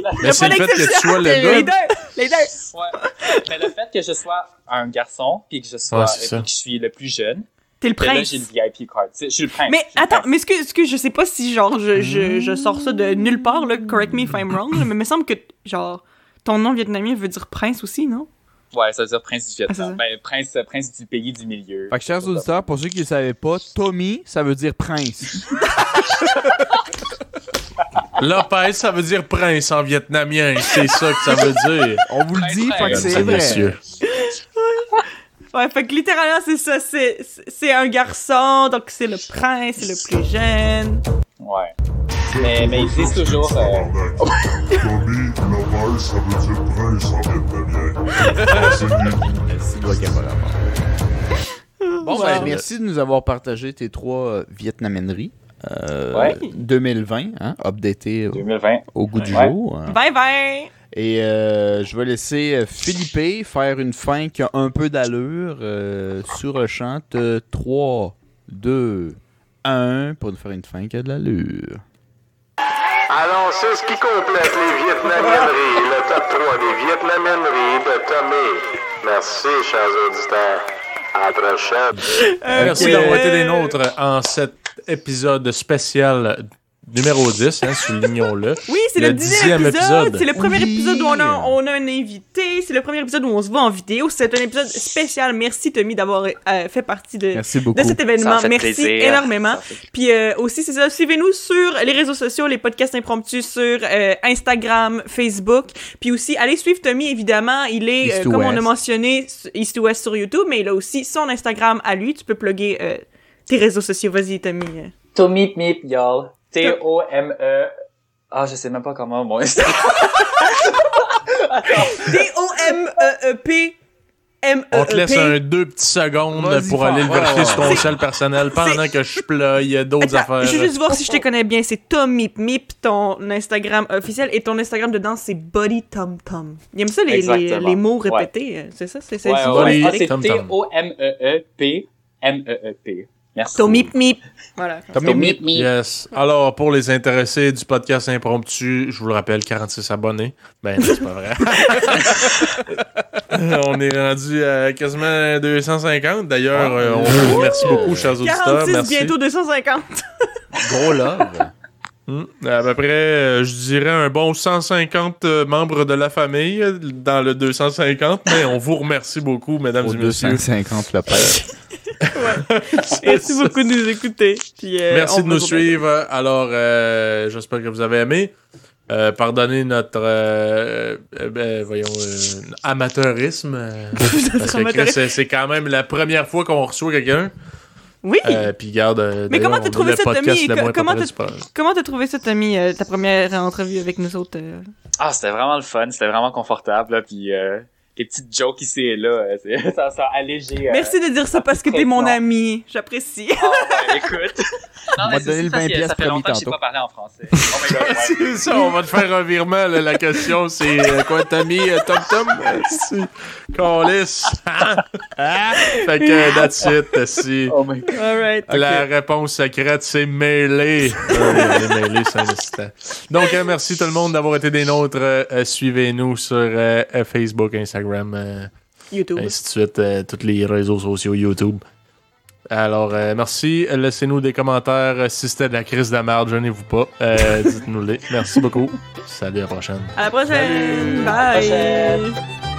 la- [laughs]
Mais c'est le fait que tu sois le
Les
gars.
deux! Les deux!
ouais. mais le fait que je sois un garçon, puis que je sois,
Ouais,
euh, puis que je suis le plus jeune,
T'es le
que là,
prince.
j'ai le VIP card. Je suis le prince.
Mais attends,
prince.
mais est-ce que je sais pas si genre je, je, je sors ça de nulle part, là, correct me if I'm wrong, mais il me semble que genre ton nom vietnamien veut dire prince aussi, non?
Ouais, ça veut dire prince du
Ah.
Vietnam. Ben, prince, prince du pays du milieu.
Fait que, chers auditeurs, pour ceux qui ne savaient pas, Tommy, ça veut dire prince. [laughs]
Lopez, ça veut dire prince en vietnamien. C'est ça que ça veut dire.
On vous le dit, fait que c'est vrai.
messieurs.
Ouais, fait que littéralement c'est ça, c'est c'est un garçon, donc c'est le prince, c'est le plus jeune.
Ouais. Mais, mais ils disent toujours. euh,
Tommy, Lopez, ça veut dire prince en vietnamien.
C'est toi qui. Bon, ben, merci de nous avoir partagé tes trois euh, vietnamaineries. Euh,
Ouais.
2020, hein, updaté au,
2020.
au goût du
Ouais.
jour. hein.
Bye bye!
Et euh, je vais laisser euh, Philippe faire une fin qui a un peu d'allure euh, sur le chant. 3, 2, 1 pour nous faire une fin qui a de l'allure.
Alors, c'est ce qui complète les vietnamienneries, le top 3 des vietnamienneries de Tommy. Merci, chers auditeurs. À la prochaine.
Merci d'avoir été des nôtres en cet épisode spécial numéro 10, hein, soulignons-le.
Oui, c'est le, dixième épisode. C'est le premier épisode où on a, on a un invité. C'est le premier épisode où on se voit en vidéo. C'est un épisode spécial. Merci, Tommy, d'avoir euh, fait partie de,
Merci
de cet événement.
Ça fait
Merci
plaisir.
énormément.
Ça fait-
Puis euh, aussi, c'est ça. Suivez-nous sur les réseaux sociaux, les podcasts impromptus sur euh, Instagram, Facebook. Puis aussi, allez suivre Tommy, évidemment. Il est, euh, comme on a mentionné, East to West sur YouTube, mais il a aussi son Instagram à lui. Tu peux plugger euh, tes réseaux sociaux. Vas-y, Tommy.
Tommy Meep, y'all. T-O-M-E. Ah, je sais même pas comment mon Instagram. [laughs]
D-O-M-E-E-P. M-E-E-P.
On te laisse un deux petites secondes
Vas-y
pour aller le
Ouais, ouais,
sur ton sel personnel pendant que je ploie d'autres
Attends,
affaires.
je veux juste voir si je te connais bien. C'est Tom Mip Mip, ton Instagram officiel, et ton Instagram dedans, c'est Body Tom Tom. Il aime ça, les, les, mots répétés. euh, C'est ça? C'est c'est
Ouais,
c'est
ouais,
Body
ouais. Ah, c'est
Tom Tom.
T-O-M-E-E-P. M-E-E-P. Merci.
Tom Mip Mip. Voilà.
Tommy Meep, Meep.
Yes. Alors, pour les intéressés du podcast impromptu, je vous le rappelle, 46 abonnés. Ben, non, c'est pas vrai. [laughs] on est rendu à quasiment 250. D'ailleurs, euh, on vous remercie beaucoup, chers auditeurs.
46,
Merci.
bientôt 250.
Gros love.
Hmm. À peu près, euh, je dirais un bon 150 euh, membres de la famille euh, dans le 250, mais on vous remercie beaucoup, mesdames
Au
et messieurs.
250 le père. [laughs] [laughs]
Merci beaucoup de nous écouter. Puis, euh,
Merci de nous suivre. Alors, euh, j'espère que vous avez aimé. Euh, pardonnez notre, euh, euh, ben, voyons, euh, amateurisme. euh, [laughs] parce que c'est quand même la première fois qu'on reçoit quelqu'un.
Oui.
Euh, puis garde. euh,
Mais comment t'as trouvé
le
ça, Tommy? Comment t'as- trouvé ça, Tommy, euh, ta première entrevue avec nous autres? euh?
Ah, c'était vraiment le fun. C'était vraiment confortable. Là, puis euh, les petites jokes ici et là, euh, [laughs] ça, ça a allégé. euh,
Merci de dire ça parce que t'es mon ami. J'apprécie.
Ah, ouais, écoute. [laughs] Non,
On
mais
va te
c'est
donner le
parce
20
que
pièces
Ça fait longtemps que j'ai pas parlé en français. [laughs] Oh.
C'est ça, on va te faire un virement. là. La question, c'est euh, quoi, t'as mis euh, Tom Tom? Ah. fait que, that's it. Si.
Oh my god.
Alright.
La réponse secrète, c'est mêlé. Euh, c'est un instant. Donc, euh, merci tout le monde d'avoir été des nôtres. Suivez-nous sur Facebook, Instagram, euh,
YouTube.
ainsi de suite, euh, tous les réseaux sociaux, YouTube. Alors, euh, merci. Laissez-nous des commentaires. Euh, Si c'était de la crise de la merde, gênez-vous pas. Euh, Dites-nous-les. Merci beaucoup. Salut, à la prochaine.
À la prochaine.
À la
Bye.
prochaine.